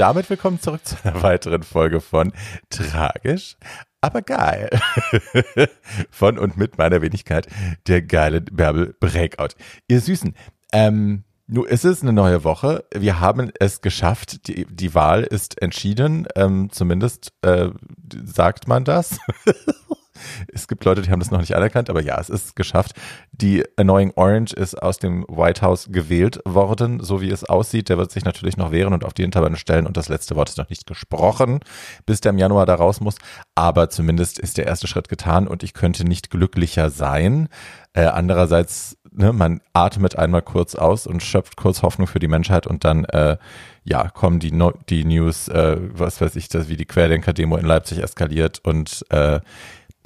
Damit willkommen zurück zu einer weiteren Folge von Tragisch, aber geil. von und mit meiner Wenigkeit, der geile Bärbel Breakout. Ihr Süßen, ähm, nun ist es eine neue Woche. Wir haben es geschafft. Die, die Wahl ist entschieden. Ähm, zumindest äh, sagt man das. Es gibt Leute, die haben das noch nicht anerkannt, aber ja, es ist geschafft. Die Annoying Orange ist aus dem White House gewählt worden, so wie es aussieht. Der wird sich natürlich noch wehren und auf die Hinterbeine stellen und das letzte Wort ist noch nicht gesprochen, bis der im Januar da raus muss. Aber zumindest ist der erste Schritt getan und ich könnte nicht glücklicher sein. Äh, andererseits, ne, man atmet einmal kurz aus und schöpft kurz Hoffnung für die Menschheit und dann äh, ja, kommen die, no die News, äh, was weiß ich, das, wie die Querdenker-Demo in Leipzig eskaliert und äh,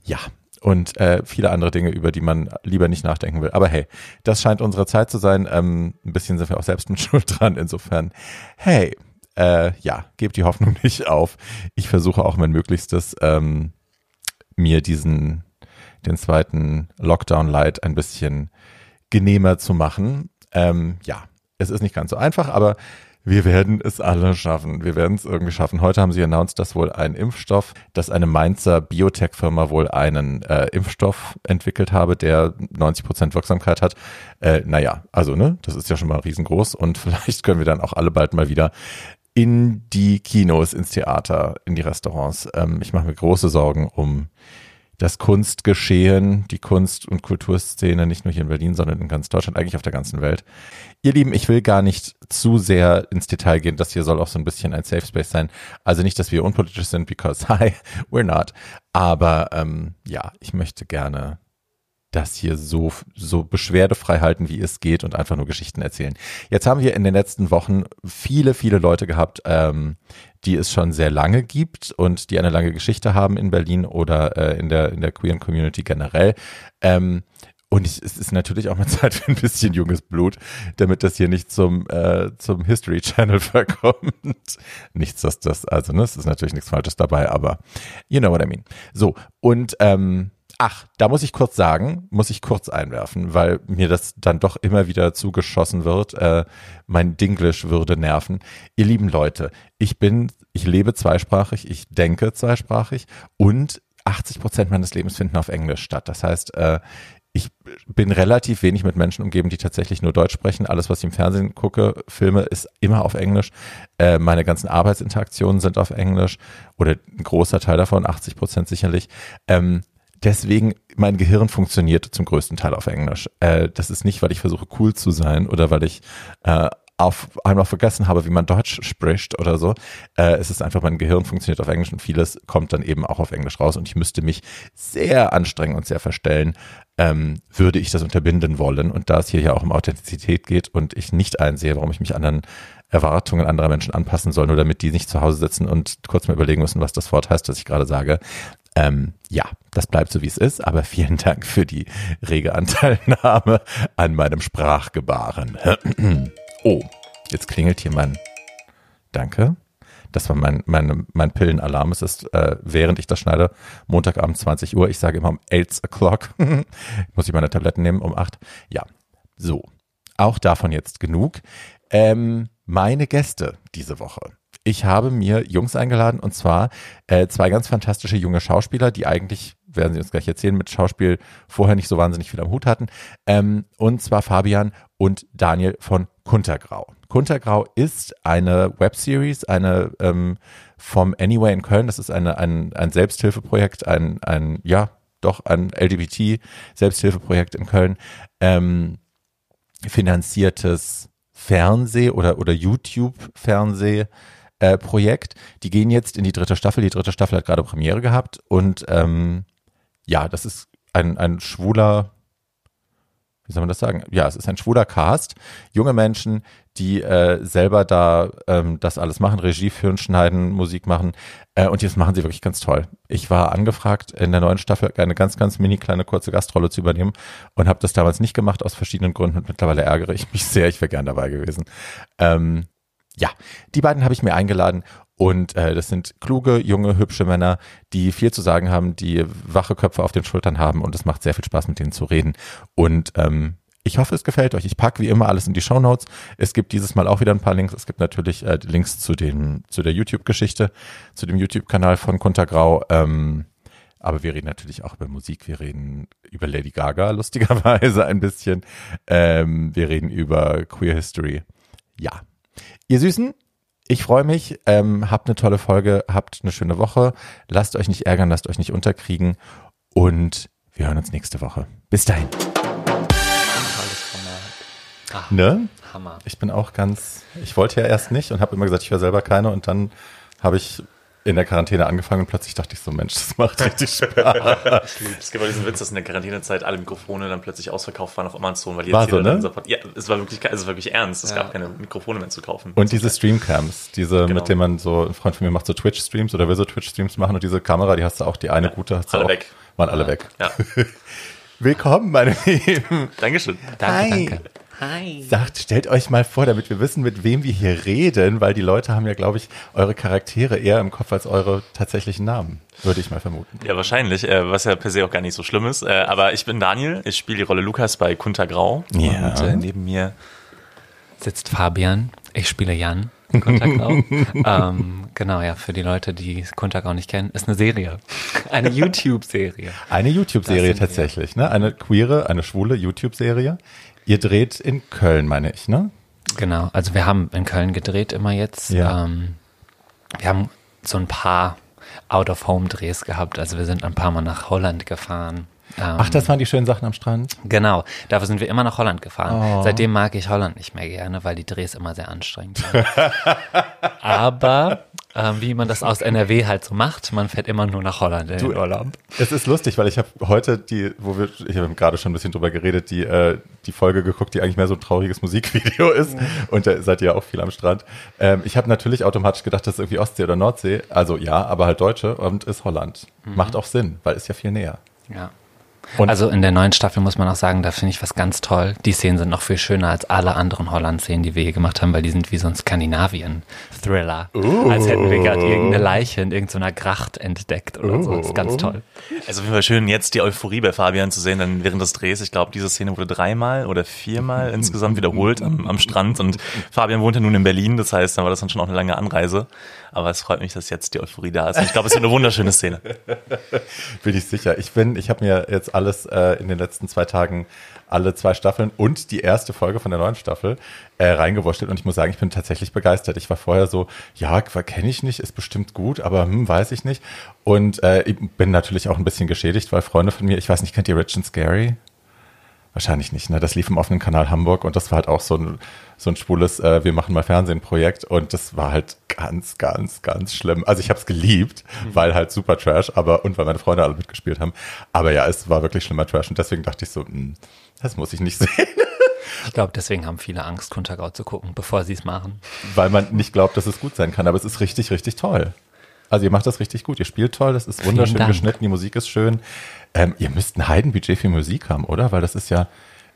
ja, und äh, viele andere Dinge, über die man lieber nicht nachdenken will. Aber hey, das scheint unsere Zeit zu sein. Ähm, ein bisschen sind wir auch selbst mit Schuld dran. Insofern, hey, äh, ja, gebt die Hoffnung nicht auf. Ich versuche auch mein Möglichstes, ähm, mir diesen, den zweiten Lockdown Light ein bisschen genehmer zu machen. Ähm, ja, es ist nicht ganz so einfach, aber wir werden es alle schaffen. Wir werden es irgendwie schaffen. Heute haben sie announced, dass wohl ein Impfstoff, dass eine Mainzer Biotech-Firma wohl einen äh, Impfstoff entwickelt habe, der 90 Prozent Wirksamkeit hat. Äh, naja, also ne, das ist ja schon mal riesengroß und vielleicht können wir dann auch alle bald mal wieder in die Kinos, ins Theater, in die Restaurants. Ähm, ich mache mir große Sorgen um das Kunstgeschehen, die Kunst- und Kulturszene, nicht nur hier in Berlin, sondern in ganz Deutschland, eigentlich auf der ganzen Welt. Ihr Lieben, ich will gar nicht zu sehr ins Detail gehen. Das hier soll auch so ein bisschen ein Safe Space sein. Also nicht, dass wir unpolitisch sind, because hi, we're not. Aber ähm, ja, ich möchte gerne das hier so, so beschwerdefrei halten, wie es geht und einfach nur Geschichten erzählen. Jetzt haben wir in den letzten Wochen viele, viele Leute gehabt, ähm, die es schon sehr lange gibt und die eine lange Geschichte haben in Berlin oder äh, in der in der queeren Community generell. Ähm, und ich, es ist natürlich auch mal Zeit für ein bisschen junges Blut, damit das hier nicht zum äh, zum History Channel verkommt. Nichts, dass das also ne, es ist natürlich nichts Falsches dabei, aber you know what I mean. So und ähm, Ach, da muss ich kurz sagen, muss ich kurz einwerfen, weil mir das dann doch immer wieder zugeschossen wird. Äh, mein Dinglish würde nerven. Ihr lieben Leute, ich bin, ich lebe zweisprachig, ich denke zweisprachig und 80 Prozent meines Lebens finden auf Englisch statt. Das heißt, äh, ich bin relativ wenig mit Menschen umgeben, die tatsächlich nur Deutsch sprechen. Alles, was ich im Fernsehen gucke, Filme, ist immer auf Englisch. Äh, meine ganzen Arbeitsinteraktionen sind auf Englisch oder ein großer Teil davon, 80 Prozent sicherlich. Ähm, deswegen, mein Gehirn funktioniert zum größten Teil auf Englisch. Äh, das ist nicht, weil ich versuche cool zu sein oder weil ich äh, auf einmal vergessen habe, wie man Deutsch spricht oder so. Äh, es ist einfach, mein Gehirn funktioniert auf Englisch und vieles kommt dann eben auch auf Englisch raus und ich müsste mich sehr anstrengen und sehr verstellen, ähm, würde ich das unterbinden wollen. Und da es hier ja auch um Authentizität geht und ich nicht einsehe, warum ich mich anderen Erwartungen anderer Menschen anpassen soll, nur damit die nicht zu Hause sitzen und kurz mal überlegen müssen, was das Wort heißt, das ich gerade sage, ähm, ja, das bleibt so, wie es ist, aber vielen Dank für die rege Anteilnahme an meinem Sprachgebaren. oh, jetzt klingelt hier mein, danke. Das war mein, mein, mein Pillenalarm. Es ist, äh, während ich das schneide, Montagabend 20 Uhr. Ich sage immer um 8 o'clock. Muss ich meine Tabletten nehmen um 8. Ja, so. Auch davon jetzt genug. Ähm, meine Gäste diese Woche ich habe mir Jungs eingeladen und zwar äh, zwei ganz fantastische junge Schauspieler, die eigentlich, werden sie uns gleich erzählen, mit Schauspiel vorher nicht so wahnsinnig viel am Hut hatten. Ähm, und zwar Fabian und Daniel von Kuntergrau. Kuntergrau ist eine Webseries, eine ähm, vom Anyway in Köln. Das ist eine, ein, ein Selbsthilfeprojekt, ein, ein, ja, doch ein LGBT-Selbsthilfeprojekt in Köln. Ähm, finanziertes Fernseh- oder, oder YouTube-Fernseh äh. Die gehen jetzt in die dritte Staffel. Die dritte Staffel hat gerade Premiere gehabt und ähm, ja, das ist ein, ein schwuler, wie soll man das sagen? Ja, es ist ein schwuler Cast. Junge Menschen, die äh, selber da ähm, das alles machen, Regie führen, schneiden, Musik machen. Äh, und jetzt machen sie wirklich ganz toll. Ich war angefragt, in der neuen Staffel eine ganz, ganz mini kleine kurze Gastrolle zu übernehmen und habe das damals nicht gemacht aus verschiedenen Gründen und mittlerweile ärgere ich mich sehr. Ich wäre gern dabei gewesen. Ähm, ja, die beiden habe ich mir eingeladen und äh, das sind kluge, junge, hübsche Männer, die viel zu sagen haben, die wache Köpfe auf den Schultern haben und es macht sehr viel Spaß, mit denen zu reden. Und ähm, Ich hoffe, es gefällt euch. Ich packe wie immer alles in die Show Notes. Es gibt dieses Mal auch wieder ein paar Links. Es gibt natürlich äh, Links zu dem, zu der YouTube-Geschichte, zu dem YouTube-Kanal von Kuntergrau. Ähm, aber wir reden natürlich auch über Musik. Wir reden über Lady Gaga, lustigerweise ein bisschen. Ähm, wir reden über Queer History. Ja. Ihr Süßen, ich freue mich. Ähm, habt eine tolle Folge. Habt eine schöne Woche. Lasst euch nicht ärgern, lasst euch nicht unterkriegen. Und wir hören uns nächste Woche. Bis dahin. Ach, Ne? Hammer. Ich bin auch ganz, ich wollte ja erst nicht und habe immer gesagt, ich höre selber keine und dann habe ich in der Quarantäne angefangen und plötzlich dachte ich so, Mensch, das macht richtig Spaß. Es gibt auch diesen Witz, dass in der Quarantänezeit alle Mikrofone dann plötzlich ausverkauft waren auf Amazon, weil War jetzt so, jeder ne? dann sofort, ja, es war wirklich, es war wirklich ernst. Es Ja. gab keine Mikrofone mehr zu kaufen. Und diese Streamcams, diese, Genau. mit denen man so, ein Freund von mir macht so Twitch-Streams oder will so Twitch-Streams machen und diese Kamera, die hast du auch, die eine gute hast du alle auch. weg. Waren alle weg. Ja, Willkommen, meine Lieben. Dankeschön. Danke, Hi. danke. Hi. Sagt, stellt euch mal vor, damit wir wissen, mit wem wir hier reden, weil die Leute haben ja, glaube ich, eure Charaktere eher im Kopf als eure tatsächlichen Namen, würde ich mal vermuten. Ja, wahrscheinlich, äh, was ja per se auch gar nicht so schlimm ist. Äh, aber ich bin Daniel, ich spiele die Rolle Lukas bei Kunter Grau. Ja. Und äh, neben mir Sitzt Fabian. Ich spiele Jan. Kuntergrau. ähm, genau, ja, für die Leute, die Kuntergrau nicht kennen, ist eine Serie. Eine YouTube-Serie. Eine YouTube-Serie sind wir. tatsächlich, ne? Eine queere, eine schwule YouTube-Serie. Ihr dreht in Köln, meine ich, ne? Genau, also wir haben in Köln gedreht immer jetzt. Ja. Ähm, wir haben so ein paar Out-of-Home-Drehs gehabt. Also wir sind ein paar Mal nach Holland gefahren. Ähm, Ach, das waren die schönen Sachen am Strand. Genau, dafür sind wir immer nach Holland gefahren. Oh. Seitdem mag ich Holland nicht mehr gerne, weil die Drehs immer sehr anstrengend sind. Aber ähm, wie man das aus NRW halt so macht, man fährt immer nur nach Holland in den Urlaub. Es ist lustig, weil ich habe heute die, wo wir, ich habe gerade schon ein bisschen drüber geredet, die, äh, die Folge geguckt, die eigentlich mehr so ein trauriges Musikvideo ist. Und da seid ihr ja auch viel am Strand. Ähm, ich habe natürlich automatisch gedacht, das ist irgendwie Ostsee oder Nordsee. Also ja, aber halt Deutsche und ist Holland. Macht auch Sinn, weil ist ja viel näher. Ja. Und- also in der neuen Staffel muss man auch sagen, da finde ich was ganz toll. Die Szenen sind noch viel schöner als alle anderen Holland-Szenen, die wir hier gemacht haben, weil die sind wie so ein Skandinavien-Thriller. Uh. Als hätten wir gerade irgendeine Leiche in irgendeiner Gracht entdeckt oder so. Das ist ganz toll. Also auf jeden Fall schön, jetzt die Euphorie bei Fabian zu sehen, dann während des Drehs. Ich glaube, diese Szene wurde dreimal oder viermal insgesamt wiederholt am, am Strand. Und Fabian wohnt ja nun in Berlin, das heißt, dann war das dann schon auch eine lange Anreise. Aber es freut mich, dass jetzt die Euphorie da ist. Und ich glaube, es wird eine wunderschöne Szene. Bin ich sicher. Ich bin, ich habe mir jetzt alles äh, in den letzten zwei Tagen alle zwei Staffeln und die erste Folge von der neuen Staffel äh, reingewurschtelt und ich muss sagen, ich bin tatsächlich begeistert. Ich war vorher so, ja, kenne ich nicht, ist bestimmt gut, aber hm, weiß ich nicht. Und äh, ich bin natürlich auch ein bisschen geschädigt, weil Freunde von mir, ich weiß nicht, kennt ihr Rich and Scary? Wahrscheinlich nicht, ne? Das lief im offenen Kanal Hamburg und das war halt auch so ein, so ein schwules, äh, wir machen mal Fernsehen-Projekt und das war halt ganz, ganz, ganz schlimm. Also ich habe es geliebt, weil halt super Trash, aber und weil meine Freunde alle mitgespielt haben. Aber ja, es war wirklich schlimmer Trash und deswegen dachte ich so, hm, das muss ich nicht sehen, Ich glaube, deswegen haben viele Angst, Kuntergau zu gucken, bevor sie es machen. weil man nicht glaubt, dass es gut sein kann. Aber es ist richtig, richtig toll. Also ihr macht das richtig gut, ihr spielt toll, das ist wunderschön geschnitten, die Musik ist schön. Ähm, ihr müsst ein Heidenbudget für Musik haben, oder? Weil das ist ja,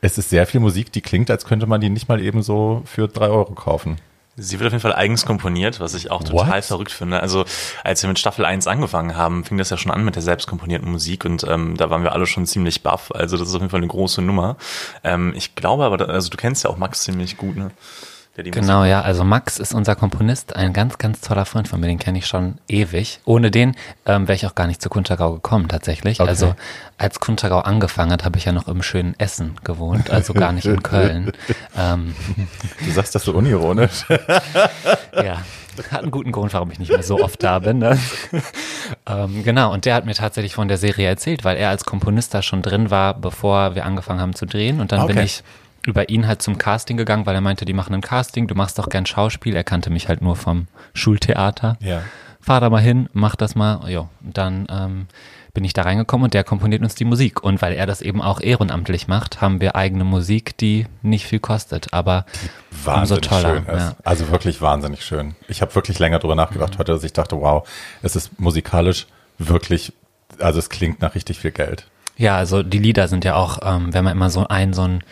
es ist sehr viel Musik, die klingt, als könnte man die nicht mal eben so für drei Euro kaufen. Sie wird auf jeden Fall eigens komponiert, was ich auch total What? verrückt finde. Also als wir mit Staffel 1 angefangen haben, fing das ja schon an mit der selbst komponierten Musik und ähm, da waren wir alle schon ziemlich baff. Also das ist auf jeden Fall eine große Nummer. Ähm, ich glaube aber, also du kennst ja auch Max ziemlich gut, ne? Der die Genau, ja. Also Max ist unser Komponist, ein ganz, ganz toller Freund von mir, den kenne ich schon ewig. Ohne den ähm, wäre ich auch gar nicht zu Kuntergau gekommen tatsächlich. Okay. Also als Kuntergau angefangen hat, habe ich ja noch im schönen Essen gewohnt, also gar nicht in Köln. ähm, Du sagst das so unironisch. ja, hat einen guten Grund, warum ich nicht mehr so oft da bin. Ne? ähm, genau, und der hat mir tatsächlich von der Serie erzählt, weil er als Komponist da schon drin war, bevor wir angefangen haben zu drehen. Und dann bin Okay. ich über ihn halt zum Casting gegangen, weil er meinte, die machen ein Casting, du machst doch gern Schauspiel. Er kannte mich halt nur vom Schultheater. Ja. Fahr da mal hin, mach das mal. Jo, und dann ähm, bin ich da reingekommen und der komponiert uns die Musik. Und weil er das eben auch ehrenamtlich macht, haben wir eigene Musik, die nicht viel kostet, aber umso Wahnsinnig toller. schön ist. Ja. Also wirklich wahnsinnig schön. Ich habe wirklich länger drüber nachgedacht heute, dass ich dachte, wow, es ist musikalisch wirklich, also es klingt nach richtig viel Geld. Ja, also die Lieder sind ja auch, ähm, wenn man immer so ein, so ein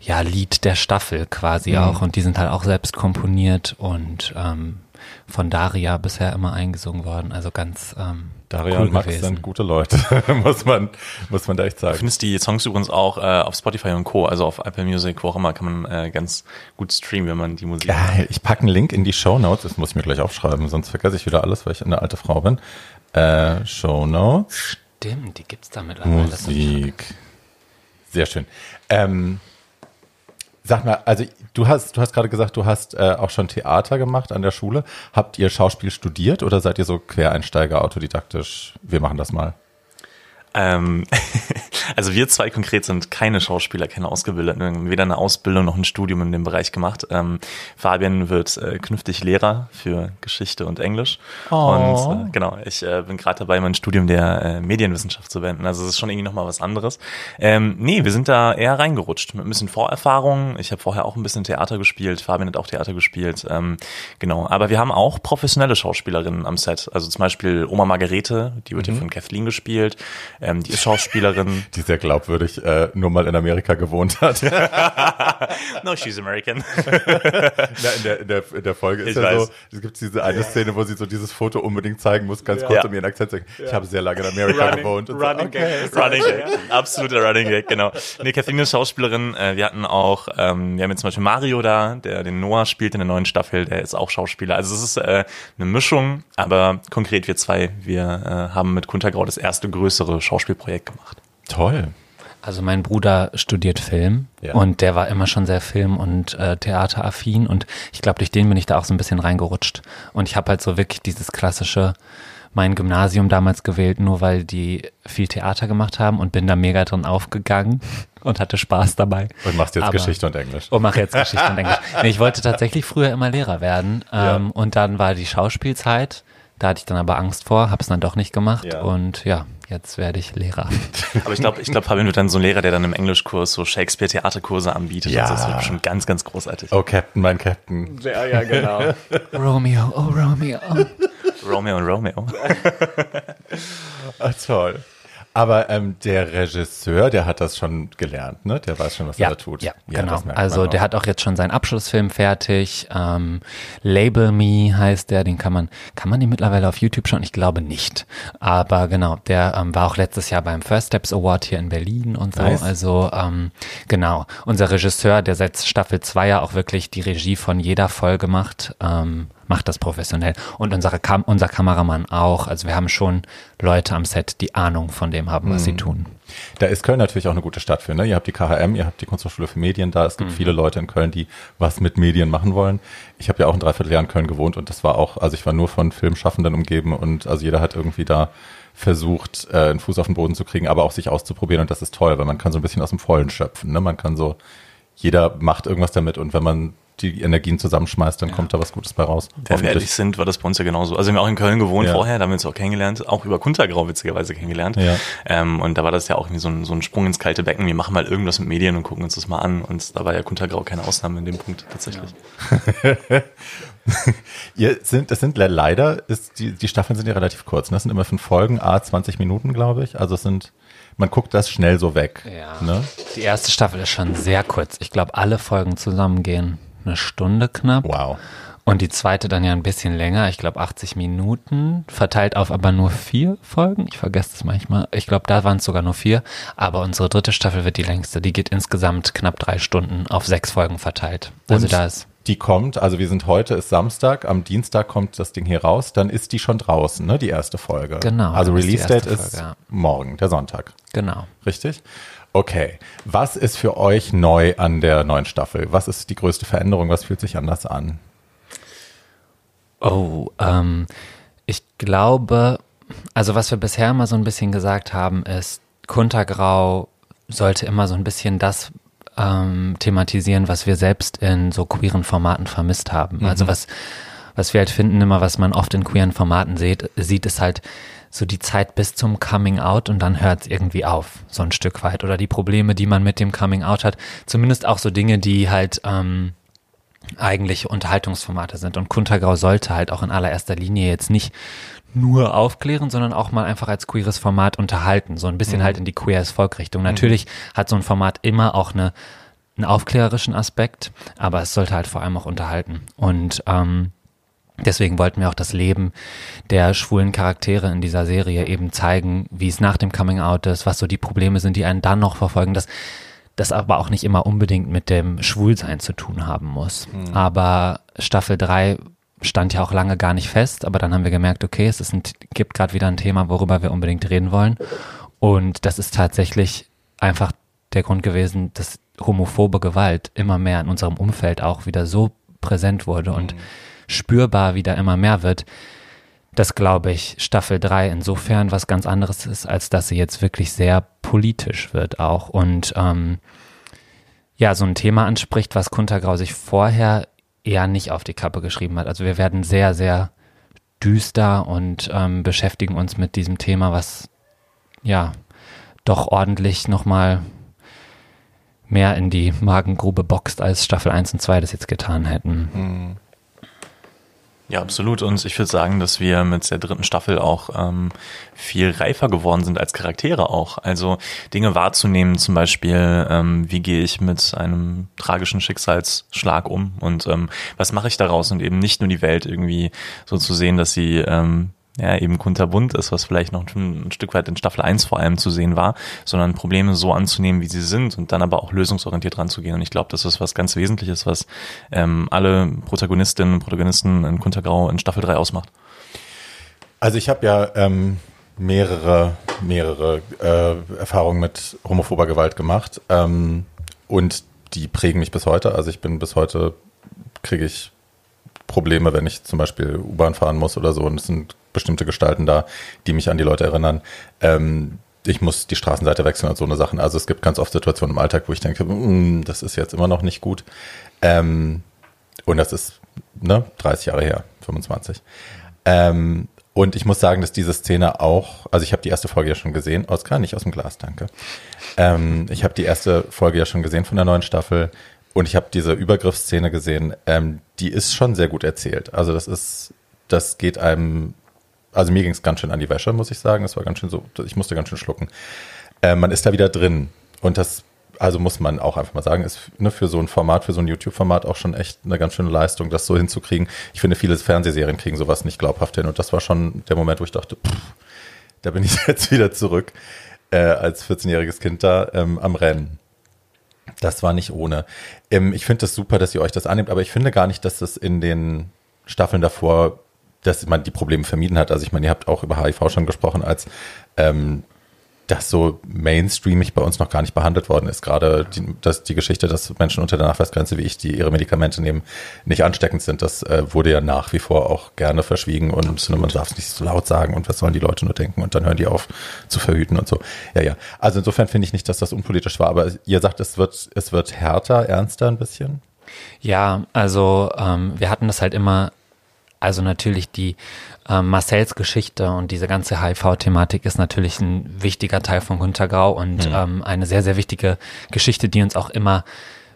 ja, Lied der Staffel quasi Mhm. auch und die sind halt auch selbst komponiert und ähm, von Daria bisher immer eingesungen worden. Also ganz ähm, Daria cool und Max gewesen. sind gute Leute, muss man, muss man da echt Du sagen. findest die Songs übrigens auch äh, auf Spotify und Co., also auf Apple Music, wo auch immer, kann man äh, ganz gut streamen, wenn man die Musik Geil, ich packe einen Link in die Show Notes, das muss ich mir gleich aufschreiben, sonst vergesse ich wieder alles, weil ich eine alte Frau bin. Äh, Show Notes, Stimmt, die gibt's da mittlerweile. Musik. Sehr schön. Ähm, sag mal, also du hast, du hast gerade gesagt, du hast äh, auch schon Theater gemacht an der Schule. Habt ihr Schauspiel studiert oder seid ihr so Quereinsteiger, autodidaktisch? Wir machen das mal. Ähm, also wir zwei konkret sind keine Schauspieler, keine Ausgebildeten, weder eine Ausbildung noch ein Studium in dem Bereich gemacht. Ähm, Fabian wird äh, künftig Lehrer für Geschichte und Englisch. Oh. Und äh, genau, ich äh, bin gerade dabei, mein Studium der äh, Medienwissenschaft zu wenden. Also es ist schon irgendwie nochmal was anderes. Ähm, nee, wir sind da eher reingerutscht mit ein bisschen Vorerfahrung. Ich habe vorher auch ein bisschen Theater gespielt, Fabian hat auch Theater gespielt. Ähm, genau, aber wir haben auch professionelle Schauspielerinnen am Set. Also zum Beispiel Oma Margarete, die wird Mhm. hier von Kathleen gespielt. Ähm, die ist Schauspielerin. Die sehr glaubwürdig äh, nur mal in Amerika gewohnt hat. no, she's American. Na, in, der, in, der, in der Folge ist Ich ja weiß. so, es gibt diese eine Szene, wo sie so dieses Foto unbedingt zeigen muss, ganz kurz, Ja. um ihren Akzent zu sagen. Ich habe sehr lange in Amerika gewohnt. Und so, running okay. Running Gag. Absoluter Running Gag, genau. Nee, Kathleen ist Schauspielerin. Äh, Wir hatten auch, ähm, wir haben jetzt zum Beispiel Mario da, der den Noah spielt in der neuen Staffel, der ist auch Schauspieler. Also es ist äh, eine Mischung, aber konkret wir zwei, wir äh, haben mit Kuntergrau das erste größere Schauspielprojekt gemacht. Toll. Also mein Bruder studiert Film Ja. und der war immer schon sehr Film- und äh, Theateraffin und ich glaube, durch den bin ich da auch so ein bisschen reingerutscht. Und ich habe halt so wirklich dieses klassische, mein Gymnasium damals gewählt, nur weil die viel Theater gemacht haben und bin da mega drin aufgegangen und hatte Spaß dabei. Und machst jetzt Aber- Geschichte und Englisch. Und mache jetzt Geschichte und Englisch. Nee, ich wollte tatsächlich früher immer Lehrer werden Ja. ähm, und dann war die Schauspielzeit. Da hatte ich dann aber Angst vor, habe es dann doch nicht gemacht Ja. und ja, jetzt werde ich Lehrer. Aber ich glaube, ich glaube, Fabian wird dann so ein Lehrer, der dann im Englischkurs so Shakespeare-Theaterkurse anbietet. Ja. Also das wird schon ganz, ganz großartig. Oh, Captain, mein Captain. Ja, ja, genau. Romeo, oh Romeo. Romeo und Romeo. Ah, toll. Aber ähm, der Regisseur, der hat das schon gelernt, ne? Der weiß schon, was er da tut. Ja, genau. das merkt Also der hat auch jetzt schon seinen Abschlussfilm fertig. Ähm, Label Me heißt der, den kann man, kann man den mittlerweile auf YouTube schauen? Ich glaube nicht. Aber genau, der ähm, war auch letztes Jahr beim First Steps Award hier in Berlin und so. Nice. Also ähm, genau, unser Regisseur, der seit Staffel 2 ja auch wirklich die Regie von jeder Folge macht, ähm, macht das professionell. Und unsere Kam unser Kameramann auch. Also wir haben schon Leute am Set, die Ahnung von dem haben, was sie tun. Da ist Köln natürlich auch eine gute Stadt für. Ne? Ihr habt die KHM, ihr habt die Kunsthochschule für Medien da. Es Mhm. gibt viele Leute in Köln, die was mit Medien machen wollen. Ich habe ja auch ein Dreivierteljahr in Köln gewohnt und das war auch, also ich war nur von Filmschaffenden umgeben und also jeder hat irgendwie da versucht, äh, einen Fuß auf den Boden zu kriegen, aber auch sich auszuprobieren und das ist toll, weil man kann so ein bisschen aus dem Vollen schöpfen. Ne? Man kann so, jeder macht irgendwas damit und wenn man die Energien zusammenschmeißt, dann kommt da was Gutes bei raus. Wenn wir ehrlich sind, war das bei uns ja genauso. Also wir haben auch in Köln gewohnt Ja. vorher, da haben wir uns auch kennengelernt, auch über Kuntergrau witzigerweise kennengelernt. Ja. Ähm, und da war das ja auch irgendwie so ein, so ein Sprung ins kalte Becken. Wir machen mal irgendwas mit Medien und gucken uns das mal an. Und da war ja Kuntergrau keine Ausnahme in dem Punkt tatsächlich. Ihr sind, es sind le- leider, ist die, die Staffeln sind ja relativ kurz. Ne? Das sind immer fünf Folgen, a 20 Minuten, glaube ich. Also es sind, man guckt das schnell so weg. Ja. Ne? Die erste Staffel ist schon sehr kurz. Ich glaube, alle Folgen zusammen gehen eine Stunde knapp. Wow. Und die zweite dann ja ein bisschen länger. Ich glaube 80 Minuten, verteilt auf aber nur vier Folgen. Ich vergesse das manchmal. Ich glaube, da waren es sogar nur vier. Aber unsere dritte Staffel wird die längste. Die geht insgesamt knapp drei Stunden auf sechs Folgen verteilt. Also Und da ist die kommt, also wir sind heute, ist Samstag, am Dienstag kommt das Ding hier raus, dann ist die schon draußen, ne, die erste Folge. Genau, Also Release Date erste ist Folge, ja. morgen, der Sonntag. genau. Richtig? Okay. Was ist für euch neu an der neuen Staffel? Was ist die größte Veränderung? Was fühlt sich anders an? Oh, ähm, ich glaube, also was wir bisher immer so ein bisschen gesagt haben, ist, Kuntergrau sollte immer so ein bisschen das ähm, thematisieren, was wir selbst in so queeren Formaten vermisst haben. Also was, was wir halt finden, immer was man oft in queeren Formaten sieht, sieht, ist halt so die Zeit bis zum Coming Out und dann hört es irgendwie auf, so ein Stück weit. Oder die Probleme, die man mit dem Coming Out hat. Zumindest auch so Dinge, die halt ähm, eigentlich Unterhaltungsformate sind. Und Kuntergrau sollte halt auch in allererster Linie jetzt nicht nur aufklären, sondern auch mal einfach als queeres Format unterhalten. So ein bisschen halt in die queer as Volk Richtung. Natürlich hat so ein Format immer auch eine, einen aufklärerischen Aspekt, aber es sollte halt vor allem auch unterhalten. Und ähm, Deswegen wollten wir auch das Leben der schwulen Charaktere in dieser Serie eben zeigen, wie es nach dem Coming Out ist, was so die Probleme sind, die einen dann noch verfolgen, dass das aber auch nicht immer unbedingt mit dem Schwulsein zu tun haben muss. Mhm. Aber Staffel 3 stand ja auch lange gar nicht fest, aber dann haben wir gemerkt, okay, es ist ein, gibt gerade wieder ein Thema, worüber wir unbedingt reden wollen. Und das ist tatsächlich einfach der Grund gewesen, dass homophobe Gewalt immer mehr in unserem Umfeld auch wieder so präsent wurde und mhm. Spürbar wieder immer mehr wird, dass, glaube ich, Staffel 3 insofern was ganz anderes ist, als dass sie jetzt wirklich sehr politisch wird auch und ähm, ja, so ein Thema anspricht, was Kuntergrau sich vorher eher nicht auf die Kappe geschrieben hat. Also wir werden sehr, sehr düster und ähm, beschäftigen uns mit diesem Thema, was ja doch ordentlich nochmal mehr in die Magengrube boxt, als Staffel 1 und 2 das jetzt getan hätten. Mhm. Ja, absolut. Und ich würde sagen, dass wir mit der dritten Staffel auch ähm, viel reifer geworden sind als Charaktere auch. Also Dinge wahrzunehmen, zum Beispiel, ähm, wie gehe ich mit einem tragischen Schicksalsschlag um und ähm, was mache ich daraus und eben nicht nur die Welt irgendwie so zu sehen, dass sie ähm, ja, eben kunterbunt ist, was vielleicht noch ein Stück weit in Staffel 1 vor allem zu sehen war, sondern Probleme so anzunehmen, wie sie sind und dann aber auch lösungsorientiert ranzugehen. Und ich glaube, das ist was ganz Wesentliches, was ähm, alle Protagonistinnen und Protagonisten in Kuntergrau in Staffel 3 ausmacht. Also ich habe ja ähm, mehrere, mehrere äh, Erfahrungen mit homophober Gewalt gemacht ähm, und die prägen mich bis heute. Also ich bin bis heute, kriege ich Probleme, wenn ich zum Beispiel U-Bahn fahren muss oder so. Und es sind bestimmte Gestalten da, die mich an die Leute erinnern. Ähm, ich muss die Straßenseite wechseln und so eine Sachen. Also es gibt ganz oft Situationen im Alltag, wo ich denke, mm, das ist jetzt immer noch nicht gut. Ähm, und das ist ne, 30 Jahre her, 25. Ähm, und ich muss sagen, dass diese Szene auch, also ich habe die erste Folge ja schon gesehen, Oskar, nicht aus dem Glas, danke. Ähm, ich habe die erste Folge ja schon gesehen von der neuen Staffel und ich habe diese Übergriffsszene gesehen, ähm, die ist schon sehr gut erzählt. Also das ist, das geht einem, also mir ging es ganz schön an die Wäsche, muss ich sagen. Das war ganz schön so, ich musste ganz schön schlucken. Äh, man ist da wieder drin. Und das, also muss man auch einfach mal sagen, ist ne, für so ein Format, für so ein YouTube-Format auch schon echt eine ganz schöne Leistung, das so hinzukriegen. Ich finde, viele Fernsehserien kriegen sowas nicht glaubhaft hin. Und das war schon der Moment, wo ich dachte, pff, da bin ich jetzt wieder zurück äh, als 14-jähriges Kind da ähm, am Rennen. Das war nicht ohne. Ähm, ich finde das super, dass ihr euch das annehmt, aber ich finde gar nicht, dass das in den Staffeln davor, dass man die Probleme vermieden hat. Also ich meine, ihr habt auch über HIV schon gesprochen, als ähm, das so mainstreamig bei uns noch gar nicht behandelt worden ist. Gerade die, dass die Geschichte, dass Menschen unter der Nachweisgrenze wie ich, die ihre Medikamente nehmen, nicht ansteckend sind, das äh, wurde ja nach wie vor auch gerne verschwiegen und man darf es nicht so laut sagen und was sollen die Leute nur denken und dann hören die auf zu verhüten und so. Ja, ja. Also insofern finde ich nicht, dass das unpolitisch war, aber ihr sagt, es wird, es wird härter, ernster ein bisschen. Ja, also ähm, wir hatten das halt immer also natürlich die äh, Marcells Geschichte und diese ganze HIV-Thematik ist natürlich ein wichtiger Teil von Gunter und mhm. ähm, eine sehr, sehr wichtige Geschichte, die uns auch immer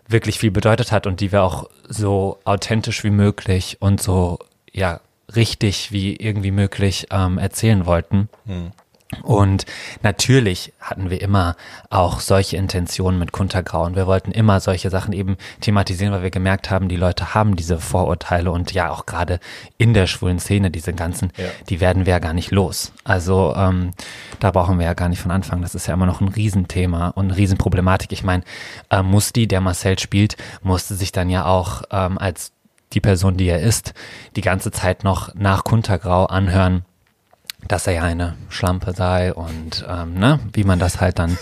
wirklich viel bedeutet hat und die wir auch so authentisch wie möglich und so ja richtig wie irgendwie möglich ähm, erzählen wollten. Mhm. Und natürlich hatten wir immer auch solche Intentionen mit Kuntergrau und wir wollten immer solche Sachen eben thematisieren, weil wir gemerkt haben, die Leute haben diese Vorurteile und ja auch gerade in der schwulen Szene, diese ganzen, ja. die werden wir ja gar nicht los. Also ähm, da brauchen wir ja gar nicht von Anfang. Das ist ja immer noch ein Riesenthema und eine Riesenproblematik. Ich meine, äh, Musti, der Marcel spielt, musste sich dann ja auch ähm, als die Person, die er ist, die ganze Zeit noch nach Kuntergrau anhören, dass er ja eine Schlampe sei und ähm, ne, wie man das halt dann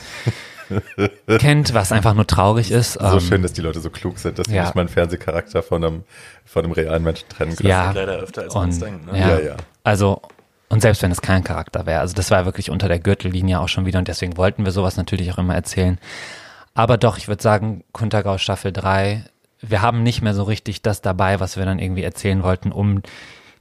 kennt, was einfach nur traurig ist. So ähm, schön, dass die Leute so klug sind, dass sie ja. nicht mal einen Fernsehcharakter von einem, von einem realen Menschen trennen können. Ja, leider öfter als man denkt. Ne? Ja, ja, ja. Also, und selbst wenn es kein Charakter wäre, also das war wirklich unter der Gürtellinie auch schon wieder und deswegen wollten wir sowas natürlich auch immer erzählen. Aber doch, ich würde sagen, Kuntergau Staffel 3, wir haben nicht mehr so richtig das dabei, was wir dann irgendwie erzählen wollten, um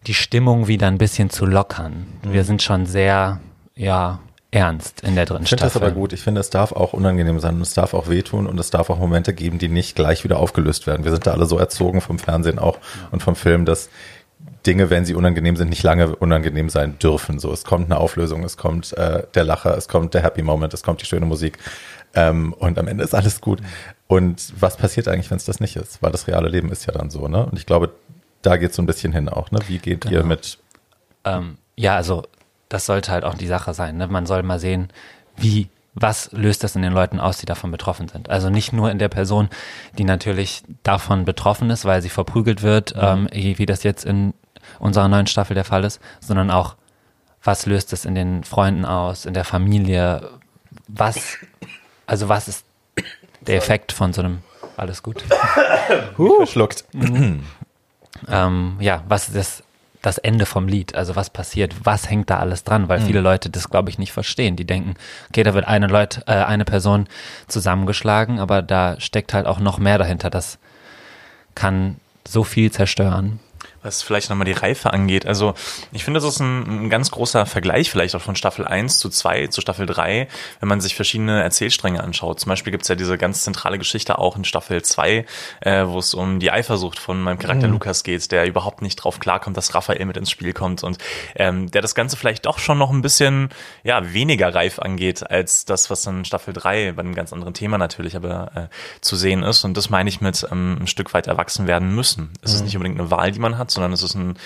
die Stimmung wieder ein bisschen zu lockern. Mhm. Wir sind schon sehr, ja, ernst in der dritten ich Staffel. Ich finde das aber gut. Ich finde, es darf auch unangenehm sein und es darf auch wehtun und es darf auch Momente geben, die nicht gleich wieder aufgelöst werden. Wir sind da alle so erzogen vom Fernsehen auch und vom Film, dass Dinge, wenn sie unangenehm sind, nicht lange unangenehm sein dürfen. So, es kommt eine Auflösung, es kommt äh, der Lacher, es kommt der Happy Moment, es kommt die schöne Musik ähm, und am Ende ist alles gut. Und was passiert eigentlich, wenn es das nicht ist? Weil das reale Leben ist ja dann so, ne? Und ich glaube, da geht es so ein bisschen hin auch, ne? Wie geht ihr Genau. mit Ähm, ja, also das sollte halt auch die Sache sein. Ne? Man soll mal sehen, wie, was löst das in den Leuten aus, die davon betroffen sind. Also nicht nur in der Person, die natürlich davon betroffen ist, weil sie verprügelt wird, ähm, wie das jetzt in unserer neuen Staffel der Fall ist, sondern auch, was löst es in den Freunden aus, in der Familie, was, also was ist der Effekt von so einem, alles gut. verschluckt? Ähm, ja, was ist das, das Ende vom Lied? Also was passiert? Was hängt da alles dran? Weil viele Leute das, glaube ich, nicht verstehen. Die denken, okay, da wird eine Leute, äh, eine Person zusammengeschlagen, aber da steckt halt auch noch mehr dahinter. Das kann so viel zerstören. Was vielleicht nochmal die Reife angeht. Also ich finde, das ist ein, ein ganz großer Vergleich vielleicht auch von Staffel 1 zu 2 zu Staffel 3, wenn man sich verschiedene Erzählstränge anschaut. Zum Beispiel gibt es ja diese ganz zentrale Geschichte auch in Staffel 2, äh, wo es um die Eifersucht von meinem Charakter Lukas geht, der überhaupt nicht drauf klarkommt, dass Raphael mit ins Spiel kommt und ähm, der das Ganze vielleicht doch schon noch ein bisschen ja, weniger reif angeht, als das, was dann in Staffel 3 bei einem ganz anderen Thema natürlich aber äh, zu sehen ist. Und das meine ich mit ähm, ein Stück weit erwachsen werden müssen. Es ist nicht unbedingt eine Wahl, die man hat, sondern es ist ein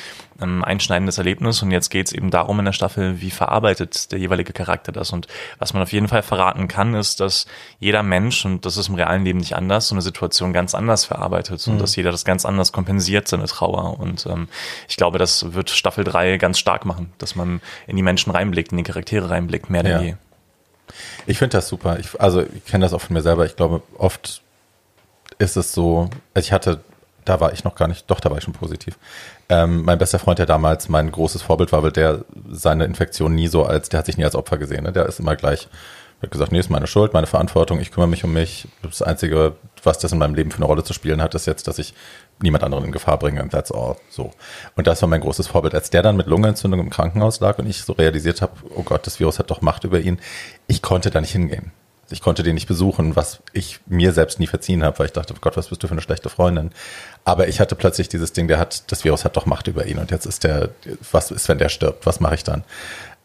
ähm, einschneidendes Erlebnis. Und jetzt geht es eben darum in der Staffel, wie verarbeitet der jeweilige Charakter das. Und was man auf jeden Fall verraten kann, ist, dass jeder Mensch, und das ist im realen Leben nicht anders, so eine Situation ganz anders verarbeitet und dass jeder das ganz anders kompensiert, seine Trauer. Und ähm, ich glaube, das wird Staffel 3 ganz stark machen, dass man in die Menschen reinblickt, in die Charaktere reinblickt, mehr denn Ja. je. Ich finde das super. Ich, also ich kenne das auch von mir selber. Ich glaube, oft ist es so, ich hatte, da war ich noch gar nicht, doch, da war ich schon positiv. Ähm, mein bester Freund, der damals mein großes Vorbild war, weil der seine Infektion nie so als, der hat sich nie als Opfer gesehen. Ne? Der ist immer gleich, hat gesagt, nee, ist meine Schuld, meine Verantwortung, ich kümmere mich um mich. Das Einzige, was das in meinem Leben für eine Rolle zu spielen hat, ist jetzt, dass ich niemand anderen in Gefahr bringe and that's all. So. Und das war mein großes Vorbild. Als der dann mit Lungenentzündung im Krankenhaus lag und ich so realisiert habe, oh Gott, das Virus hat doch Macht über ihn, ich konnte da nicht hingehen. Ich konnte den nicht besuchen, was ich mir selbst nie verziehen habe, weil ich dachte, oh Gott, was bist du für eine schlechte Freundin? Aber ich hatte plötzlich dieses Ding, der hat, das Virus hat doch Macht über ihn und jetzt ist der, was ist, wenn der stirbt? Was mache ich dann?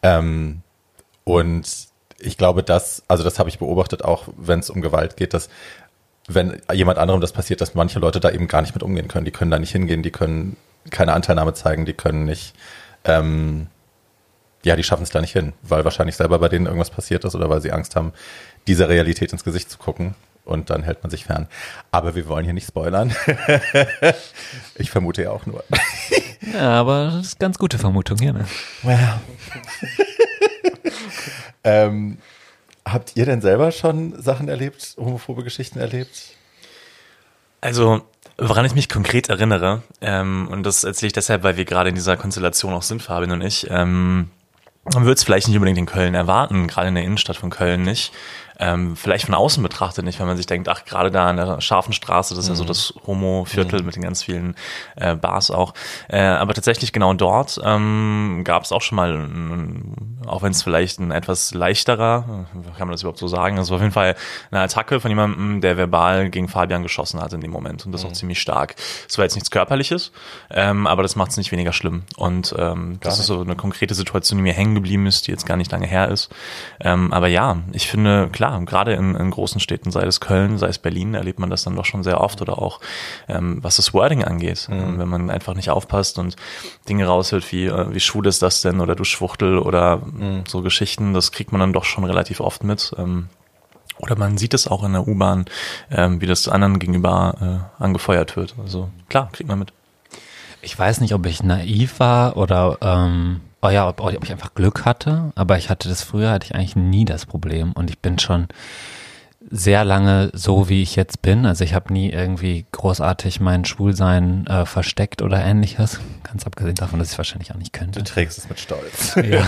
Ähm, und ich glaube, das, also das habe ich beobachtet, auch wenn es um Gewalt geht, dass wenn jemand anderem das passiert, dass manche Leute da eben gar nicht mit umgehen können. Die können da nicht hingehen, die können keine Anteilnahme zeigen, die können nicht, ähm, ja, die schaffen es da nicht hin, weil wahrscheinlich selber bei denen irgendwas passiert ist oder weil sie Angst haben, dieser Realität ins Gesicht zu gucken. Und dann hält man sich fern. Aber wir wollen hier nicht spoilern. ich vermute ja auch nur. Ja, aber das ist ganz gute Vermutung hier. Ne? Well. ähm, habt ihr denn selber schon Sachen erlebt, homophobe Geschichten erlebt? Also, woran ich mich konkret erinnere, ähm, und das erzähle ich deshalb, weil wir gerade in dieser Konstellation auch sind, Fabian und ich, ähm, man würde es vielleicht nicht unbedingt in Köln erwarten, gerade in der Innenstadt von Köln nicht. Ähm, vielleicht von außen betrachtet nicht, wenn man sich denkt, ach, gerade da an der scharfen Straße, das ist ja so das Homo-Viertel mit den ganz vielen äh, Bars auch. Äh, aber tatsächlich genau dort ähm, gab es auch schon mal, ein, auch wenn es vielleicht ein etwas leichterer, äh, kann man das überhaupt so sagen, also auf jeden Fall eine Attacke von jemandem, der verbal gegen Fabian geschossen hat in dem Moment und das auch ziemlich stark. Es war jetzt nichts Körperliches, ähm, aber das macht es nicht weniger schlimm. Und ähm, das ist so eine konkrete Situation, die mir hängen geblieben ist, die jetzt gar nicht lange her ist. Ähm, aber ja, ich finde, klar, gerade in, in großen Städten, sei es Köln, sei es Berlin, erlebt man das dann doch schon sehr oft oder auch ähm, was das Wording angeht. Ähm, Wenn man einfach nicht aufpasst und Dinge raushört wie, äh, wie schwul ist das denn oder du Schwuchtel oder so Geschichten, das kriegt man dann doch schon relativ oft mit. Ähm, oder man sieht es auch in der U-Bahn, ähm, wie das anderen gegenüber äh, angefeuert wird. Also klar, kriegt man mit. Ich weiß nicht, ob ich naiv war oder ähm, oh ja, ob, ob ich einfach Glück hatte, aber ich hatte das früher, hatte ich eigentlich nie das Problem und ich bin schon sehr lange so, wie ich jetzt bin. Also ich habe nie irgendwie großartig mein Schwulsein äh, versteckt oder ähnliches. Ganz abgesehen davon, dass ich wahrscheinlich auch nicht könnte. Du trägst es mit Stolz. Ja.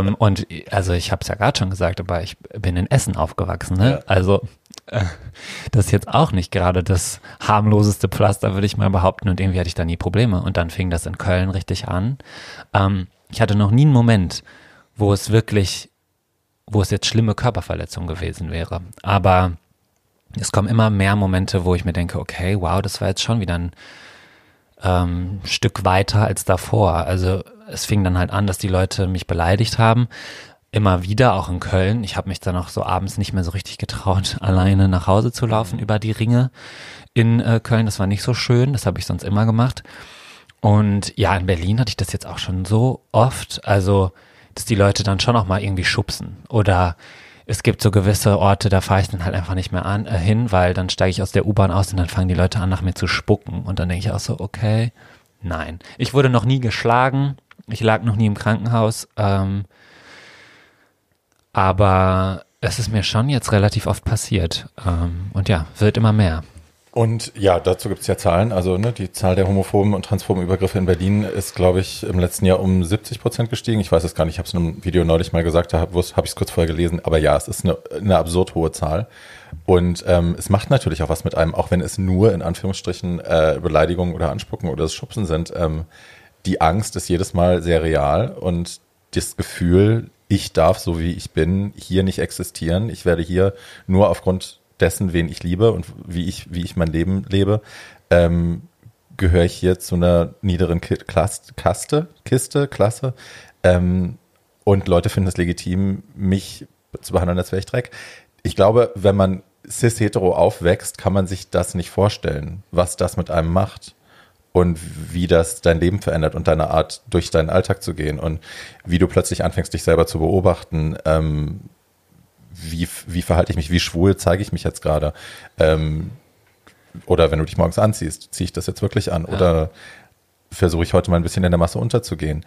ähm, und also ich habe es ja gerade schon gesagt, aber ich bin in Essen aufgewachsen. Ne? Ja. Also das ist jetzt auch nicht gerade das harmloseste Pflaster, würde ich mal behaupten. Und irgendwie hatte ich da nie Probleme. Und dann fing das in Köln richtig an. Ähm, ich hatte noch nie einen Moment, wo es wirklich, wo es jetzt schlimme Körperverletzung gewesen wäre. Aber es kommen immer mehr Momente, wo ich mir denke, okay, wow, das war jetzt schon wieder ein ähm, Stück weiter als davor. Also es fing dann halt an, dass die Leute mich beleidigt haben. Immer wieder, auch in Köln. Ich habe mich dann auch so abends nicht mehr so richtig getraut, alleine nach Hause zu laufen Mhm. über die Ringe in äh, Köln. Das war nicht so schön, das habe ich sonst immer gemacht. Und ja, in Berlin hatte ich das jetzt auch schon so oft, also dass die Leute dann schon auch mal irgendwie schubsen. Oder es gibt so gewisse Orte, da fahre ich dann halt einfach nicht mehr an, äh, hin, weil dann steige ich aus der U-Bahn aus und dann fangen die Leute an, nach mir zu spucken. Und dann denke ich auch so, okay, nein. Ich wurde noch nie geschlagen, ich lag noch nie im Krankenhaus, ähm, aber es ist mir schon jetzt relativ oft passiert. Ähm, und ja, wird immer mehr. Und ja, dazu gibt es ja Zahlen. Also ne, die Zahl der homophoben und transphoben Übergriffe in Berlin ist, glaube ich, im letzten Jahr um 70 Prozent gestiegen. Ich weiß es gar nicht, ich habe es in einem Video neulich mal gesagt, da habe hab ich es kurz vorher gelesen. Aber ja, es ist eine, eine absurd hohe Zahl. Und ähm, es macht natürlich auch was mit einem, auch wenn es nur in Anführungsstrichen äh, Beleidigungen oder Anspucken oder das Schubsen sind. Ähm, die Angst ist jedes Mal sehr real und das Gefühl, ich darf, so wie ich bin, hier nicht existieren. Ich werde hier nur aufgrund dessen, wen ich liebe und wie ich, wie ich mein Leben lebe, ähm, gehöre ich hier zu einer niederen Klasse, Kaste, Kiste, Klasse. Ähm, und Leute finden es legitim, mich zu behandeln, als wäre ich Dreck. Ich glaube, wenn man cis-hetero aufwächst, kann man sich das nicht vorstellen, was das mit einem macht und wie das dein Leben verändert und deine Art, durch deinen Alltag zu gehen und wie du plötzlich anfängst, dich selber zu beobachten. Ähm, wie, wie verhalte ich mich, wie schwul zeige ich mich jetzt gerade? Ähm, oder wenn du dich morgens anziehst, ziehe ich das jetzt wirklich an? Ja. Oder versuche ich heute mal ein bisschen in der Masse unterzugehen?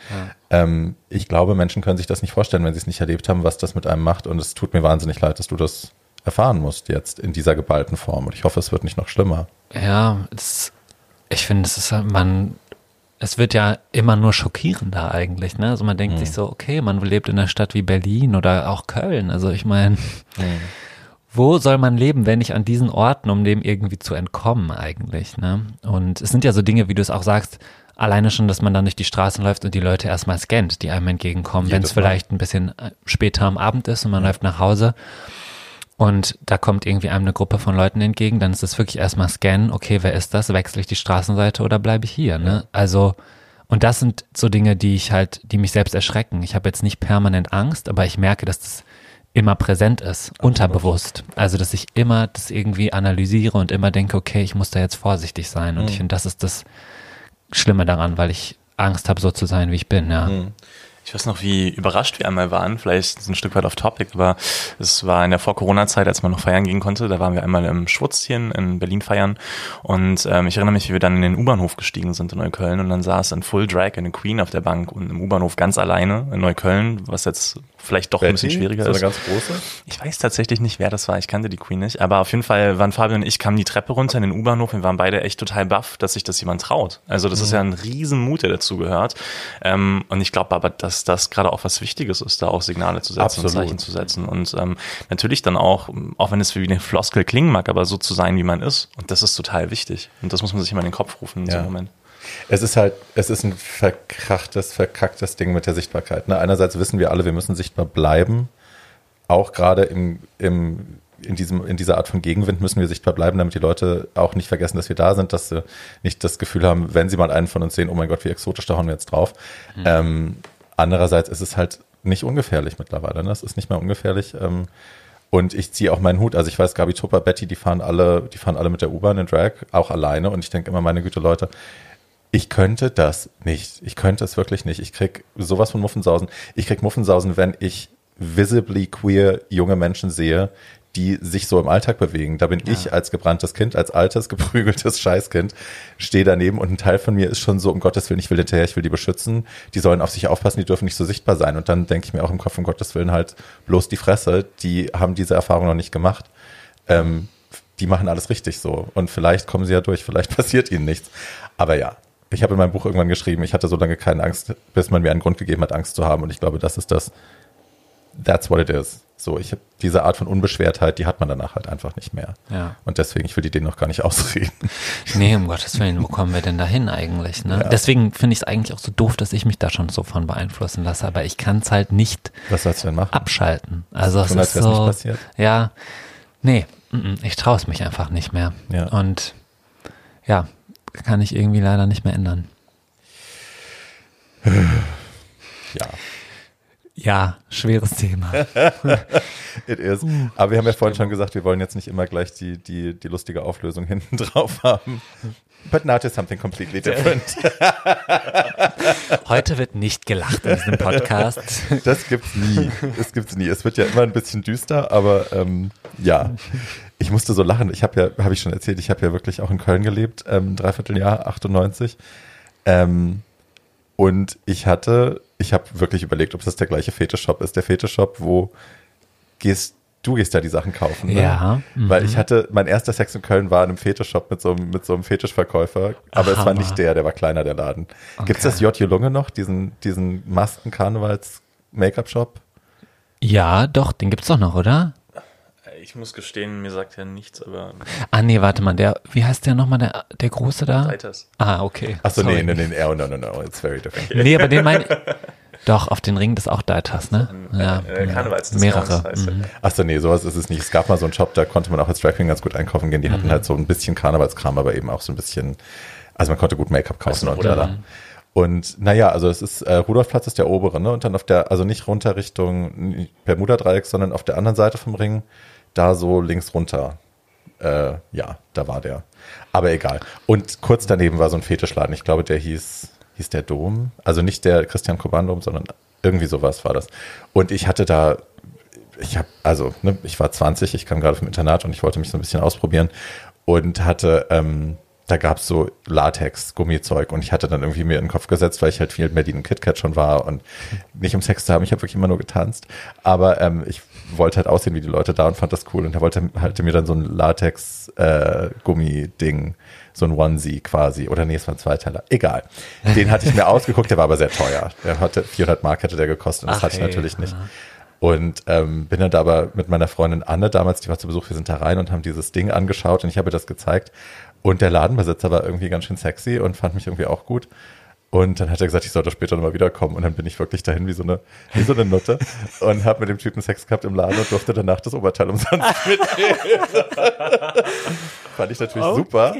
Ähm, ich glaube, Menschen können sich das nicht vorstellen, wenn sie es nicht erlebt haben, was das mit einem macht. Und es tut mir wahnsinnig leid, dass du das erfahren musst jetzt in dieser geballten Form. Und ich hoffe, es wird nicht noch schlimmer. Ja, es, ich finde, es ist halt, man, es wird ja immer nur schockierender eigentlich, ne? Also man denkt sich so, okay, man lebt in einer Stadt wie Berlin oder auch Köln. Also ich meine, wo soll man leben, wenn nicht an diesen Orten, um dem irgendwie zu entkommen eigentlich, ne? Und es sind ja so Dinge, wie du es auch sagst, alleine schon, dass man dann durch die Straßen läuft und die Leute erstmal scannt, die einem entgegenkommen, wenn es vielleicht ein bisschen äh, später am Abend ist und man läuft nach Hause und da kommt irgendwie einem eine Gruppe von Leuten entgegen, dann ist es wirklich erstmal scannen, okay, wer ist das? Wechsle ich die Straßenseite oder bleibe ich hier? Ne? Also, und das sind so Dinge, die ich halt, die mich selbst erschrecken. Ich habe jetzt nicht permanent Angst, aber ich merke, dass das immer präsent ist, unterbewusst. Also, dass ich immer das irgendwie analysiere und immer denke, okay, ich muss da jetzt vorsichtig sein. Und ich finde, das ist das Schlimme daran, weil ich Angst habe, so zu sein, wie ich bin, ja. Ich weiß noch, wie überrascht wir einmal waren, vielleicht ein Stück weit off topic, aber es war in der Vor-Corona-Zeit, als man noch feiern gehen konnte, da waren wir einmal im Schwurzchen in Berlin feiern und ähm, ich erinnere mich, wie wir dann in den U-Bahnhof gestiegen sind in Neukölln und dann saß in Full Drag eine Queen auf der Bank und im U-Bahnhof ganz alleine in Neukölln, was jetzt vielleicht doch ein bisschen schwieriger so ist. eine ganz große? Ich weiß tatsächlich nicht, wer das war. Ich kannte die Queen nicht. Aber auf jeden Fall waren Fabian und ich kamen die Treppe runter in den U-Bahnhof. Wir waren beide echt total baff, dass sich das jemand traut. Also das Mhm. ist ja ein Riesenmut, der dazu gehört. Ähm, und ich glaube aber, dass das gerade auch was Wichtiges ist, da auch Signale zu setzen und Absolut. Zeichen zu setzen. Und ähm, natürlich dann auch, auch wenn es wie eine Floskel klingen mag, aber so zu sein, wie man ist. Und das ist total wichtig. Und das muss man sich immer in den Kopf rufen in so Ja. einem Moment. Es ist halt, es ist ein verkrachtes, verkacktes Ding mit der Sichtbarkeit. Ne? Einerseits wissen wir alle, wir müssen sichtbar bleiben. Auch gerade im, im, in, diesem, in dieser Art von Gegenwind müssen wir sichtbar bleiben, damit die Leute auch nicht vergessen, dass wir da sind, dass sie nicht das Gefühl haben, wenn sie mal einen von uns sehen, oh mein Gott, wie exotisch, da hauen wir jetzt drauf. Ähm, andererseits ist es halt nicht ungefährlich mittlerweile. Ne? Es ist nicht mehr ungefährlich. Ähm, und ich ziehe auch meinen Hut. Also ich weiß, Gabi Tupper, Betty, die fahren alle, die fahren alle mit der U-Bahn in Drag, auch alleine. Und ich denke immer, meine Güte, Leute, ich könnte das nicht. Ich könnte es wirklich nicht. Ich krieg sowas von Muffensausen. Ich krieg Muffensausen, wenn ich visibly queer junge Menschen sehe, die sich so im Alltag bewegen. Da bin ich als gebranntes Kind, als altes, geprügeltes Scheißkind, stehe daneben und ein Teil von mir ist schon so, um Gottes Willen, ich will hinterher, ich will die beschützen. Die sollen auf sich aufpassen, die dürfen nicht so sichtbar sein. Und dann denke ich mir auch im Kopf, um Gottes Willen halt bloß die Fresse, die haben diese Erfahrung noch nicht gemacht. Ähm, die machen alles richtig so. Und vielleicht kommen sie ja durch, vielleicht passiert ihnen nichts. Aber ja, ich habe in meinem Buch irgendwann geschrieben, ich hatte so lange keine Angst, bis man mir einen Grund gegeben hat, Angst zu haben. Und ich glaube, das ist das, that's what it is. So, ich habe diese Art von Unbeschwertheit, die hat man danach halt einfach nicht mehr. Ja. Und deswegen, ich will die denen noch gar nicht ausreden. Nee, um Gottes Willen, wo kommen wir denn da hin eigentlich? Ne? Ja. Deswegen finde ich es eigentlich auch so doof, dass ich mich da schon so von beeinflussen lasse, aber ich kann es halt nicht Was sollst du denn machen? abschalten. Also es ist wär's nicht so, passiert. ja, nee, mm, mm, ich traue es mich einfach nicht mehr. Ja. Und ja, kann ich irgendwie leider nicht mehr ändern. Ja. Ja, schweres Thema. It is. Aber wir haben ja vorhin schon gesagt, wir wollen jetzt nicht immer gleich die, die, die lustige Auflösung hinten drauf haben. But now to something completely different. Heute wird nicht gelacht in diesem Podcast. Das gibt's nie. Das gibt's nie. Es wird ja immer ein bisschen düster, aber ähm, ja. Ich musste so lachen. Ich habe ja, habe ich schon erzählt, ich habe ja wirklich auch in Köln gelebt, ähm, dreiviertel Jahr, 98. Ähm, und ich hatte, ich habe wirklich überlegt, ob das der gleiche Fetischshop ist. Der Fetischshop, wo gehst du gehst ja die Sachen kaufen. Ne? Ja. Weil ich hatte, mein erster Sex in Köln war in einem Fetischshop mit so einem, mit so einem Fetischverkäufer. Aber es war nicht der, der war kleiner, der Laden. Gibt's das J. Lunge noch, diesen, diesen Masken-Karnevals-Make-up-Shop? Ja, doch, den gibt's doch noch, oder? Ich muss gestehen, mir sagt ja nichts, aber Ah, nee, warte mal, der, wie heißt der nochmal, der, der Große da? Reiters. Ah, okay. Achso, nee, nee, nee, oh, no, no, no, it's very different. Nee, aber den mein Doch, auf den Ring des auch Deitas, ne? Ja. Äh, Karnevals Mehrere. er. Mhm. Achso, nee, sowas ist es nicht. Es gab mal so einen Shop, da konnte man auch als Drag Queen ganz gut einkaufen gehen. Die hatten halt so ein bisschen Karnevalskram, aber eben auch so ein bisschen, also man konnte gut Make-up kaufen noch, und oder? da. Und naja, also es ist, äh, Rudolfplatz ist der obere, ne? Und dann auf der, also nicht runter Richtung Bermuda-Dreieck, sondern auf der anderen Seite vom Ring, da so links runter. Äh, ja, da war der. Aber egal. Und kurz daneben war so ein Fetischladen. Ich glaube, der hieß, hieß der Dom. Also nicht der Christian Koban Dom, sondern irgendwie sowas war das. Und ich hatte da, ich habe, also, ne, ich war 20, ich kam gerade vom Internat und ich wollte mich so ein bisschen ausprobieren und hatte, ähm, da gab's so Latex, Gummizeug und ich hatte dann irgendwie mir in den Kopf gesetzt, weil ich halt viel mit Berlin und KitKat schon war und nicht um Sex zu haben, ich habe wirklich immer nur getanzt, aber ähm, ich wollte halt aussehen wie die Leute da und fand das cool und er wollte halt mir dann so ein Latex äh, so ein Onesie quasi, oder nee, es war ein Zweiteiler, egal. Den hatte ich mir ausgeguckt, der war aber sehr teuer. Der hatte 400 Mark hätte der gekostet und das Ach, hatte ich hey. natürlich nicht. Und ähm, bin dann da aber mit meiner Freundin Anne damals, die war zu Besuch, wir sind da rein und haben dieses Ding angeschaut und ich habe das gezeigt. Und der Ladenbesitzer war irgendwie ganz schön sexy und fand mich irgendwie auch gut. Und dann hat er gesagt, ich sollte später nochmal wiederkommen. Und dann bin ich wirklich dahin wie so eine, wie so eine Nutte und habe mit dem Typen Sex gehabt im Laden und durfte danach das Oberteil umsonst mitnehmen. fand ich natürlich super.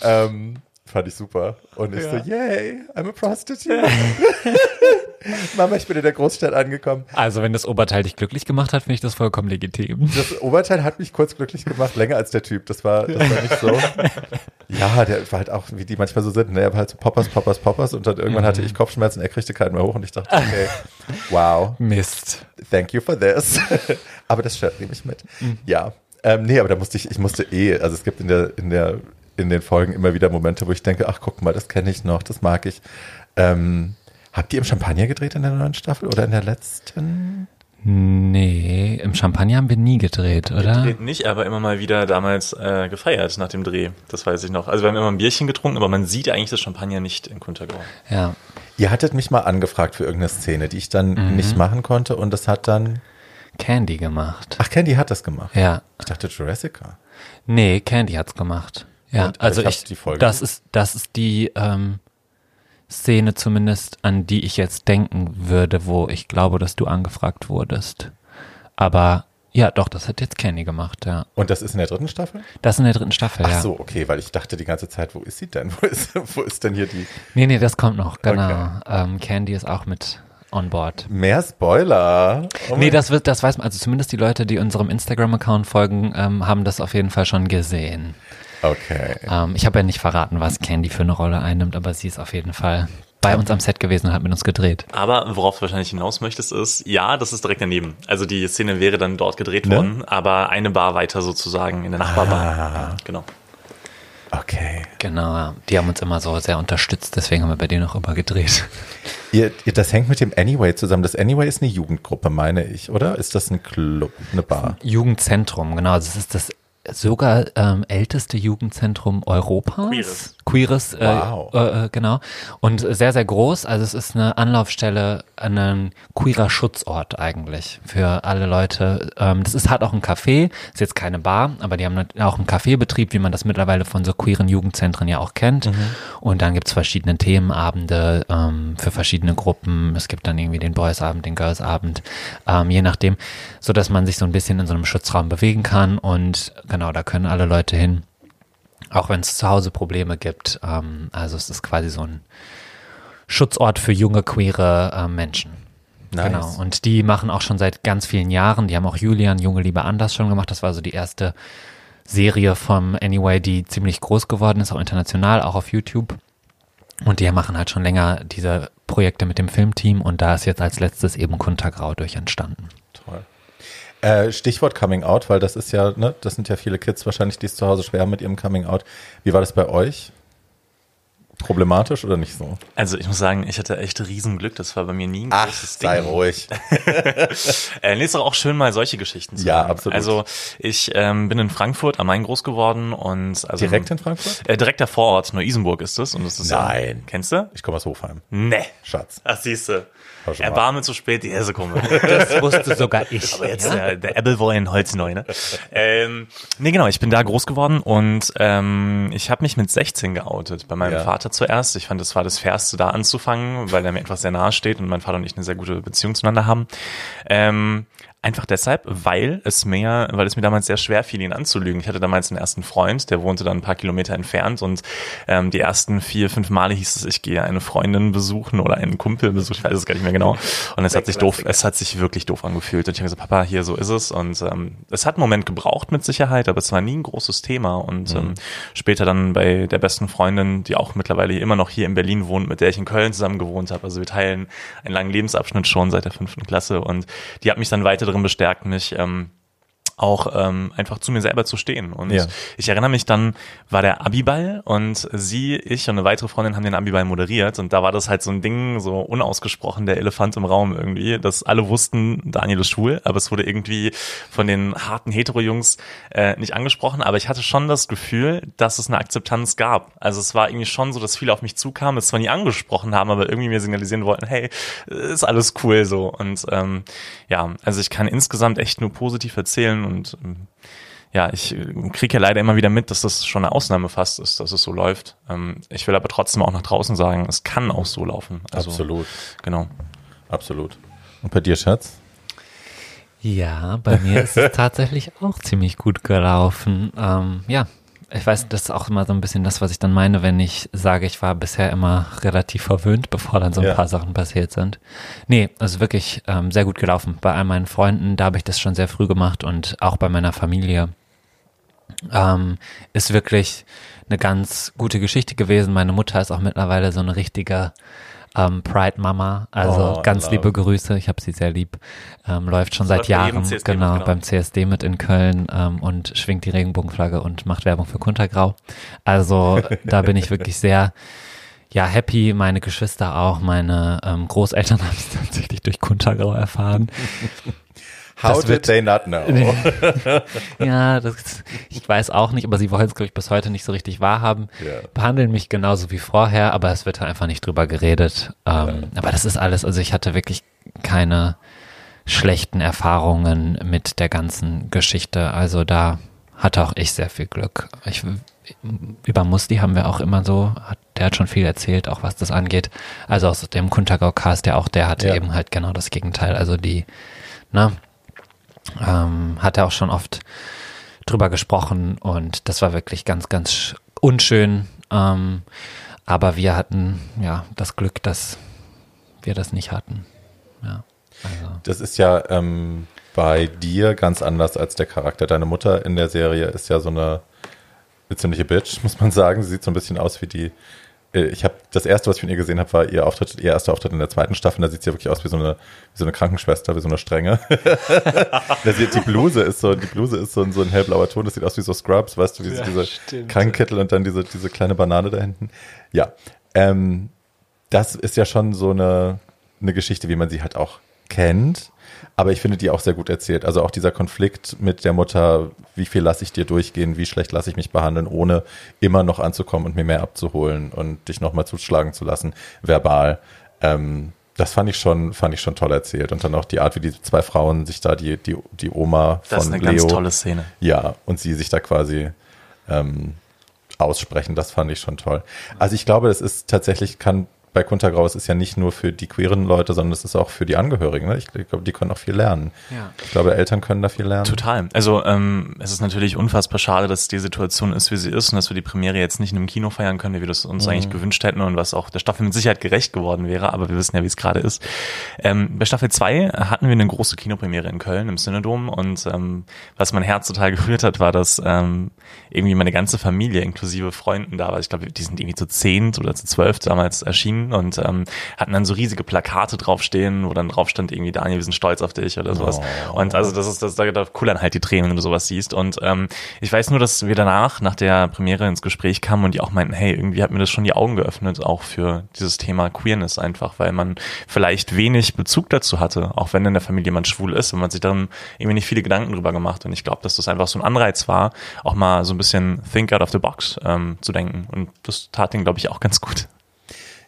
Ähm, fand ich super. Und ich so, yay, I'm a prostitute. Mama, ich bin in der Großstadt angekommen. Also, wenn das Oberteil dich glücklich gemacht hat, finde ich das vollkommen legitim. Das Oberteil hat mich kurz glücklich gemacht, länger als der Typ. Das war, das war nicht so. Ja, der war halt auch, wie die manchmal so sind. Ne? Er war halt so Poppers, Poppers, Poppers und dann irgendwann hatte ich Kopfschmerzen, er kriegte keinen mehr hoch und ich dachte, okay, wow, Mist. thank you for this. aber das Shirt nehme ich mit. Ja. Ähm, nee, aber da musste ich, ich musste eh, also es gibt in der, in der, in den Folgen immer wieder Momente, wo ich denke, ach guck mal, das kenne ich noch, das mag ich. Ähm, habt ihr im Champagner gedreht in der neuen Staffel oder in der letzten? Nee, im Champagner haben wir nie gedreht, oder? Gedreht nicht, aber immer mal wieder damals äh, gefeiert nach dem Dreh. Das weiß ich noch. Also wir haben immer ein Bierchen getrunken, aber man sieht eigentlich das Champagner nicht in Kuntergau. Ja. Ihr hattet mich mal angefragt für irgendeine Szene, die ich dann nicht machen konnte und das hat dann, Candy gemacht. ach, Candy hat das gemacht. Ja. Ich dachte Jurassica. Nee, Candy hat's gemacht. Ja, Und, also ich ich, die Folge das ist, das ist die ähm, Szene zumindest, an die ich jetzt denken würde, wo ich glaube, dass du angefragt wurdest. Aber ja, doch, das hat jetzt Candy gemacht, ja. Und das ist in der dritten Staffel? Das ist in der dritten Staffel, Ach ja. so, okay, weil ich dachte die ganze Zeit, wo ist sie denn? Wo ist, wo ist denn hier die? Nee, nee, das kommt noch, genau. Okay. Ähm, Candy ist auch mit on board. Mehr Spoiler. Oh Nee, das wird, das weiß man, also zumindest die Leute, die unserem Instagram-Account folgen, ähm, haben das auf jeden Fall schon gesehen. Okay. Ähm, ich habe ja nicht verraten, was Candy für eine Rolle einnimmt, aber sie ist auf jeden Fall bei uns am Set gewesen und hat mit uns gedreht. Aber worauf du wahrscheinlich hinaus möchtest, ist, ja, das ist direkt daneben. Also die Szene wäre dann dort gedreht Ne? worden, aber eine Bar weiter sozusagen in der Nachbarbar. Ah. Ja, genau. Okay. Genau, ja. die haben uns immer so sehr unterstützt, deswegen haben wir bei denen auch immer gedreht. Ihr, ihr, das hängt mit dem Anyway zusammen. Das Anyway ist eine Jugendgruppe, meine ich, oder? Ist das ein Club, eine Bar? Jugendzentrum, genau, das ist das sogar ähm, älteste Jugendzentrum Europas. Queeres. Queeres, äh, Wow. äh, äh, genau. Und sehr, sehr groß. Also es ist eine Anlaufstelle, ein queerer Schutzort eigentlich für alle Leute. Ähm, das ist, hat auch ein Café, ist jetzt keine Bar, aber die haben auch einen Kaffeebetrieb, wie man das mittlerweile von so queeren Jugendzentren ja auch kennt. Und dann gibt's verschiedene Themenabende ähm, für verschiedene Gruppen. Es gibt dann irgendwie den Boys-Abend, den Girls-Abend, ähm, je nachdem, so dass man sich so ein bisschen in so einem Schutzraum bewegen kann. Und genau, da können alle Leute hin. Auch wenn es zu Hause Probleme gibt. Ähm, also es ist quasi so ein Schutzort für junge, queere äh, Menschen. Nice. Genau. Und die machen auch schon seit ganz vielen Jahren. Die haben auch Julian, Junge Liebe anders schon gemacht. Das war so die erste Serie vom Anyway, die ziemlich groß geworden ist, auch international, auch auf YouTube. Und die machen halt schon länger diese Projekte mit dem Filmteam und da ist jetzt als letztes eben Kuntergrau durch entstanden. Äh, Stichwort Coming Out, weil das ist ja, ne, das sind ja viele Kids wahrscheinlich, die es zu Hause schwer haben mit ihrem Coming Out. Wie war das bei euch? Problematisch oder nicht so? Also ich muss sagen, ich hatte echt Riesenglück. Das war bei mir nie ein Ach, großes Ding. sei ruhig. äh, nee, ist doch auch schön, mal solche Geschichten zu Ja, hören. absolut. Also ich ähm, bin in Frankfurt am Main groß geworden und also direkt in Frankfurt? Äh, direkt der Vorort, Neu-Isenburg ist es und das ist Nein. Ja, kennst du? Ich komme aus Hofheim. Nee. Schatz. Ach, siehst du. Er war mir zu spät, die Hesse komme. Das wusste sogar ich. Aber jetzt ja? der, der Applewoyen Holzneu, ne? ähm, nee, genau, ich bin da groß geworden und ähm, ich habe mich mit 16 geoutet. Bei meinem ja. Vater zuerst. Ich fand, das war das Fairste, da anzufangen, weil er mir etwas sehr nahe steht und mein Vater und ich eine sehr gute Beziehung zueinander haben. Ähm, Einfach deshalb, weil es mir, weil es mir damals sehr schwer fiel, ihn anzulügen. Ich hatte damals einen ersten Freund, der wohnte dann ein paar Kilometer entfernt und ähm, die ersten vier, fünf Male hieß es, ich gehe eine Freundin besuchen oder einen Kumpel besuchen, ich weiß es gar nicht mehr genau. Und es hat sich doof, es hat sich wirklich doof angefühlt. Und ich habe gesagt, Papa, hier so ist es. Und ähm, es hat einen Moment gebraucht mit Sicherheit, aber es war nie ein großes Thema. Und ähm, mhm. später dann bei der besten Freundin, die auch mittlerweile immer noch hier in Berlin wohnt, mit der ich in Köln zusammen gewohnt habe. Also wir teilen einen langen Lebensabschnitt schon seit der fünften Klasse und die hat mich dann weiter darin bestärkt, mich ähm, auch ähm, einfach zu mir selber zu stehen. Und ja. ich erinnere mich dann, war der Abiball und sie, ich und eine weitere Freundin haben den Abiball moderiert und da war das halt so ein Ding, so unausgesprochen, der Elefant im Raum irgendwie, dass alle wussten, Daniel ist schwul, aber es wurde irgendwie von den harten Hetero-Jungs äh, nicht angesprochen, aber ich hatte schon das Gefühl, dass es eine Akzeptanz gab. Also es war irgendwie schon so, dass viele auf mich zukamen, es zwar nie angesprochen haben, aber irgendwie mir signalisieren wollten, hey, ist alles cool so. Und ähm, ja, also ich kann insgesamt echt nur positiv erzählen und ähm, ja, ich äh, kriege ja leider immer wieder mit, dass das schon eine Ausnahme fast ist, dass es so läuft. Ähm, ich will aber trotzdem auch nach draußen sagen, es kann auch so laufen. Also, Absolut. Genau. Absolut. Und bei dir, Schatz? Ja, bei mir ist es tatsächlich auch ziemlich gut gelaufen. Ähm, ja, ich weiß, das ist auch immer so ein bisschen das, was ich dann meine, wenn ich sage, ich war bisher immer relativ verwöhnt, bevor dann so ein ja. paar Sachen passiert sind. Nee, also wirklich ähm, sehr gut gelaufen. Bei all meinen Freunden, da habe ich das schon sehr früh gemacht und auch bei meiner Familie. Ähm, ist wirklich eine ganz gute Geschichte gewesen. Meine Mutter ist auch mittlerweile so eine richtige ähm, Pride Mama. Also oh, ganz liebe Grüße, ich habe sie sehr lieb. Ähm, läuft schon seit Jahren genau, genau, beim CSD mit in Köln ähm, und schwingt die Regenbogenflagge und macht Werbung für Kuntergrau. Also da bin ich wirklich sehr ja, happy, meine Geschwister auch, meine ähm, Großeltern haben es tatsächlich durch Kuntergrau erfahren. How das did wird, they not know? ja, das, ich weiß auch nicht, aber sie wollen es, glaube ich, bis heute nicht so richtig wahrhaben. Yeah. Behandeln mich genauso wie vorher, aber es wird einfach nicht drüber geredet. Ähm, yeah. Aber das ist alles, also ich hatte wirklich keine schlechten Erfahrungen mit der ganzen Geschichte. Also da hatte auch ich sehr viel Glück. Ich, über Musti haben wir auch immer so, der hat schon viel erzählt, auch was das angeht. Also aus dem Kuntergau-Cast, der auch, der hatte ja. eben halt genau das Gegenteil. Also die, na, ähm, hat er auch schon oft drüber gesprochen und das war wirklich ganz, ganz unschön. Ähm, aber wir hatten ja das Glück, dass wir das nicht hatten. Ja, also. Das ist ja ähm, bei dir ganz anders als der Charakter. Deine Mutter in der Serie ist ja so eine, ziemliche Bitch, muss man sagen. Sie sieht so ein bisschen aus wie die ich habe das erste, was ich von ihr gesehen habe, war ihr Auftritt, ihr erster Auftritt in der zweiten Staffel. Da sieht sie ja wirklich aus wie so eine, wie so eine Krankenschwester, wie so eine Strenge. die Bluse ist so, die Bluse ist so ein, so ein hellblauer Ton. Das sieht aus wie so Scrubs, weißt du, wie ja, diese. Krankenkittel und dann diese, diese kleine Banane da hinten. Ja, ähm, das ist ja schon so eine, eine Geschichte, wie man sie halt auch kennt. Aber ich finde die auch sehr gut erzählt. Also auch dieser Konflikt mit der Mutter, wie viel lasse ich dir durchgehen, wie schlecht lasse ich mich behandeln, ohne immer noch anzukommen und mir mehr abzuholen und dich nochmal zuschlagen zu lassen, verbal. Ähm, das fand ich schon, fand ich schon toll erzählt. Und dann auch die Art, wie die zwei Frauen sich da, die, die, die Oma von Leo. Das ist eine Leo, ganz tolle Szene. Ja, und sie sich da quasi ähm, aussprechen, das fand ich schon toll. Also ich glaube, es ist tatsächlich, kann bei Kunter Grau, es ist ja nicht nur für die queeren Leute, sondern es ist auch für die Angehörigen. Ne? Ich, ich glaube, die können auch viel lernen. Ja. Ich glaube, Eltern können da viel lernen. Total. Also ähm, es ist natürlich unfassbar schade, dass die Situation ist, wie sie ist und dass wir die Premiere jetzt nicht in einem Kino feiern können, wie wir das uns Mhm. eigentlich gewünscht hätten und was auch der Staffel mit Sicherheit gerecht geworden wäre, aber wir wissen ja, wie es gerade ist. Ähm, bei Staffel 2 hatten wir eine große Kinopremiere in Köln im Synodom und ähm, was mein Herz total gerührt hat, war, dass ähm, irgendwie meine ganze Familie inklusive Freunden da war. Ich glaube, die sind irgendwie zu zehnt oder zu zwölf damals erschienen und ähm, hatten dann so riesige Plakate draufstehen, wo dann drauf stand irgendwie Daniel, wir sind stolz auf dich oder sowas. Oh. Und also das ist, das, da, da kullern halt die Tränen, wenn du sowas siehst. Und ähm, ich weiß nur, dass wir danach, nach der Premiere ins Gespräch kamen und die auch meinten, hey, irgendwie hat mir das schon die Augen geöffnet, auch für dieses Thema Queerness einfach, weil man vielleicht wenig Bezug dazu hatte, auch wenn in der Familie jemand schwul ist und man sich dann irgendwie nicht viele Gedanken drüber gemacht. Und ich glaube, dass das einfach so ein Anreiz war, auch mal so ein bisschen think out of the box ähm, zu denken. Und das tat den, glaube ich, auch ganz gut.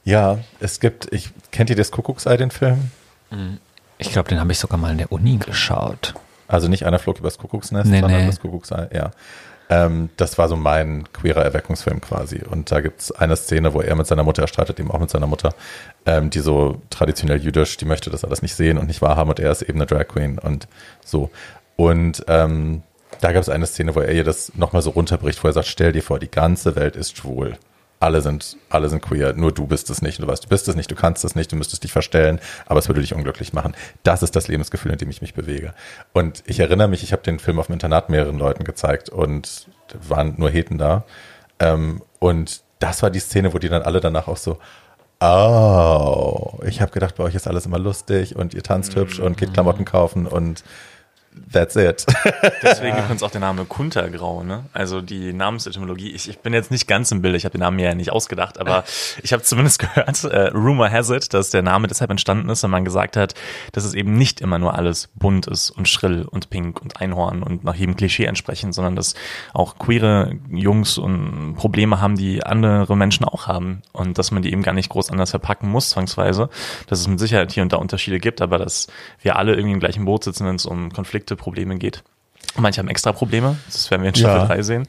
Ja, es gibt, ich kennt ihr das Kuckucksei, den Film? Ich glaube, den habe ich sogar mal in der Uni geschaut. Also nicht einer flog übers Kuckucksnest, Nee, sondern nee. das Kuckucksei, ja. Ähm, das war so mein queerer Erweckungsfilm quasi. Und da gibt's eine Szene, wo er mit seiner Mutter, er startet eben auch mit seiner Mutter, ähm, die so traditionell jüdisch, die möchte das alles nicht sehen und nicht wahrhaben und er ist eben eine Drag Queen und so. Und ähm, da gab es eine Szene, wo er ihr das nochmal so runterbricht, wo er sagt, stell dir vor, die ganze Welt ist schwul. Alle sind, alle sind queer, nur du bist es nicht. Du weißt, du bist es nicht, du kannst es nicht, du müsstest dich verstellen, aber es würde dich unglücklich machen. Das ist das Lebensgefühl, in dem ich mich bewege. Und ich erinnere mich, ich habe den Film auf dem Internat mehreren Leuten gezeigt und waren nur Heten da. Ähm, und das war die Szene, wo die dann alle danach auch so, oh, ich habe gedacht, bei euch ist alles immer lustig und ihr tanzt hübsch und geht Klamotten kaufen und that's it. Deswegen übrigens auch der Name Kuntergrau, ne? Also die Namensetymologie. Ich, ich bin jetzt nicht ganz im Bild, ich habe den Namen ja nicht ausgedacht, aber ich habe zumindest gehört, äh, Rumor has it, dass der Name deshalb entstanden ist, weil man gesagt hat, dass es eben nicht immer nur alles bunt ist und schrill und pink und Einhorn und nach jedem Klischee entsprechend, sondern dass auch queere Jungs und Probleme haben, die andere Menschen auch haben und dass man die eben gar nicht groß anders verpacken muss, zwangsweise. Dass es mit Sicherheit hier und da Unterschiede gibt, aber dass wir alle irgendwie im gleichen Boot sitzen, wenn es um Konflikte, Probleme geht. Manche haben extra Probleme, das werden wir in Staffel Ja. 3 sehen.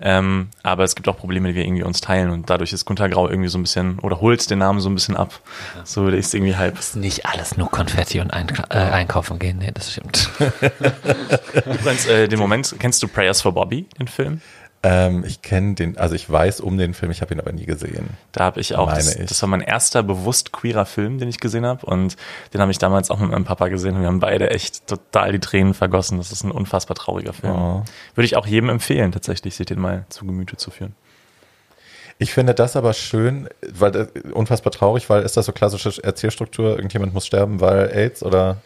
Ähm, aber es gibt auch Probleme, die wir irgendwie uns teilen und dadurch ist Gunter Grau irgendwie so ein bisschen, oder holt den Namen so ein bisschen ab. So würde ich es irgendwie halb. Ist nicht alles nur Konfetti und ein, äh, einkaufen gehen. Nee, das stimmt. Übrigens, äh, den Moment, kennst du Prayers for Bobby, den Film? Ähm, ich kenne den, also ich weiß um den Film, ich habe ihn aber nie gesehen. Da habe ich auch, Meine das, ich. das war mein erster bewusst queerer Film, den ich gesehen habe und den habe ich damals auch mit meinem Papa gesehen und wir haben beide echt total die Tränen vergossen. Das ist ein unfassbar trauriger Film. Oh. Würde ich auch jedem empfehlen, tatsächlich, sich den mal zu Gemüte zu führen. Ich finde das aber schön, weil das, unfassbar traurig, weil ist das so klassische Erzählstruktur, irgendjemand muss sterben, weil AIDS oder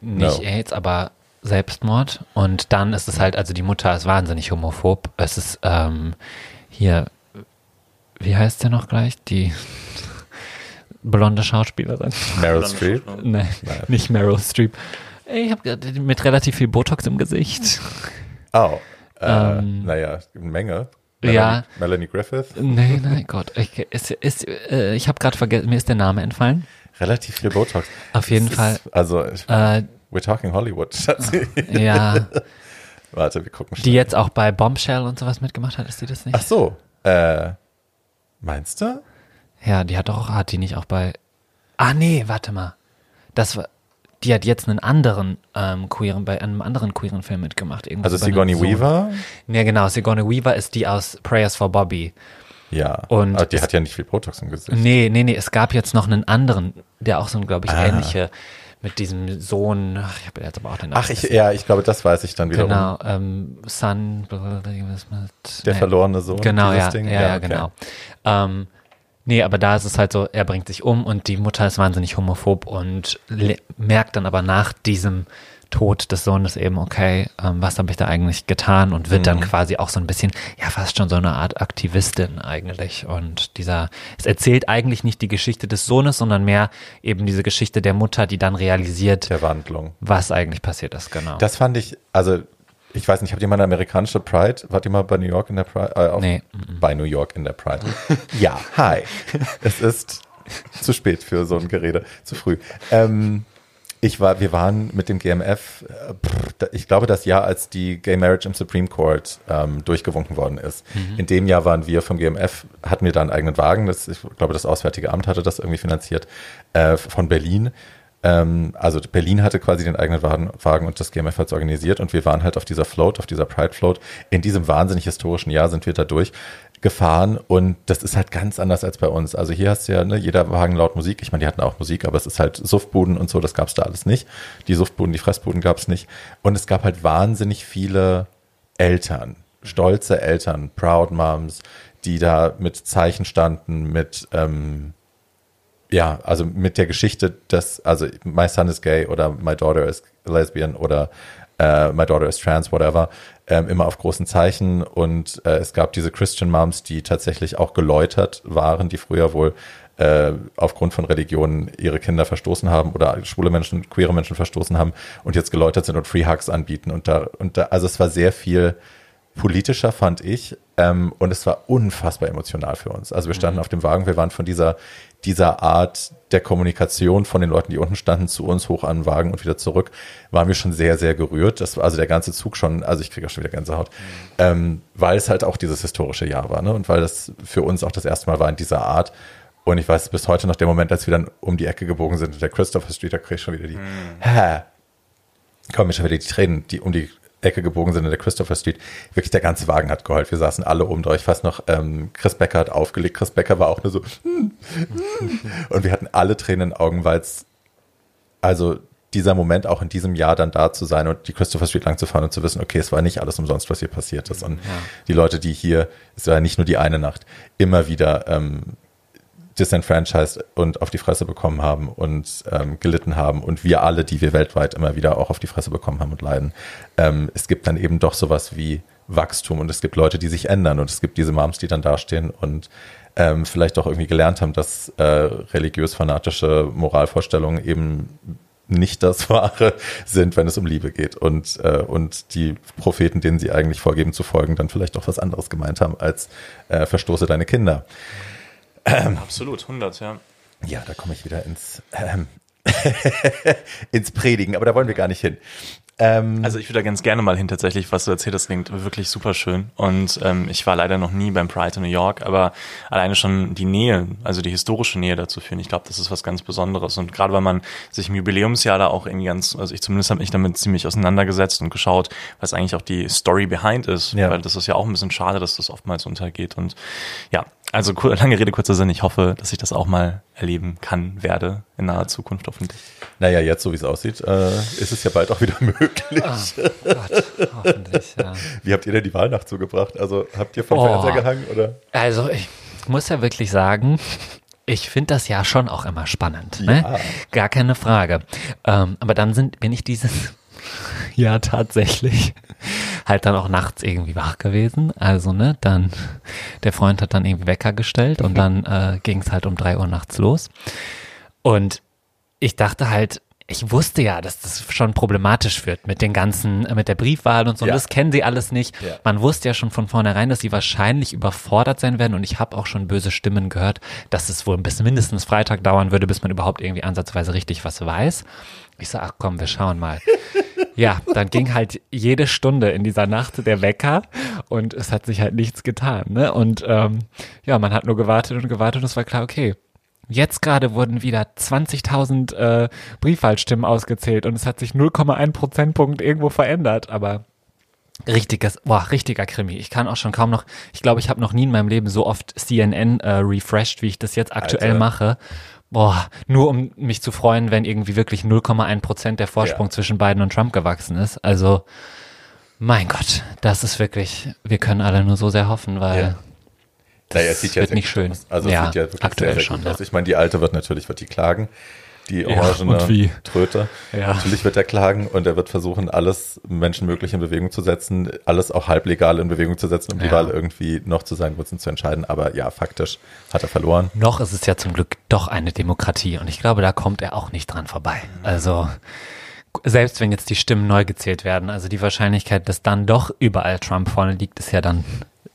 Nicht No. AIDS, aber Selbstmord. Und dann ist es halt, also die Mutter ist wahnsinnig homophob. Es ist ähm, hier, wie heißt der noch gleich? Die blonde Schauspielerin. Meryl Streep? Nein, nicht Meryl Streep. Ich habe mit relativ viel Botox im Gesicht. Oh, äh, Ähm, naja, eine Menge. Ja. Melanie Griffith, Nein, nein, Gott. Ich, ist, ist, äh, ich habe gerade vergessen, mir ist der Name entfallen. relativ viel Botox. Auf jeden Das Fall. Ist, also, ich- Äh, we're talking Hollywood, Schatzi. ja, Warte, wir gucken die schnell. jetzt auch bei Bombshell und sowas mitgemacht hat, ist die das nicht? Ach so, äh, meinst du? Ja, die hat doch auch, hat die nicht auch bei. Ah, nee, warte mal. Das war. Die hat jetzt einen anderen ähm, queeren, bei einem anderen queeren Film mitgemacht. Also Sigourney. Weaver? Ja, genau. Sigourney Weaver ist die aus Prayers for Bobby. Ja. Und aber die hat ja nicht viel Botox im Gesicht. Nee, nee, nee. Es gab jetzt noch einen anderen, der auch so ein, glaube ich, Ah. ähnliche mit diesem Sohn. Ach, ich habe jetzt aber auch den Namen Ach, ich, ja, ich glaube, das weiß ich dann wiederum. Genau, ähm, Son, mit, Der nee. verlorene Sohn. Genau, ja, Ding. ja, ja, okay. genau. Ähm, nee, aber da ist es halt so, er bringt sich um und die Mutter ist wahnsinnig homophob und merkt dann aber nach diesem Tod des Sohnes eben, okay, ähm, was habe ich da eigentlich getan und wird Mhm. dann quasi auch so ein bisschen, ja, fast schon so eine Art Aktivistin eigentlich. Und dieser, es erzählt eigentlich nicht die Geschichte des Sohnes, sondern mehr eben diese Geschichte der Mutter, die dann realisiert, Der Wandlung. was eigentlich passiert ist, genau. Das fand ich, also ich weiß nicht, habt ihr mal eine amerikanische Pride? Wart ihr mal bei New York in der Pride? Äh, auf, Nee. Bei New York in der Pride. ja, hi. Es ist zu spät für so ein Gerede, zu früh. Ähm, Ich war, wir waren mit dem GMF, äh, ich glaube, das Jahr, als die Gay Marriage im Supreme Court ähm, durchgewunken worden ist. Mhm. In dem Jahr waren wir vom GMF, hatten wir da einen eigenen Wagen. Das, ich glaube, das Auswärtige Amt hatte das irgendwie finanziert, äh, von Berlin. Ähm, also Berlin hatte quasi den eigenen Wagen und das GMF hat es organisiert und wir waren halt auf dieser Float, auf dieser Pride Float. In diesem wahnsinnig historischen Jahr sind wir da durch gefahren und das ist halt ganz anders als bei uns. Also hier hast du ja, ne, jeder Wagen laut Musik. Ich meine, die hatten auch Musik, aber es ist halt Suftbuden und so, das gab es da alles nicht. Die Suftbuden, die Fressbuden gab es nicht. Und es gab halt wahnsinnig viele Eltern, stolze Eltern, Proud Moms, die da mit Zeichen standen, mit ähm, ja, also mit der Geschichte, dass, also my son is gay oder my daughter is lesbian oder uh, my daughter is trans, whatever ähm, immer auf großen Zeichen und äh, es gab diese Christian Moms, die tatsächlich auch geläutert waren, die früher wohl äh, aufgrund von Religionen ihre Kinder verstoßen haben oder schwule Menschen, queere Menschen verstoßen haben und jetzt geläutert sind und Free Hugs anbieten und da und da, also es war sehr viel politischer, fand ich. Ähm, und es war unfassbar emotional für uns. Also wir standen mhm. auf dem Wagen, wir waren von dieser, dieser Art der Kommunikation von den Leuten, die unten standen, zu uns hoch an den Wagen und wieder zurück, waren wir schon sehr, sehr gerührt. Das war also der ganze Zug schon, also ich kriege auch schon wieder Gänsehaut, mhm. ähm, weil es halt auch dieses historische Jahr war, ne? Und weil das für uns auch das erste Mal war in dieser Art. Und ich weiß bis heute noch der Moment, als wir dann um die Ecke gebogen sind, der Christopher Street, da kriege ich schon wieder die, mhm. hä, kommen mir schon wieder die Tränen, die um die Ecke gebogen sind in der Christopher Street. Wirklich der ganze Wagen hat geheult. Wir saßen alle oben durch. Fast noch ähm, Chris Becker hat aufgelegt. Chris Becker war auch nur so. Hm, hm. und wir hatten alle Tränen in den Augen, weil es also dieser Moment auch in diesem Jahr dann da zu sein und die Christopher Street lang zu fahren und zu wissen, okay, es war nicht alles umsonst, was hier passiert ist. Und ja. die Leute, die hier, es war nicht nur die eine Nacht, immer wieder ähm, disenfranchised und auf die Fresse bekommen haben und ähm, gelitten haben und wir alle, die wir weltweit immer wieder auch auf die Fresse bekommen haben und leiden. Ähm, es gibt dann eben doch sowas wie Wachstum und es gibt Leute, die sich ändern und es gibt diese Moms, die dann dastehen und ähm, vielleicht auch irgendwie gelernt haben, dass äh, religiös-fanatische Moralvorstellungen eben nicht das Wahre sind, wenn es um Liebe geht und, äh, und die Propheten, denen sie eigentlich vorgeben zu folgen, dann vielleicht doch was anderes gemeint haben als äh, verstoße deine Kinder. Ähm, Absolut, 100, ja. Ja, da komme ich wieder ins, ähm, ins Predigen, aber da wollen wir gar nicht hin. Ähm, also ich würde da ganz gerne mal hin tatsächlich, was du erzählt hast, klingt wirklich super schön. Und ähm, ich war leider noch nie beim Pride in New York, aber alleine schon die Nähe, also die historische Nähe dazu führen, ich glaube, das ist was ganz Besonderes. Und gerade weil man sich im Jubiläumsjahr da auch irgendwie ganz, also ich zumindest habe mich damit ziemlich auseinandergesetzt und geschaut, was eigentlich auch die Story behind ist. Ja. Weil das ist ja auch ein bisschen schade, dass das oftmals untergeht. Und ja, also lange Rede, kurzer Sinn. Ich hoffe, dass ich das auch mal erleben kann, werde in naher Zukunft hoffentlich. Naja, jetzt, so wie es aussieht, äh, ist es ja bald auch wieder möglich. Oh, Gott, hoffentlich, ja. Wie habt ihr denn die Wahlnacht zugebracht? Also habt ihr vom oh, Fernseher gehangen oder? Also ich muss ja wirklich sagen, ich finde das ja schon auch immer spannend. Ne? Ja. Ne? Gar keine Frage. Ähm, aber dann sind, bin ich dieses ja tatsächlich halt dann auch nachts irgendwie wach gewesen. Also, ne, dann, der Freund hat dann irgendwie Wecker gestellt und dann äh, ging es halt um drei Uhr nachts los. Und ich dachte halt, ich wusste ja, dass das schon problematisch wird mit den ganzen, mit der Briefwahl und so. Ja. Und das kennen sie alles nicht. Ja. Man wusste ja schon von vornherein, dass sie wahrscheinlich überfordert sein werden. Und ich habe auch schon böse Stimmen gehört, dass es wohl bis mindestens Freitag dauern würde, bis man überhaupt irgendwie ansatzweise richtig was weiß. Ich sag, ach komm, wir schauen mal. Ja, dann ging halt jede Stunde in dieser Nacht der Wecker und es hat sich halt nichts getan. Ne? Und ähm, ja, man hat nur gewartet und gewartet und es war klar, okay, Jetzt gerade wurden wieder 20.000 äh, Briefwahlstimmen ausgezählt und es hat sich 0,1 Prozentpunkt irgendwo verändert, aber richtiges, boah, richtiger Krimi. Ich kann auch schon kaum noch, ich glaube, ich habe noch nie in meinem Leben so oft CNN äh, refreshed, wie ich das jetzt aktuell Alter. mache boah, nur um mich zu freuen, wenn irgendwie wirklich 0,1 Prozent der Vorsprung ja. zwischen Biden und Trump gewachsen ist. Also, mein Gott, das ist wirklich, wir können alle nur so sehr hoffen, weil ja. das naja, sieht wird nicht schön. Aus. Also, ja, es sieht ja wirklich aktuell sehr, sehr schon. Aus. Ich meine, die Alte wird natürlich, wird die klagen die orangene ja, Tröte. Ja. Natürlich wird er klagen und er wird versuchen, alles menschenmöglich in Bewegung zu setzen, alles auch halblegal in Bewegung zu setzen, um ja. die Wahl irgendwie noch zu seinen Nutzen zu entscheiden. Aber ja, faktisch hat er verloren. Noch ist es ja zum Glück doch eine Demokratie und ich glaube, da kommt er auch nicht dran vorbei. Also selbst wenn jetzt die Stimmen neu gezählt werden, also die Wahrscheinlichkeit, dass dann doch überall Trump vorne liegt, ist ja dann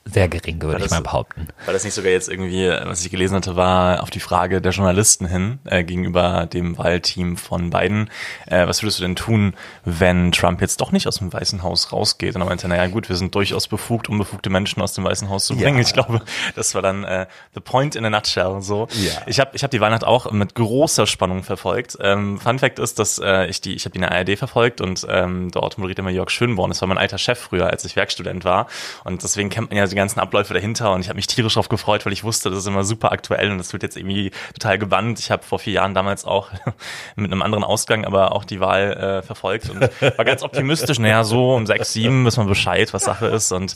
sehr gering, würde ich das- mal behaupten. Weil das nicht sogar jetzt irgendwie, was ich gelesen hatte, war auf die Frage der Journalisten hin äh, gegenüber dem Wahlteam von Biden. Äh, was würdest du denn tun, wenn Trump jetzt doch nicht aus dem Weißen Haus rausgeht? Und er meinte, naja gut, wir sind durchaus befugt, unbefugte Menschen aus dem Weißen Haus zu bringen. Ja. Ich glaube, das war dann äh, the point in a nutshell. So. Ja. Ich habe ich hab die Weihnacht auch mit großer Spannung verfolgt. Ähm, Fun Fact ist, dass äh, ich die, ich habe die in der ARD verfolgt und ähm, dort moderiert immer Jörg Schönborn. Das war mein alter Chef früher, als ich Werkstudent war. Und deswegen kennt man ja die ganzen Abläufe dahinter und ich habe mich tierisch darauf gefreut, weil ich wusste, das ist immer super aktuell und das wird jetzt irgendwie total gebannt. Ich habe vor vier Jahren damals auch mit einem anderen Ausgang aber auch die Wahl äh, verfolgt und war ganz optimistisch. Naja, so um sechs, sieben wissen wir Bescheid, was Sache ist. Und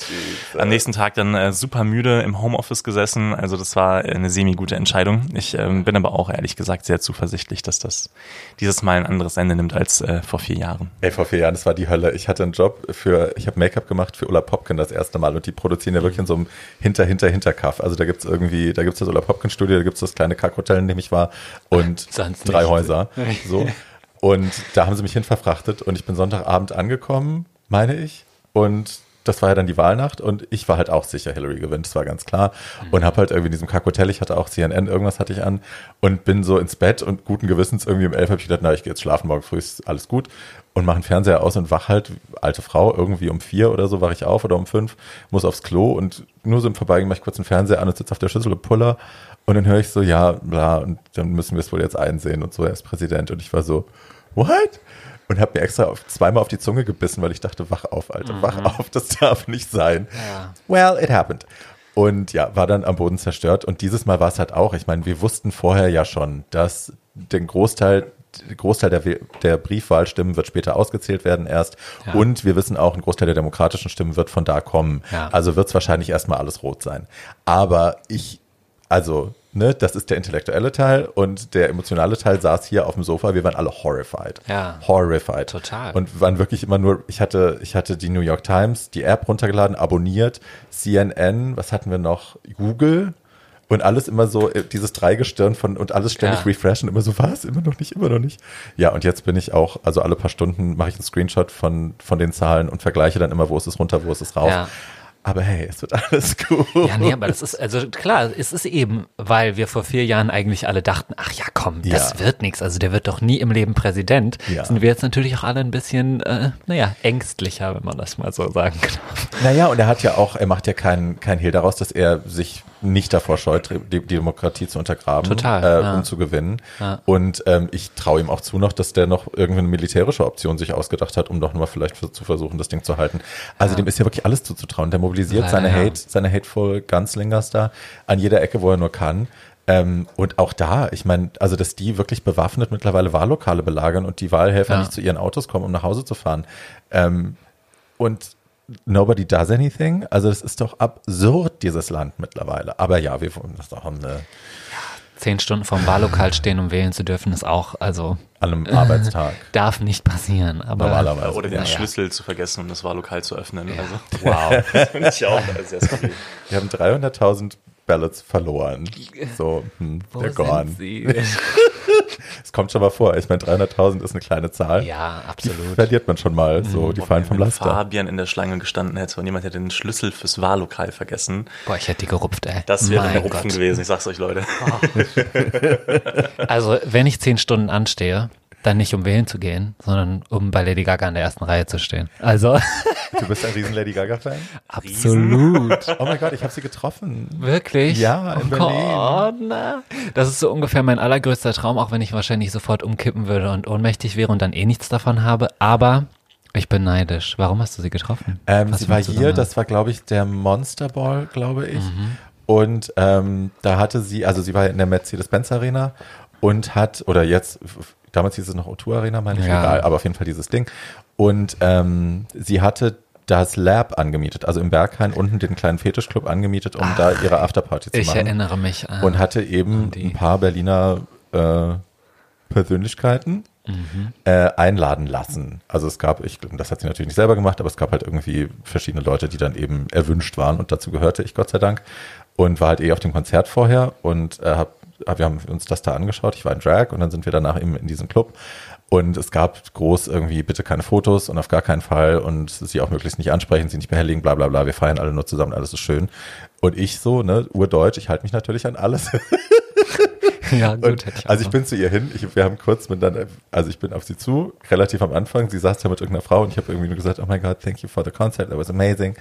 am nächsten Tag dann äh, super müde im Homeoffice gesessen. Also das war eine semi-gute Entscheidung. Ich ähm, bin aber auch ehrlich gesagt sehr zuversichtlich, dass das dieses Mal ein anderes Ende nimmt als äh, vor vier Jahren. Ey, vor vier Jahren, das war die Hölle. Ich hatte einen Job für, ich habe Make-up gemacht für Ulla Popkin das erste Mal und die produzieren ja wirklich in so einem hinter hinter hinter Kaff. Also da gibt's irgendwie, da gibt's das Ulla Popkin Studio, da gibt's das kleine Kackhotel, in dem ich war und Sonst drei nicht. Häuser. So. Und da haben sie mich hin verfrachtet und ich bin Sonntagabend angekommen, meine ich. Und das war ja dann die Wahlnacht und ich war halt auch sicher, Hillary gewinnt, das war ganz klar. Und habe halt irgendwie in diesem Kackhotel, ich hatte auch CNN, irgendwas hatte ich an und bin so ins Bett und guten Gewissens irgendwie um elf habe ich gedacht, na, ich gehe jetzt schlafen, morgen früh ist alles gut. Und mache den Fernseher aus und wach halt, alte Frau, irgendwie um vier oder so wach ich auf oder um fünf, muss aufs Klo und nur so im Vorbeigehen mache ich kurz den Fernseher an und sitze auf der Schüssel und puller. Und dann höre ich so, ja, bla, und dann müssen wir es wohl jetzt einsehen und so, er ist Präsident. Und ich war so, what? Und habe mir extra auf, zweimal auf die Zunge gebissen, weil ich dachte, wach auf, Alter, wach auf, das darf nicht sein. Ja. Well, it happened. Und ja, war dann am Boden zerstört. Und dieses Mal war es halt auch, ich meine, wir wussten vorher ja schon, dass den Großteil, der Großteil der, der Briefwahlstimmen wird später ausgezählt werden erst. Ja. Und wir wissen auch, ein Großteil der demokratischen Stimmen wird von da kommen. Ja. Also wird es wahrscheinlich erstmal alles rot sein. Aber ich, also, ne, das ist der intellektuelle Teil und der emotionale Teil saß hier auf dem Sofa. Wir waren alle horrified. Ja. Horrified. Total. Und waren wirklich immer nur, ich hatte, ich hatte die New York Times, die App runtergeladen, abonniert, CNN, was hatten wir noch? Google. Und alles immer so, äh, dieses Dreigestirn von, und alles ständig Ja. refreshen, immer so, was? Immer noch nicht, immer noch nicht. Ja, und jetzt bin ich auch, also alle paar Stunden mache ich einen Screenshot von, von den Zahlen und vergleiche dann immer, wo ist es runter, wo ist es rauf. Ja. Aber hey, es wird alles gut. Ja, nee, aber das ist, also klar, es ist eben, weil wir vor vier Jahren eigentlich alle dachten, ach ja, komm, das Ja. wird nichts, also der wird doch nie im Leben Präsident, Ja. sind wir jetzt natürlich auch alle ein bisschen, äh, naja, ängstlicher, wenn man das mal so sagen kann. Naja, und er hat ja auch, er macht ja keinen kein Hehl daraus, dass er sich nicht davor scheut, die, Demokratie zu untergraben, Total, äh, ja. um zu gewinnen. Ja. Und ähm, ich traue ihm auch zu noch, dass der noch irgendeine militärische Option sich ausgedacht hat, um doch mal vielleicht für, zu versuchen, das Ding zu halten. Also dem ist ja wirklich alles zuzutrauen. Der mobilisiert seine ja. Hate, seine Hateful Gunslingers da an jeder Ecke, wo er nur kann. Ähm, und auch da, ich meine, also dass die wirklich bewaffnet mittlerweile Wahllokale belagern und die Wahlhelfer Ja. nicht zu ihren Autos kommen, um nach Hause zu fahren. Ähm, und nobody does anything. Also das ist doch absurd, dieses Land mittlerweile. Aber ja, wir wollen das doch an, eine, Zehn Stunden vorm Wahllokal stehen, um wählen zu dürfen, ist auch, also an einem Arbeitstag. darf nicht passieren. Aber Normalerweise. Oder den Naja. Schlüssel zu vergessen, um das Wahllokal zu öffnen. Also, Wow. das finde ich auch sehr skurril. Wir haben 300.000 Ballots verloren. So, hm, Wo they're gone. Es kommt schon mal vor. Ich meine, 300.000 ist eine kleine Zahl. ja, Die absolut. verliert man schon mal. So, die fallen vom Wenn Laster. Fabian in der Schlange gestanden hätte und jemand hätte den Schlüssel fürs Wahllokal vergessen, Boah, ich hätte die gerupft, ey. das wäre der Hupfen Gott. gewesen, ich sag's euch, Leute. Also, wenn ich zehn Stunden anstehe, dann nicht um wählen zu gehen, sondern um bei Lady Gaga in der ersten Reihe zu stehen. Also, Du bist ein riesen Lady Gaga-Fan? absolut. Oh mein Gott, ich habe sie getroffen. Wirklich? Ja, in oh Berlin. Gott, na. Das ist so ungefähr mein allergrößter Traum, auch wenn ich wahrscheinlich sofort umkippen würde und ohnmächtig wäre und dann eh nichts davon habe. Aber ich bin neidisch. Warum hast du sie getroffen? Ähm, sie war hier, das war, glaube ich, der Monster Ball, glaube ich. Mhm. Und ähm, da hatte sie, also sie war in der Mercedes-Benz Arena und hat, oder jetzt, damals hieß es noch O2 Arena, meine ich, Ja. egal, aber auf jeden Fall dieses Ding. Und ähm, sie hatte das Lab angemietet, also im Berghain unten den kleinen Fetischclub angemietet, um da ihre Afterparty zu Ich machen. erinnere mich an. Und hatte eben die. ein paar Berliner äh, Persönlichkeiten Mhm. äh, einladen lassen. Also es gab, ich glaube, das hat sie natürlich nicht selber gemacht, aber es gab halt irgendwie verschiedene Leute, die dann eben erwünscht waren und dazu gehörte ich Gott sei Dank und war halt eh auf dem Konzert vorher und äh, habe wir haben uns das da angeschaut, ich war in Drag und dann sind wir danach eben in diesem Club und es gab groß irgendwie bitte keine Fotos und auf gar keinen Fall und sie auch möglichst nicht ansprechen, sie nicht behelligen, bla bla bla, wir feiern alle nur zusammen, alles ist schön. Und ich so, ne, urdeutsch, ich halte mich natürlich an alles. Ja, gut, Und, ich also ich bin zu ihr hin, ich, wir haben kurz miteinander, also ich bin auf sie zu, relativ am Anfang, sie saß da mit irgendeiner Frau und ich habe irgendwie nur gesagt, oh my God, thank you for the concert, that was amazing.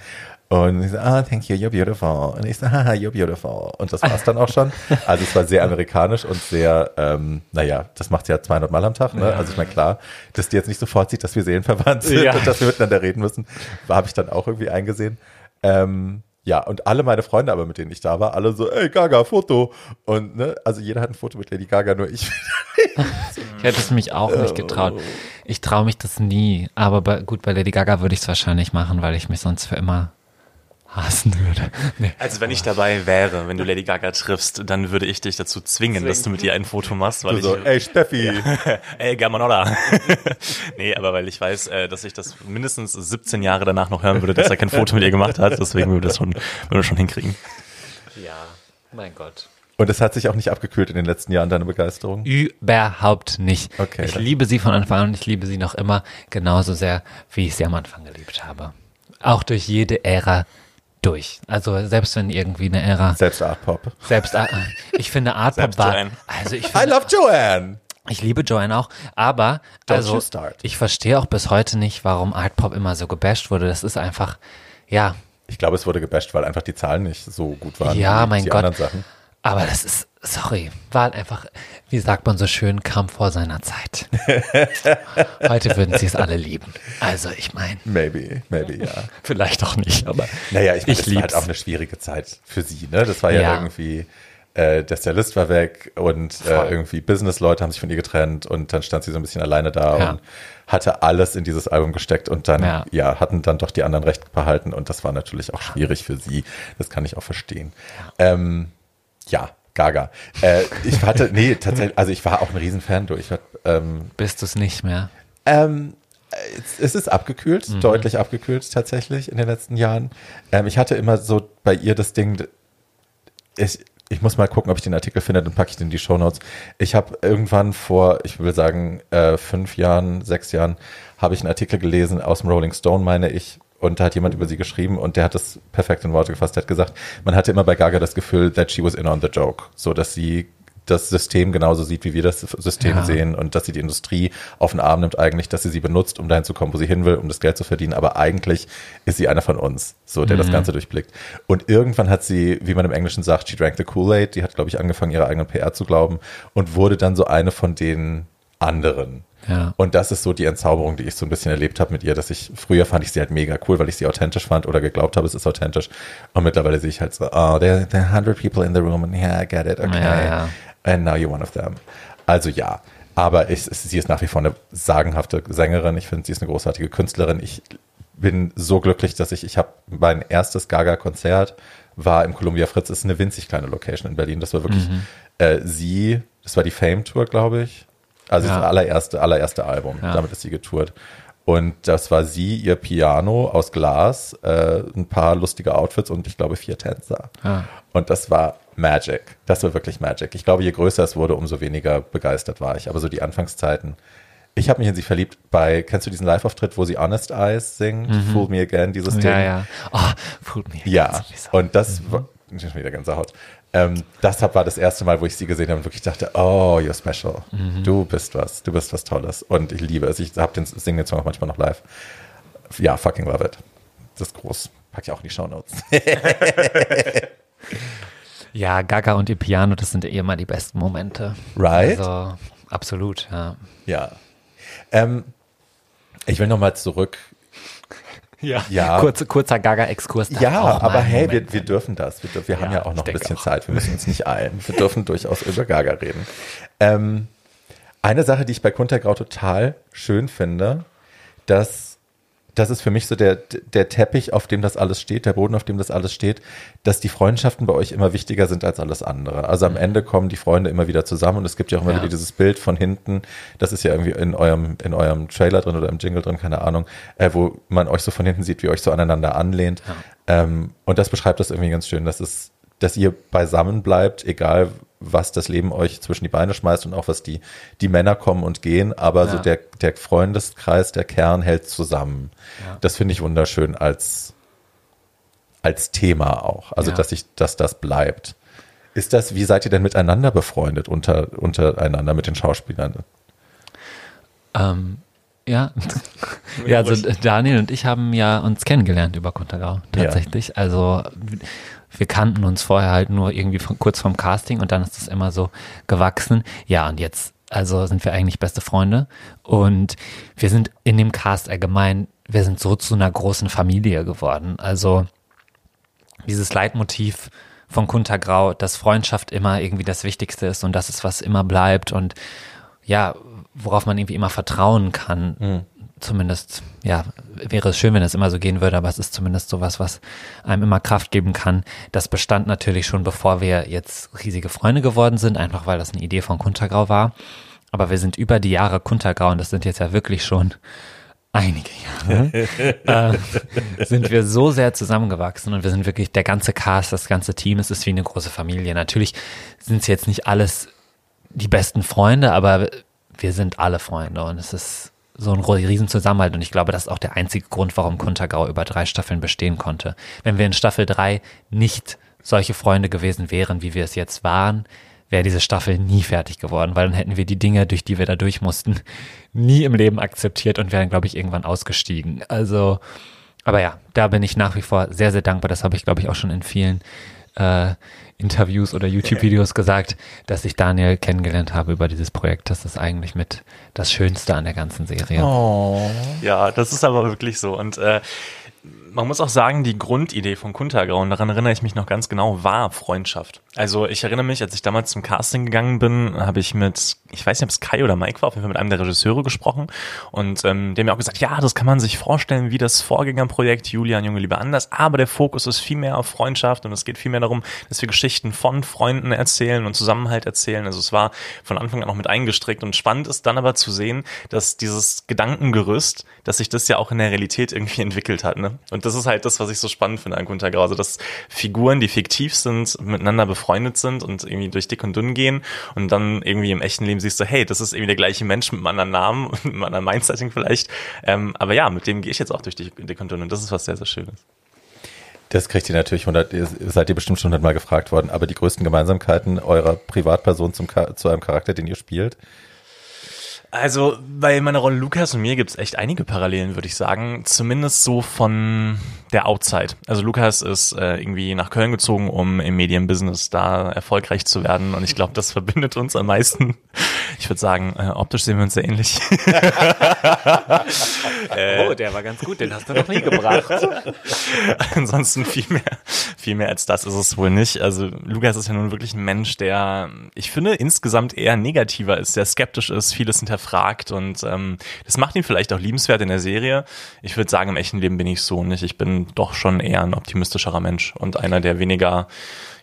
Und sie so, ah, thank you, you're beautiful. Und ich so, haha, you're beautiful. Und das war's dann auch schon. Also es war sehr amerikanisch und sehr, ähm, naja, das macht sie ja 200 Mal am Tag, ne? Also ich meine, klar, dass die jetzt nicht sofort sieht, dass wir seelenverwandt sind Ja. und dass wir miteinander reden müssen, habe ich dann auch irgendwie eingesehen. Ähm, ja, und alle meine Freunde aber, mit denen ich da war, alle so, ey, Gaga, Foto. Und, ne, also jeder hat ein Foto mit Lady Gaga, nur ich. Ich hätte es mich auch nicht getraut. Ich traue mich das nie. Aber bei, gut, bei Lady Gaga würde ich es wahrscheinlich machen, weil ich mich sonst für immer hassen würde. Nee. Also wenn ich dabei wäre, wenn du Lady Gaga triffst, dann würde ich dich dazu zwingen, dass du mit ihr ein Foto machst, weil so, ich, ey, Steffi. ey, Gamanola. nee, aber weil ich weiß, äh, dass ich das mindestens 17 Jahre danach noch hören würde, dass er kein Foto mit ihr gemacht hat, deswegen würde das schon, würde das schon hinkriegen. Ja, mein Gott. Und es hat sich auch nicht abgekühlt in den letzten Jahren, deine Begeisterung. Überhaupt nicht. Okay, ich dann- liebe sie von Anfang an und ich liebe sie noch immer genauso sehr, wie ich sie am Anfang geliebt habe. Auch durch jede Ära durch. Also selbst wenn irgendwie eine Ära, Selbst Art Pop. selbst, äh, ich finde Art Pop war, Joanne. also ich I finde, love Joanne. ich liebe Joanne auch, aber Don't also you start. ich verstehe auch bis heute nicht, warum Art Pop immer so gebasht wurde. Das ist einfach, ja, Ich glaube, es wurde gebasht, weil einfach die Zahlen nicht so gut waren. Ja, wie mein die Gott. anderen Sachen. Aber das ist, sorry, war halt einfach, wie sagt man so schön, kam vor seiner Zeit. Heute würden sie es alle lieben. Also ich meine, Maybe, maybe, ja. vielleicht auch nicht, aber Naja, ich meine, Ich das war halt auch eine schwierige Zeit für sie, ne? Das war ja, Ja. irgendwie, äh, der Stylist war weg und äh, irgendwie Business-Leute haben sich von ihr getrennt und dann stand sie so ein bisschen alleine da Ja. und hatte alles in dieses Album gesteckt und dann, ja. Ja. hatten dann doch die anderen Recht behalten und das war natürlich auch schwierig für sie. Das kann ich auch verstehen. Ähm, ja, Gaga. Äh, ich hatte, nee, tatsächlich, also ich war auch ein Riesenfan durch. Ähm, bist du es nicht mehr. ähm, es, es ist abgekühlt, Mhm. deutlich abgekühlt tatsächlich in den letzten Jahren. Ähm, ich hatte immer so bei ihr das Ding, ich, ich muss mal gucken, ob ich den Artikel finde, dann packe ich den in die Shownotes. Ich habe irgendwann vor, ich will sagen, äh, fünf Jahren, sechs Jahren, habe ich einen Artikel gelesen aus dem Rolling Stone, meine ich, und da hat jemand über sie geschrieben und der hat das perfekt in Worte gefasst. Der hat gesagt, man hatte immer bei Gaga das Gefühl, that she was in on the joke. So, dass sie das System genauso sieht, wie wir das System Ja. sehen und dass sie die Industrie auf den Arm nimmt eigentlich, dass sie sie benutzt, um dahin zu kommen, wo sie hin will, um das Geld zu verdienen. Aber eigentlich ist sie einer von uns, so der das Ganze durchblickt. Und irgendwann hat sie, wie man im Englischen sagt, she drank the Kool-Aid. Die hat, glaube ich, angefangen, ihre eigenen PR zu glauben und wurde dann so eine von den anderen. Ja. Und das ist so die Entzauberung, die ich so ein bisschen erlebt habe mit ihr, dass ich, früher fand ich sie halt mega cool, weil ich sie authentisch fand oder geglaubt habe, es ist authentisch. Und mittlerweile sehe ich halt so, oh, there, there are 100 people in the room and yeah, I get it, okay. Ja, ja. And now you're one of them. Also ja, aber ich, sie ist nach wie vor eine sagenhafte Sängerin. Ich finde, sie ist eine großartige Künstlerin. Ich bin so glücklich, dass ich, ich habe mein erstes Gaga-Konzert war im Columbia Fritz. Das ist eine winzig kleine Location in Berlin. Das war wirklich Mhm. äh, sie, das war die Fame-Tour, glaube ich. Also Ja. das allererste, allererste Album. Ja. Damit ist sie getourt. Und das war sie, ihr Piano aus Glas, äh, ein paar lustige Outfits und ich glaube vier Tänzer. Ja. Und das war Magic. Das war wirklich Magic. Ich glaube, je größer es wurde, umso weniger begeistert war ich. Aber so die Anfangszeiten. Ich habe mich in sie verliebt bei, kennst du diesen Live-Auftritt, wo sie Honest Eyes singt? Fool Me Again, dieses Ding. Mhm. Ja, ja. Oh, food me. Ja, Sowieso. und das war, ich bin schon wieder Gänsehaut. Ähm, das war das erste Mal, wo ich sie gesehen habe und wirklich dachte, oh, you're special. Du bist was, du bist was Tolles. Und ich liebe es. Ich habe den singe den Song auch manchmal noch live. Ja, fucking love it. Das ist groß. Pack ich auch in die Shownotes. Ja, Gaga und ihr Piano, das sind eh immer die besten Momente. Right? Also, absolut, ja. Ja. Ähm, ich will nochmal zurück. Ja. Ja. Kurze, kurzer Gaga-Exkurs. Ja, aber hey, wir, wir dürfen das. Wir, wir haben Ja, ja auch noch ein bisschen auch. Zeit. Wir müssen uns nicht eilen. Wir dürfen durchaus über Gaga reden. Ähm, eine Sache, die ich bei Kuntergrau total schön finde, dass das ist für mich so der, der Teppich, auf dem das alles steht, der Boden, auf dem das alles steht, dass die Freundschaften bei euch immer wichtiger sind als alles andere. Also am Ende kommen die Freunde immer wieder zusammen und es gibt ja auch immer Ja. wieder dieses Bild von hinten, das ist ja irgendwie in eurem, in eurem Trailer drin oder im Jingle drin, keine Ahnung, äh, wo man euch so von hinten sieht, wie ihr euch so aneinander anlehnt. Ähm, und das beschreibt das irgendwie ganz schön, dass es, dass ihr beisammen bleibt, egal was das Leben euch zwischen die Beine schmeißt und auch was die, die Männer kommen und gehen, aber ja. so der, der Freundeskreis, der Kern hält zusammen. Ja. Das finde ich wunderschön als, als Thema auch. Also, ja. dass ich, dass das bleibt. Ist das, wie seid ihr denn miteinander befreundet, unter, untereinander mit den Schauspielern? Ähm, ja. ja, also Daniel und ich haben ja uns kennengelernt über Kontergau, tatsächlich. Ja. Also wir kannten uns vorher halt nur irgendwie von, kurz vorm Casting und dann ist es immer so gewachsen. Ja, und jetzt, also sind wir eigentlich beste Freunde und wir sind in dem Cast allgemein, wir sind so zu einer großen Familie geworden. Also dieses Leitmotiv von Kunter Grau, dass Freundschaft immer irgendwie das Wichtigste ist und das ist, was immer bleibt und ja, worauf man irgendwie immer vertrauen kann. Mhm. Zumindest, ja, wäre es schön, wenn es immer so gehen würde, aber es ist zumindest sowas, was einem immer Kraft geben kann. Das bestand natürlich schon, bevor wir jetzt riesige Freunde geworden sind, einfach weil das eine Idee von Kuntergrau war. Aber wir sind über die Jahre Kuntergrau und das sind jetzt ja wirklich schon einige Jahre, äh, sind wir so sehr zusammengewachsen und wir sind wirklich der ganze Cast, das ganze Team, es ist wie eine große Familie. Natürlich sind es jetzt nicht alles die besten Freunde, aber wir sind alle Freunde und es ist so ein riesen Zusammenhalt und ich glaube, das ist auch der einzige Grund, warum Kuntergau über drei Staffeln bestehen konnte. Wenn wir in Staffel drei nicht solche Freunde gewesen wären, wie wir es jetzt waren, wäre diese Staffel nie fertig geworden, weil dann hätten wir die Dinge, durch die wir da durch mussten, nie im Leben akzeptiert und wären, glaube ich, irgendwann ausgestiegen. Also, aber ja, da bin ich nach wie vor sehr, sehr dankbar. Das habe ich, glaube ich, auch schon in vielen äh, Interviews oder YouTube-Videos gesagt, dass ich Daniel kennengelernt habe über dieses Projekt. Das ist eigentlich mit das Schönste an der ganzen Serie. Oh. Ja, das ist aber wirklich so. Und äh, man muss auch sagen, die Grundidee von Kuntergrau, und daran erinnere ich mich noch ganz genau, war Freundschaft. Also ich erinnere mich, als ich damals zum Casting gegangen bin, habe ich mit, ich weiß nicht, ob es Kai oder Mike war, auf jeden Fall mit einem der Regisseure gesprochen und ähm, der mir auch gesagt, ja, das kann man sich vorstellen wie das Vorgängerprojekt Julian Junge lieber anders, aber der Fokus ist viel mehr auf Freundschaft und es geht viel mehr darum, dass wir Geschichten von Freunden erzählen und Zusammenhalt erzählen. Also es war von Anfang an auch mit eingestrickt und spannend ist dann aber zu sehen, dass dieses Gedankengerüst, dass sich das ja auch in der Realität irgendwie entwickelt hat. Ne? Und das ist halt das, was ich so spannend finde an Gunter Grau. Also, dass Figuren, die fiktiv sind, miteinander befreundet sind und irgendwie durch dick und dünn gehen und dann irgendwie im echten Leben siehst du, hey, das ist irgendwie der gleiche Mensch mit einem anderen Namen und einem anderen Mindsetting vielleicht. Ähm, aber ja, mit dem gehe ich jetzt auch durch dick und dünn und das ist was sehr, sehr Schönes. Das kriegt ihr natürlich 100, seid ihr bestimmt schon hundertmal gefragt worden, aber die größten Gemeinsamkeiten eurer Privatperson zum, zu einem Charakter, den ihr spielt, also bei meiner Rolle Lukas und mir gibt es echt einige Parallelen, würde ich sagen. Zumindest so von der Outside. Also Lukas ist äh, irgendwie nach Köln gezogen, um im Medienbusiness da erfolgreich zu werden. Und ich glaube, das verbindet uns am meisten. Ich würde sagen, äh, optisch sehen wir uns sehr ähnlich. äh, oh, der war ganz gut, den hast du noch nie gebracht. Ansonsten viel mehr, viel mehr als das ist es wohl nicht. Also Lukas ist ja nun wirklich ein Mensch, der, ich finde, insgesamt eher negativer ist, sehr skeptisch ist, vieles hinter hinterfragt und ähm, das macht ihn vielleicht auch liebenswert in der Serie. Ich würde sagen, im echten Leben bin ich so nicht. Ich bin doch schon eher ein optimistischerer Mensch und einer, der weniger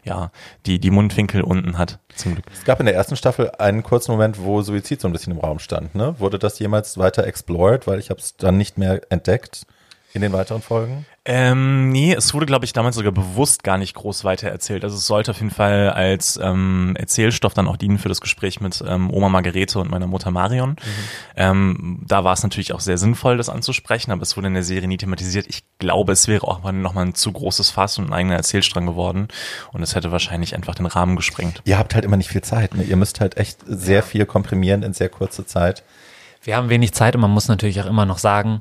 ja, die, die Mundwinkel unten hat, zum Glück. Es gab in der ersten Staffel einen kurzen Moment, wo Suizid so ein bisschen im Raum stand. Ne? Wurde das jemals weiter explored, weil ich habe es dann nicht mehr entdeckt in den weiteren Folgen? Ähm, nee, es wurde, glaube ich, damals sogar bewusst gar nicht groß weiter erzählt. Also es sollte auf jeden Fall als ähm, Erzählstoff dann auch dienen für das Gespräch mit ähm, Oma Margarete und meiner Mutter Marion. Mhm. Ähm, da war es natürlich auch sehr sinnvoll, das anzusprechen, aber es wurde in der Serie nie thematisiert. Ich glaube, es wäre auch nochmal ein zu großes Fass und ein eigener Erzählstrang geworden und es hätte wahrscheinlich einfach den Rahmen gesprengt. Ihr habt halt immer nicht viel Zeit. Ne? Ihr müsst halt echt sehr viel komprimieren in sehr kurzer Zeit. Wir haben wenig Zeit und man muss natürlich auch immer noch sagen,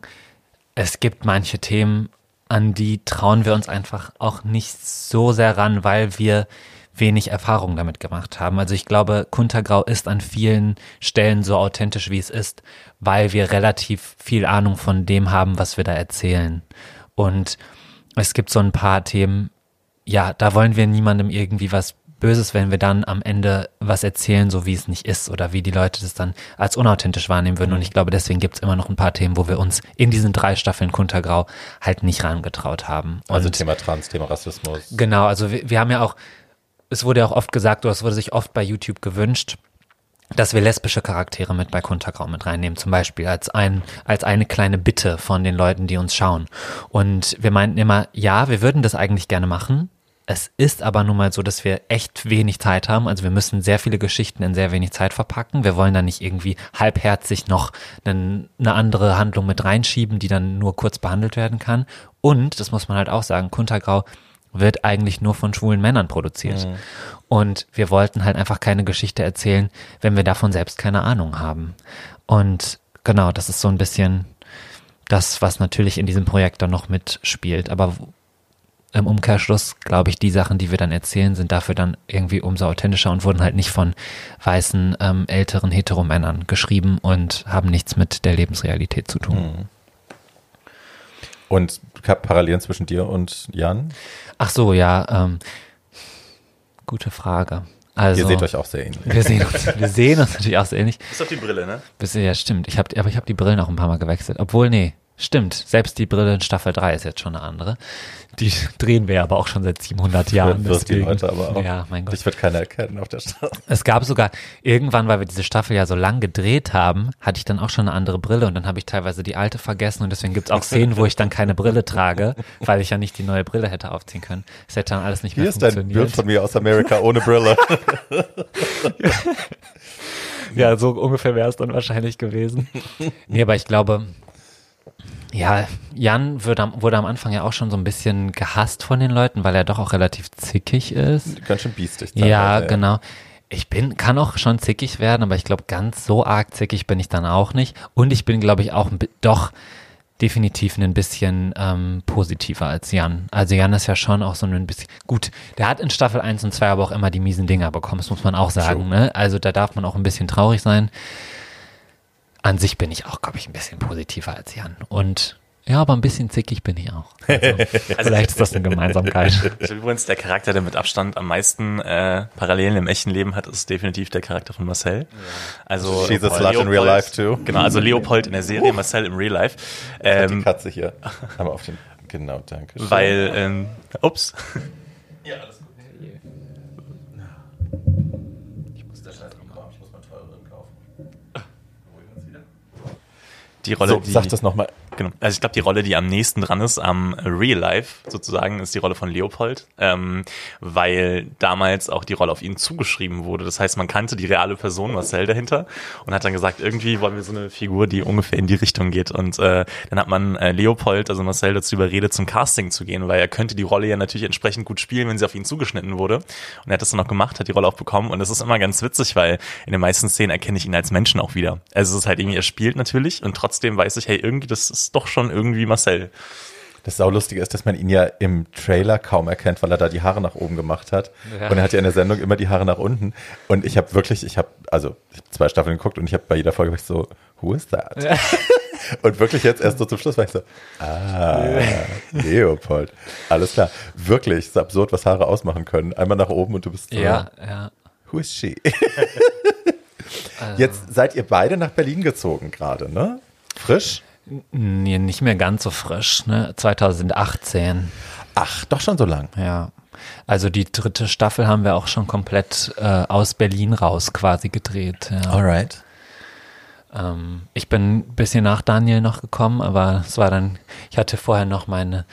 es gibt manche Themen, an die trauen wir uns einfach auch nicht so sehr ran, weil wir wenig Erfahrung damit gemacht haben. Also ich glaube, Kuntergrau ist an vielen Stellen so authentisch, wie es ist, weil wir relativ viel Ahnung von dem haben, was wir da erzählen. Und es gibt so ein paar Themen, ja, da wollen wir niemandem irgendwie was Böses, wenn wir dann am Ende was erzählen, so wie es nicht ist oder wie die Leute das dann als unauthentisch wahrnehmen würden. Und ich glaube, deswegen gibt es immer noch ein paar Themen, wo wir uns in diesen drei Staffeln Kuntergrau halt nicht rangetraut haben. Also Und Thema Trans, Thema Rassismus. Genau, also wir, wir haben ja auch, es wurde ja auch oft gesagt, oder es wurde sich oft bei YouTube gewünscht, dass wir lesbische Charaktere mit bei Kuntergrau mit reinnehmen, zum Beispiel als ein, als eine kleine Bitte von den Leuten, die uns schauen. Und wir meinten immer, ja, wir würden das eigentlich gerne machen, Es ist aber nun mal so, dass wir echt wenig Zeit haben. Also wir müssen sehr viele Geschichten in sehr wenig Zeit verpacken. Wir wollen da nicht irgendwie halbherzig noch eine, eine andere Handlung mit reinschieben, die dann nur kurz behandelt werden kann. Und, das muss man halt auch sagen, Kuntergrau wird eigentlich nur von schwulen Männern produziert. Mhm. Und wir wollten halt einfach keine Geschichte erzählen, wenn wir davon selbst keine Ahnung haben. Und genau, das ist so ein bisschen das, was natürlich in diesem Projekt dann noch mitspielt. Aber im Umkehrschluss, glaube ich, die Sachen, die wir dann erzählen, sind dafür dann irgendwie umso authentischer und wurden halt nicht von weißen, ähm, älteren Heteromännern geschrieben und haben nichts mit der Lebensrealität zu tun. Mhm. Und Parallelen zwischen dir und Jan? Ach so, ja. Ähm, gute Frage. Also, Ihr seht euch auch sehr ähnlich. Wir sehen uns, wir sehen uns natürlich auch sehr ähnlich. Ist auf die Brille, ne? Bis, ja, stimmt. Ich hab, aber ich habe die Brillen auch ein paar Mal gewechselt. Obwohl, nee, Stimmt, selbst die Brille in Staffel 3 ist jetzt schon eine andere. Die drehen wir aber auch schon seit 700 Jahren. Wird die Leute aber auch. Ja, mein Gott. Dich wird keiner erkennen auf der Straße. Es gab sogar irgendwann, weil wir diese Staffel ja so lang gedreht haben, hatte ich dann auch schon eine andere Brille und dann habe ich teilweise die alte vergessen und deswegen gibt es auch Szenen, wo ich dann keine Brille trage, weil ich ja nicht die neue Brille hätte aufziehen können. Es hätte dann alles nicht mehr Hier funktioniert. Hier ist ein Bild von mir aus Amerika ohne Brille. ja, so ungefähr wäre es dann wahrscheinlich gewesen. Nee, aber ich glaube, ja, Jan wird am, wurde am Anfang ja auch schon so ein bisschen gehasst von den Leuten, weil er doch auch relativ zickig ist. Ganz schön biestig. Ja, ja, genau. Ich bin, kann auch schon zickig werden, aber ich glaube, ganz so arg zickig bin ich dann auch nicht. Und ich bin, glaube ich, auch doch definitiv ein bisschen ähm, positiver als Jan. Also Jan ist ja schon auch so ein bisschen, gut, der hat in Staffel 1 und 2 aber auch immer die miesen Dinger bekommen, das muss man auch sagen. Ne? Also da darf man auch ein bisschen traurig sein an sich bin ich auch, glaube ich, ein bisschen positiver als Jan. Und ja, aber ein bisschen zickig bin ich auch. Also, also vielleicht ist das eine Gemeinsamkeit. Übrigens, der Charakter, der mit Abstand am meisten äh, Parallelen im echten Leben hat, ist definitiv der Charakter von Marcel. Also She's a slut in real life too. Genau, also Leopold in der Serie, uh. Marcel im Real Life. Ähm, die Katze hier. Aber auf den, genau, danke. Weil, ähm, ups. Ja, alles die Rolle. So, die, sag das nochmal. Genau. Also ich glaube, die Rolle, die am nächsten dran ist am Real Life sozusagen, ist die Rolle von Leopold, ähm, weil damals auch die Rolle auf ihn zugeschrieben wurde. Das heißt, man kannte die reale Person Marcel dahinter und hat dann gesagt, irgendwie wollen wir so eine Figur, die ungefähr in die Richtung geht. Und äh, dann hat man äh, Leopold, also Marcel, dazu überredet, zum Casting zu gehen, weil er könnte die Rolle ja natürlich entsprechend gut spielen, wenn sie auf ihn zugeschnitten wurde. Und er hat das dann noch gemacht, hat die Rolle auch bekommen. Und das ist immer ganz witzig, weil in den meisten Szenen erkenne ich ihn als Menschen auch wieder. Also es ist halt irgendwie, er spielt natürlich und trotzdem weiß ich, hey, irgendwie, das ist ist doch schon irgendwie Marcel. Das Saulustige ist, dass man ihn ja im Trailer kaum erkennt, weil er da die Haare nach oben gemacht hat. Ja. Und er hat ja in der Sendung immer die Haare nach unten. Und ich habe wirklich, ich habe, also ich hab zwei Staffeln geguckt und ich habe bei jeder Folge so, who is that? Ja. Und wirklich jetzt erst so zum Schluss war ich so, ah, Leopold. Alles klar. Wirklich, ist absurd, was Haare ausmachen können. Einmal nach oben und du bist so, ja, ja. who is she? Jetzt seid ihr beide nach Berlin gezogen gerade, ne? Frisch? Nee, nicht mehr ganz so frisch, ne? 2018. Ach, doch schon so lang. Ja. Also die dritte Staffel haben wir auch schon komplett äh, aus Berlin raus quasi gedreht. Ja. Alright. Ähm, ich bin ein bisschen nach Daniel noch gekommen, aber es war dann, ich hatte vorher noch meine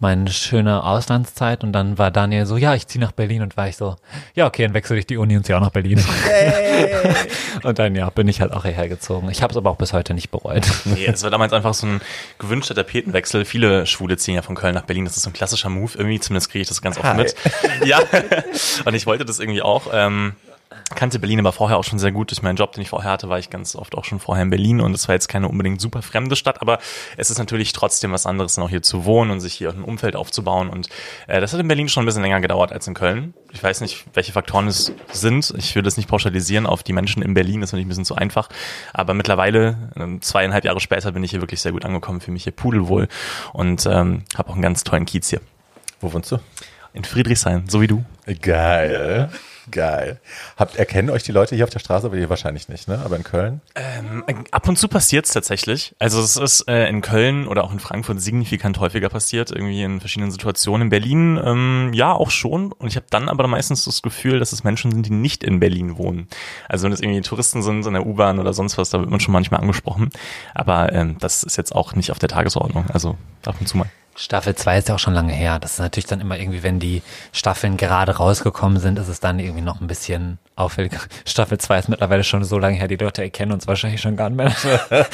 meine schöne Auslandszeit und dann war Daniel so, ja, ich ziehe nach Berlin und war ich so, ja, okay, dann wechsle ich die Uni und ziehe auch nach Berlin. Hey. und dann, ja, bin ich halt auch hierher gezogen. Ich habe es aber auch bis heute nicht bereut. Nee, es war damals einfach so ein gewünschter Tapetenwechsel. Viele Schwule ziehen ja von Köln nach Berlin. Das ist so ein klassischer Move. Irgendwie, zumindest kriege ich das ganz oft Hi. mit. Ja, und ich wollte das irgendwie auch. Ähm, kannte Berlin aber vorher auch schon sehr gut. Durch meinen Job, den ich vorher hatte, war ich ganz oft auch schon vorher in Berlin und es war jetzt keine unbedingt super fremde Stadt, aber es ist natürlich trotzdem was anderes, dann auch hier zu wohnen und sich hier ein Umfeld aufzubauen und äh, das hat in Berlin schon ein bisschen länger gedauert als in Köln. Ich weiß nicht, welche Faktoren es sind. Ich würde es nicht pauschalisieren auf die Menschen in Berlin, das finde ich ein bisschen zu einfach, aber mittlerweile, äh, zweieinhalb Jahre später, bin ich hier wirklich sehr gut angekommen, für mich hier pudelwohl und ähm, habe auch einen ganz tollen Kiez hier. Wo wohnst du? In Friedrichshain, so wie du. Geil. Geil. Habt, erkennen euch die Leute hier auf der Straße, aber ihr wahrscheinlich nicht, ne? Aber in Köln? Ähm, ab und zu passiert es tatsächlich. Also es ist äh, in Köln oder auch in Frankfurt signifikant häufiger passiert, irgendwie in verschiedenen Situationen. In Berlin ähm, ja auch schon. Und ich habe dann aber meistens das Gefühl, dass es Menschen sind, die nicht in Berlin wohnen. Also wenn es irgendwie Touristen sind in der U-Bahn oder sonst was, da wird man schon manchmal angesprochen. Aber ähm, das ist jetzt auch nicht auf der Tagesordnung. Also ab und zu mal. Staffel 2 ist ja auch schon lange her. Das ist natürlich dann immer irgendwie, wenn die Staffeln gerade rausgekommen sind, ist es dann irgendwie noch ein bisschen auffälliger. Staffel 2 ist mittlerweile schon so lange her, die Leute erkennen uns wahrscheinlich schon gar nicht mehr.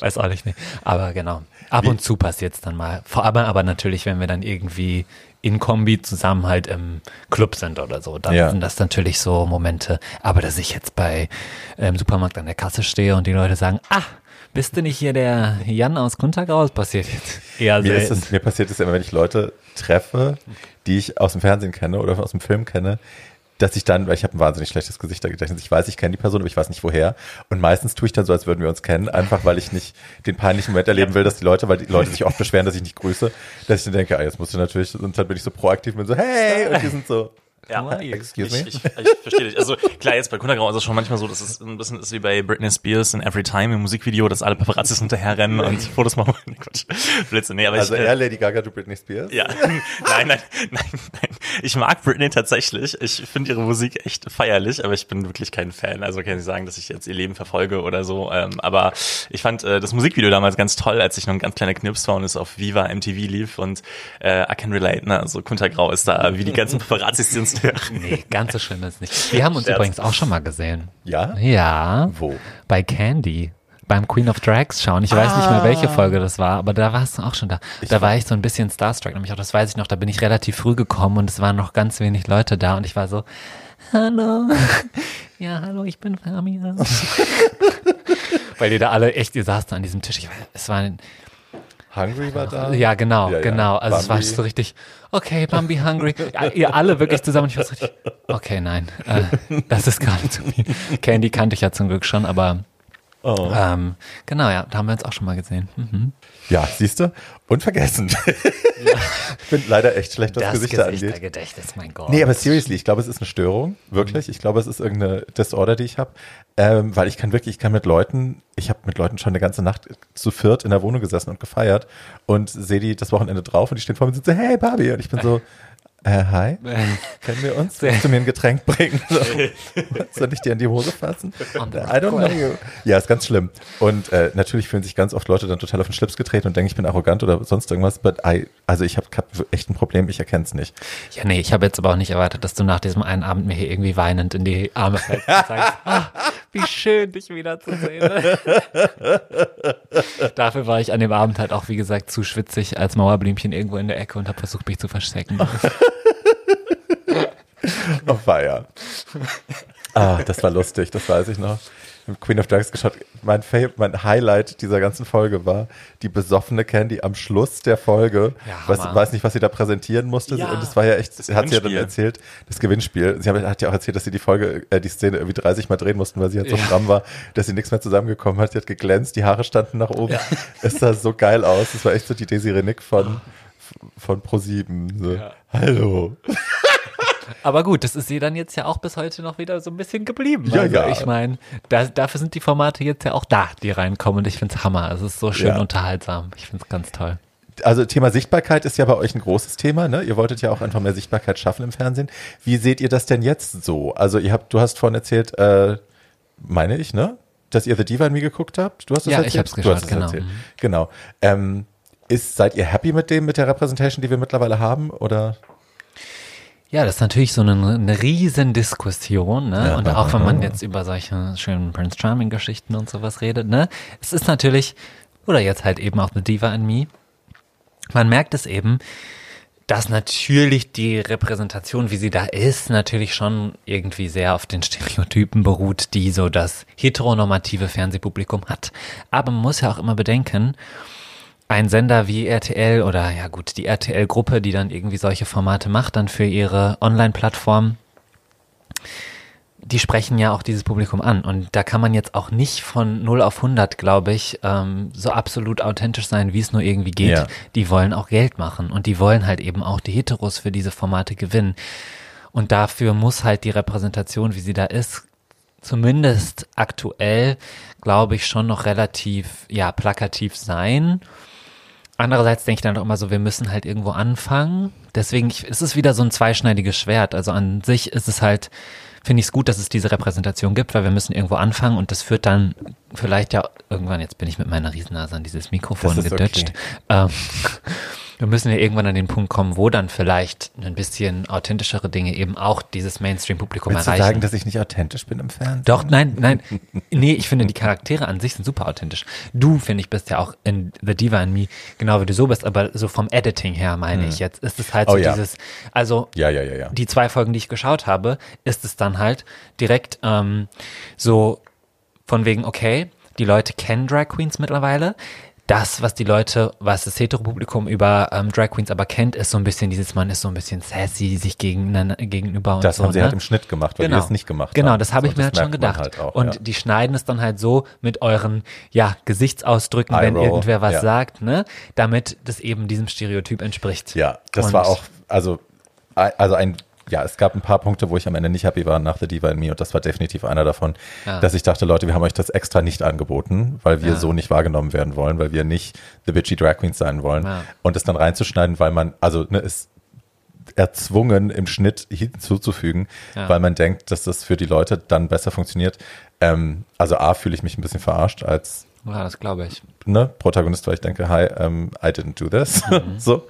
Weiß auch nicht, nee. Aber genau. Ab Wie- und zu passiert es dann mal. Vor allem aber natürlich, wenn wir dann irgendwie in Kombi zusammen halt im Club sind oder so, dann Ja. sind das natürlich so Momente. Aber dass ich jetzt bei im Supermarkt an der Kasse stehe und die Leute sagen, ah, bist du nicht hier der Jan aus Kuntergau? Das passiert jetzt eher Mir, ist selten. es, mir passiert es immer, wenn ich Leute treffe, die ich aus dem Fernsehen kenne oder aus dem Film kenne, dass ich dann, weil ich habe ein wahnsinnig schlechtes Gesichtergedächtnis, ich weiß, ich kenne die Person, aber ich weiß nicht woher. Und meistens tue ich dann so, als würden wir uns kennen, einfach weil ich nicht den peinlichen Moment erleben will, dass die Leute, weil die Leute sich oft beschweren, dass ich nicht grüße, dass ich dann denke, ah, jetzt musst du natürlich, und dann bin ich so proaktiv und so, hey, und die sind so, Ja, excuse ich, me. ich, ich verstehe dich. Also klar, jetzt bei Kuntergrau ist es schon manchmal so, dass es ein bisschen ist wie bei Britney Spears in Every Time im Musikvideo, dass alle Paparazzis hinterherrennen und Fotos machen. Nee, Quatsch. Blödsinn. Nee, aber Also ich, äh, er, Lady Gaga, du Britney Spears. Ja, nein, nein, nein, nein. Ich mag Britney tatsächlich. Ich finde ihre Musik echt feierlich, aber ich bin wirklich kein Fan. Also kann ich sagen, dass ich jetzt ihr Leben verfolge oder so. Ähm, aber ich fand äh, das Musikvideo damals ganz toll, als ich noch ein ganz kleiner Knips war und es auf Viva MTV lief und äh, I can relate, ne? Also Kuntergrau ist da, wie die ganzen Paparazzis, die uns Nee, ganz so schlimm ist nicht. Wir haben uns Scherz. übrigens auch schon mal gesehen. Ja? Ja. Wo? Bei Candy. Beim Queen of Drags schauen. Ich weiß nicht mehr, Ah. welche Folge das war, aber da warst du auch schon da. da war ich so ein bisschen starstruck, nämlich auch, das weiß ich noch, da bin ich relativ früh gekommen und es waren noch ganz wenig Leute da und ich war so, hallo, ja, hallo, ich bin Fabian. Weil die da alle echt, ihr saßt da an diesem Tisch. Ich, weiß, es war ein, Hungry war da? ja, genau, Ja, ja. genau. Also es war Bambi. so richtig, okay, Bambi hungry. Ja, ihr alle wirklich zusammen. Ich war so richtig, okay, nein, äh, das ist gerade zu viel. Candy kannte ich ja zum Glück schon, aber Oh. ähm, genau, ja, da haben wir uns auch schon mal gesehen. Mhm. Ja, siehst du? Und vergessen. ich bin leider echt schlecht, was Das Gesichter angeht. Gesichtergedächtnis, mein Gott. Nee, aber seriously, ich glaube, es ist eine Störung, wirklich. Ich glaube, es ist irgendeine Disorder, die ich habe, ähm, weil ich kann wirklich, ich kann mit Leuten, ich habe mit Leuten schon eine ganze Nacht zu viert in der Wohnung gesessen und gefeiert und sehe die das Wochenende drauf und die stehen vor mir und sind so, hey Barbie, und ich bin so, äh, hi, kennen wir uns? Willst du mir ein Getränk bringen? So, Soll ich dir in die Hose fassen? I don't know you. Ja, ist ganz schlimm. Und äh, natürlich fühlen sich ganz oft Leute dann total auf den Schlips getreten und denken, ich bin arrogant oder sonst irgendwas. But I, also ich habe hab echt ein Problem, ich erkenne es nicht. Ja, nee, ich habe jetzt aber auch nicht erwartet, dass du nach diesem einen Abend mir hier irgendwie weinend in die Arme fällst und sagst, ah, wie schön, dich wiederzusehen. Dafür war ich an dem Abend halt auch, wie gesagt, zu schwitzig als Mauerblümchen irgendwo in der Ecke und habe versucht, mich zu verstecken. Auf Feier. Ah, das war lustig, das weiß ich noch. Queen of Drags geschaut. Mein, mein Highlight dieser ganzen Folge war die besoffene Candy am Schluss der Folge. Ja, weiß, weiß nicht, was sie da präsentieren musste. Ja, und das war ja echt, das hat sie ja dann erzählt, das Gewinnspiel. Sie hat, ja auch erzählt, dass sie die Folge, äh, die Szene irgendwie 30 Mal drehen mussten, weil sie halt so Ja. stramm war, dass sie nichts mehr zusammengekommen hat. Sie hat geglänzt, die Haare standen nach oben. Es sah so geil aus. Das war echt so die Desiree Nick von, von Pro7. So, Ja. Hallo. Aber gut, das ist sie dann jetzt ja auch bis heute noch wieder so ein bisschen geblieben. Ja, also ja. ich meine, da, dafür sind die Formate jetzt ja auch da, die reinkommen und ich find's Hammer. Es ist so schön Ja. unterhaltsam. Ich find's ganz toll. also Thema Sichtbarkeit ist ja bei euch ein großes Thema, ne? Ihr wolltet ja auch einfach mehr Sichtbarkeit schaffen im Fernsehen. Wie seht ihr das denn jetzt so? Also ihr habt, du hast vorhin erzählt, äh, meine ich, ne? Dass ihr The Diva in Me geguckt habt? Du hast es Ja, erzählt? ich hab's geschaut, es genau. erzählt. Genau. Ähm, ist, seid ihr happy mit dem, mit der Representation, die wir mittlerweile haben? Oder? Ja, das ist natürlich so eine, eine riesen Diskussion, ne? Ja. Und auch wenn man jetzt über solche schönen Prince Charming Geschichten und sowas redet, ne? Es ist natürlich, oder jetzt halt eben auch The Diva in Me. Man merkt es eben, dass natürlich die Repräsentation, wie sie da ist, natürlich schon irgendwie sehr auf den Stereotypen beruht, die so das heteronormative Fernsehpublikum hat. Aber man muss ja auch immer bedenken, ein Sender wie RTL oder ja gut, die RTL-Gruppe, die dann irgendwie solche Formate macht, dann für ihre Online-Plattform, die sprechen ja auch dieses Publikum an. Und da kann man jetzt auch nicht von 0 auf 100, glaube ich, ähm, so absolut authentisch sein, wie es nur irgendwie geht. Ja. Die wollen auch Geld machen und die wollen halt eben auch die Heteros für diese Formate gewinnen. Und dafür muss halt die Repräsentation, wie sie da ist, zumindest aktuell, glaube ich, schon noch relativ, ja, plakativ sein. Andererseits denke ich dann auch immer so, wir müssen halt irgendwo anfangen. Deswegen ich, es ist wieder so ein zweischneidiges Schwert. Also an sich ist es halt, finde ich es gut, dass es diese Repräsentation gibt, weil wir müssen irgendwo anfangen und das führt dann vielleicht ja irgendwann, jetzt bin ich mit meiner Riesennase an dieses Mikrofon gedutscht. okay. Ähm, wir müssen ja irgendwann an den Punkt kommen, wo dann vielleicht ein bisschen authentischere Dinge eben auch dieses Mainstream-Publikum Willst du erreichen. sagen, dass ich nicht authentisch bin im Fernsehen? Doch, nein, nein. Nee, ich finde, die Charaktere an sich sind super authentisch. Du, finde ich, bist ja auch in The Diva in Me, genau wie du so bist, aber so vom Editing her meine ich jetzt, ist es halt so Oh ja. dieses, also Ja, ja, ja, ja. die zwei Folgen, die ich geschaut habe, ist es dann halt direkt ähm, so von wegen, okay, die Leute kennen Drag Queens mittlerweile. Das, was die Leute, was das Heteropublikum über ähm, Drag Queens aber kennt, ist so ein bisschen dieses, man ist so ein bisschen sassy sich gegeneinander, gegenüber und Das so. haben sie ne? halt im Schnitt gemacht, weil wir es nicht gemacht Genau, haben. das habe So, ich mir halt schon gedacht. halt auch, und ja. die schneiden es dann halt so mit euren, ja, Gesichtsausdrücken, wenn irgendwer was ja. sagt, ne, damit das eben diesem Stereotyp entspricht. Ja, das Und- war auch, also, also ein, ja, es gab ein paar Punkte, wo ich am Ende nicht happy war nach The Diva in Me und das war definitiv einer davon, Ja. dass ich dachte, Leute, wir haben euch das extra nicht angeboten, weil wir Ja. so nicht wahrgenommen werden wollen, weil wir nicht The Bitchy Drag Queens sein wollen Ja. und es dann reinzuschneiden, weil man, also, ne, ist erzwungen im Schnitt hinzuzufügen, weil man denkt, dass das für die Leute dann besser funktioniert. Ähm, also A, fühle ich mich ein bisschen verarscht als Ja, das glaube ich. ne, Protagonist, weil ich denke, hi, um, I didn't do this. Mhm. so.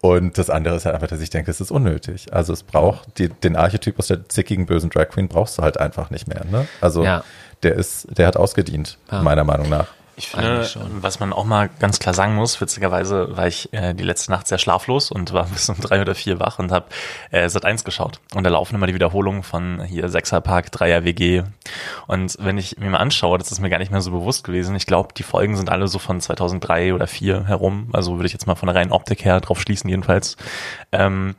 Und das andere ist halt einfach, dass ich denke, es ist unnötig. Also es braucht die, den Archetyp aus der zickigen, bösen Drag Queen brauchst du halt einfach nicht mehr. Ne? Also Ja. der ist, der hat ausgedient, Ja. meiner Meinung nach. Ich finde, Eigentlich schon. was man auch mal ganz klar sagen muss, witzigerweise war ich äh, die letzte Nacht sehr schlaflos und war bis um drei oder vier wach und habe äh, Sat 1 geschaut. Und da laufen immer die Wiederholungen von hier Sechserpark, Dreier WG. Und wenn ich mir mal anschaue, das ist mir gar nicht mehr so bewusst gewesen. Ich glaube, die Folgen sind alle so von 2003 oder 4 herum. Also würde ich jetzt mal von der reinen Optik her drauf schließen jedenfalls. Ähm,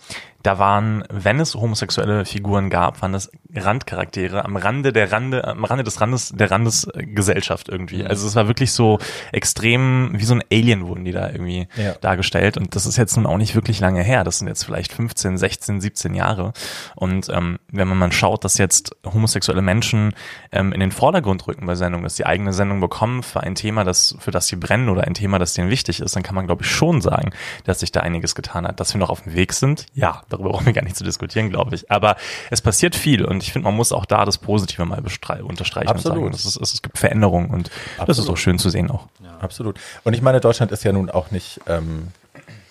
da waren, wenn es homosexuelle Figuren gab, waren das Randcharaktere am Rande der Rande, am Rande des Randes der Randesgesellschaft irgendwie. Mhm. Also es war wirklich so extrem, wie so ein Alien wurden die da irgendwie Ja. dargestellt. Und das ist jetzt nun auch nicht wirklich lange her. Das sind jetzt vielleicht 15, 16, 17 Jahre. Und ähm, wenn man mal schaut, dass jetzt homosexuelle Menschen ähm, in den Vordergrund rücken bei Sendungen, dass sie eigene Sendung bekommen für ein Thema, das, für das sie brennen oder ein Thema, das denen wichtig ist, dann kann man, glaube ich, schon sagen, dass sich da einiges getan hat. Dass wir noch auf dem Weg sind, ja, darüber brauchen wir gar nicht zu diskutieren, glaube ich. Aber es passiert viel und ich finde, man muss auch da das Positive mal unterstreichen Absolut. und sagen, es, ist, es gibt Veränderungen und das ist Absolut. auch schön zu sehen auch. Absolut. Und ich meine, Deutschland ist ja nun auch nicht, ähm,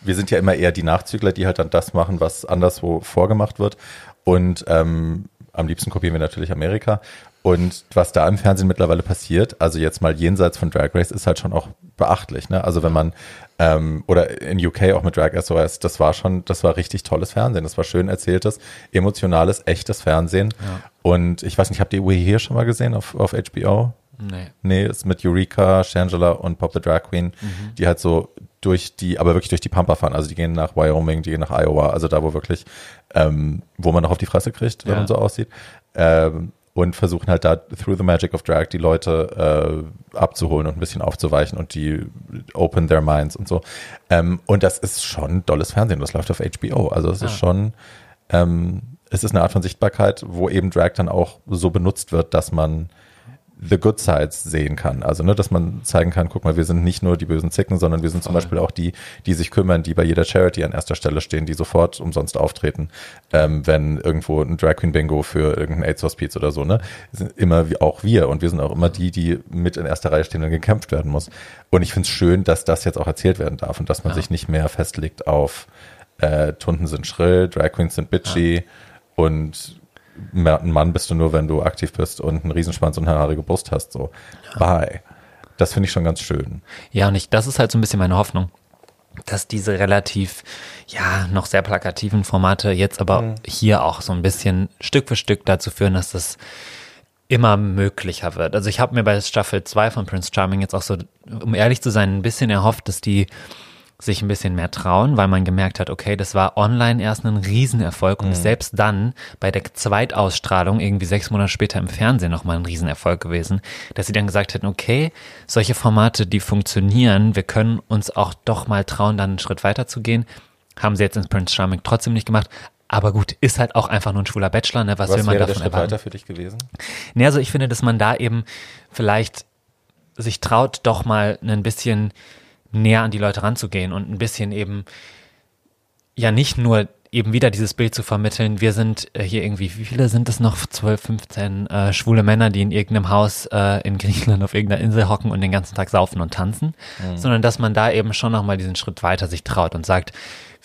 wir sind ja immer eher die Nachzügler, die halt dann das machen, was anderswo vorgemacht wird. Und ähm, am liebsten kopieren wir natürlich Amerika. Und was da im Fernsehen mittlerweile passiert, also jetzt mal jenseits von Drag Race, ist halt schon auch beachtlich. Ne? Also wenn man, ähm, oder in UK auch mit Drag SOS, das war schon, das war richtig tolles Fernsehen. Das war schön erzähltes, emotionales, echtes Fernsehen. Und ich weiß nicht, habt ihr We Here schon mal gesehen auf, auf HBO? Nee. Nee, ist mit Eureka, Shangela und Pop the Drag Queen, die halt so durch die, aber wirklich durch die Pampa fahren. Also die gehen nach Wyoming, die gehen nach Iowa, also da, wo wirklich, ähm, wo man noch auf die Fresse kriegt, wenn Ja. man so aussieht. Ähm, und versuchen halt da through the magic of drag die Leute äh, abzuholen und ein bisschen aufzuweichen und die open their minds und so. Ähm, und das ist schon dolles Fernsehen, das läuft auf HBO. Also es ist Ah. schon, ähm, es ist eine Art von Sichtbarkeit, wo eben Drag dann auch so benutzt wird, dass man the good sides sehen kann. Also, ne, dass man zeigen kann, guck mal, wir sind nicht nur die bösen Zicken, sondern wir sind zum Beispiel auch die, die sich kümmern, die bei jeder Charity an erster Stelle stehen, die sofort umsonst auftreten, ähm, wenn irgendwo ein Drag Queen Bingo für irgendein AIDS-Hospiz oder so, ne, sind immer wie auch wir und wir sind auch immer die, die mit in erster Reihe stehen und gekämpft werden muss. Und ich finde es schön, dass das jetzt auch erzählt werden darf und dass man Ja. sich nicht mehr festlegt auf äh, Tunden sind schrill, Drag Queens sind bitchy und ein Mann bist du nur, wenn du aktiv bist und einen Riesenschwanz und eine haarige Brust hast. So, bye. Das finde ich schon ganz schön. Ja, und ich, das ist halt so ein bisschen meine Hoffnung, dass diese relativ, ja, noch sehr plakativen Formate jetzt aber hier auch so ein bisschen Stück für Stück dazu führen, dass das immer möglicher wird. Also ich habe mir bei Staffel 2 von Prince Charming jetzt auch so, um ehrlich zu sein, ein bisschen erhofft, dass die sich ein bisschen mehr trauen, weil man gemerkt hat, okay, das war online erst ein Riesenerfolg und ist selbst dann bei der Zweitausstrahlung irgendwie sechs Monate später im Fernsehen nochmal ein Riesenerfolg gewesen, dass sie dann gesagt hätten, okay, solche Formate, die funktionieren, wir können uns auch doch mal trauen, dann einen Schritt weiter zu gehen. Haben sie jetzt in Prince Charming trotzdem nicht gemacht. Aber gut, ist halt auch einfach nur ein schwuler Bachelor, ne? Was, will Was man wäre der davon Schritt erwarten? weiter für dich gewesen? Nee, also ich finde, dass man da eben vielleicht sich traut, doch mal ein bisschen näher an die Leute ranzugehen und ein bisschen eben ja nicht nur eben wieder dieses Bild zu vermitteln, wir sind äh, hier irgendwie, wie viele sind es noch? 12, 15 äh, schwule Männer, die in irgendeinem Haus äh, in Griechenland auf irgendeiner Insel hocken und den ganzen Tag saufen und tanzen, mhm. sondern dass man da eben schon nochmal diesen Schritt weiter sich traut und sagt,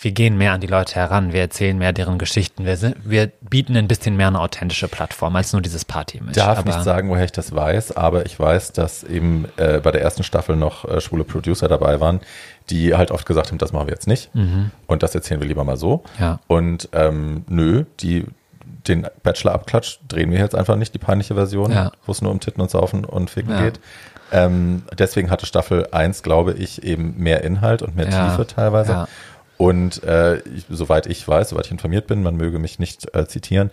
wir gehen mehr an die Leute heran, wir erzählen mehr deren Geschichten, wir, sind, wir bieten ein bisschen mehr eine authentische Plattform als nur dieses Party-Image. Ich darf aber nicht sagen, woher ich das weiß, aber ich weiß, dass eben äh, bei der ersten Staffel noch äh, schwule Producer dabei waren, die halt oft gesagt haben, das machen wir jetzt nicht mhm. und das erzählen wir lieber mal so. Ja. Und ähm, nö, die den Bachelor-Abklatsch drehen wir jetzt einfach nicht, die peinliche Version, ja. wo es nur um Titten und Saufen und Ficken ja. geht. Ähm, deswegen hatte Staffel 1, glaube ich, eben mehr Inhalt und mehr. Tiefe teilweise. Und äh, ich, soweit ich weiß, soweit ich informiert bin, man möge mich nicht äh, zitieren,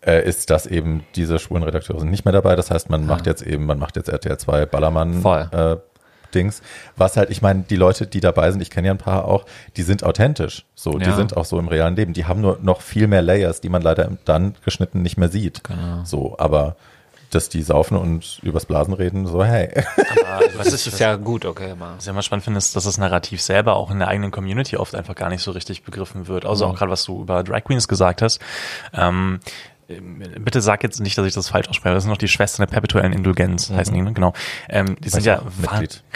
äh, ist, dass eben diese schwulen Redakteure sind nicht mehr dabei. Das heißt, man ja. macht jetzt eben, man macht jetzt RTL 2 Ballermann äh, Dings. Was halt, ich meine, die Leute, die dabei sind, ich kenne ja ein paar auch, die sind authentisch. So, ja. die sind auch so im realen Leben. Die haben nur noch viel mehr Layers, die man leider dann geschnitten nicht mehr sieht. Genau. So, aber dass die saufen und übers Blasen reden, so hey. Aber was ist, ist ja gut, okay. Mal. Was ich immer spannend finde, ist, dass das Narrativ selber auch in der eigenen Community oft einfach gar nicht so richtig begriffen wird. Also mhm. auch gerade, was du über Drag Queens gesagt hast. Ähm, bitte sag jetzt nicht, dass ich das falsch ausspreche. Das sind noch die Schwestern der perpetuellen Indulgenz, mhm. heißen die, ne? Genau. Ähm, die sind ja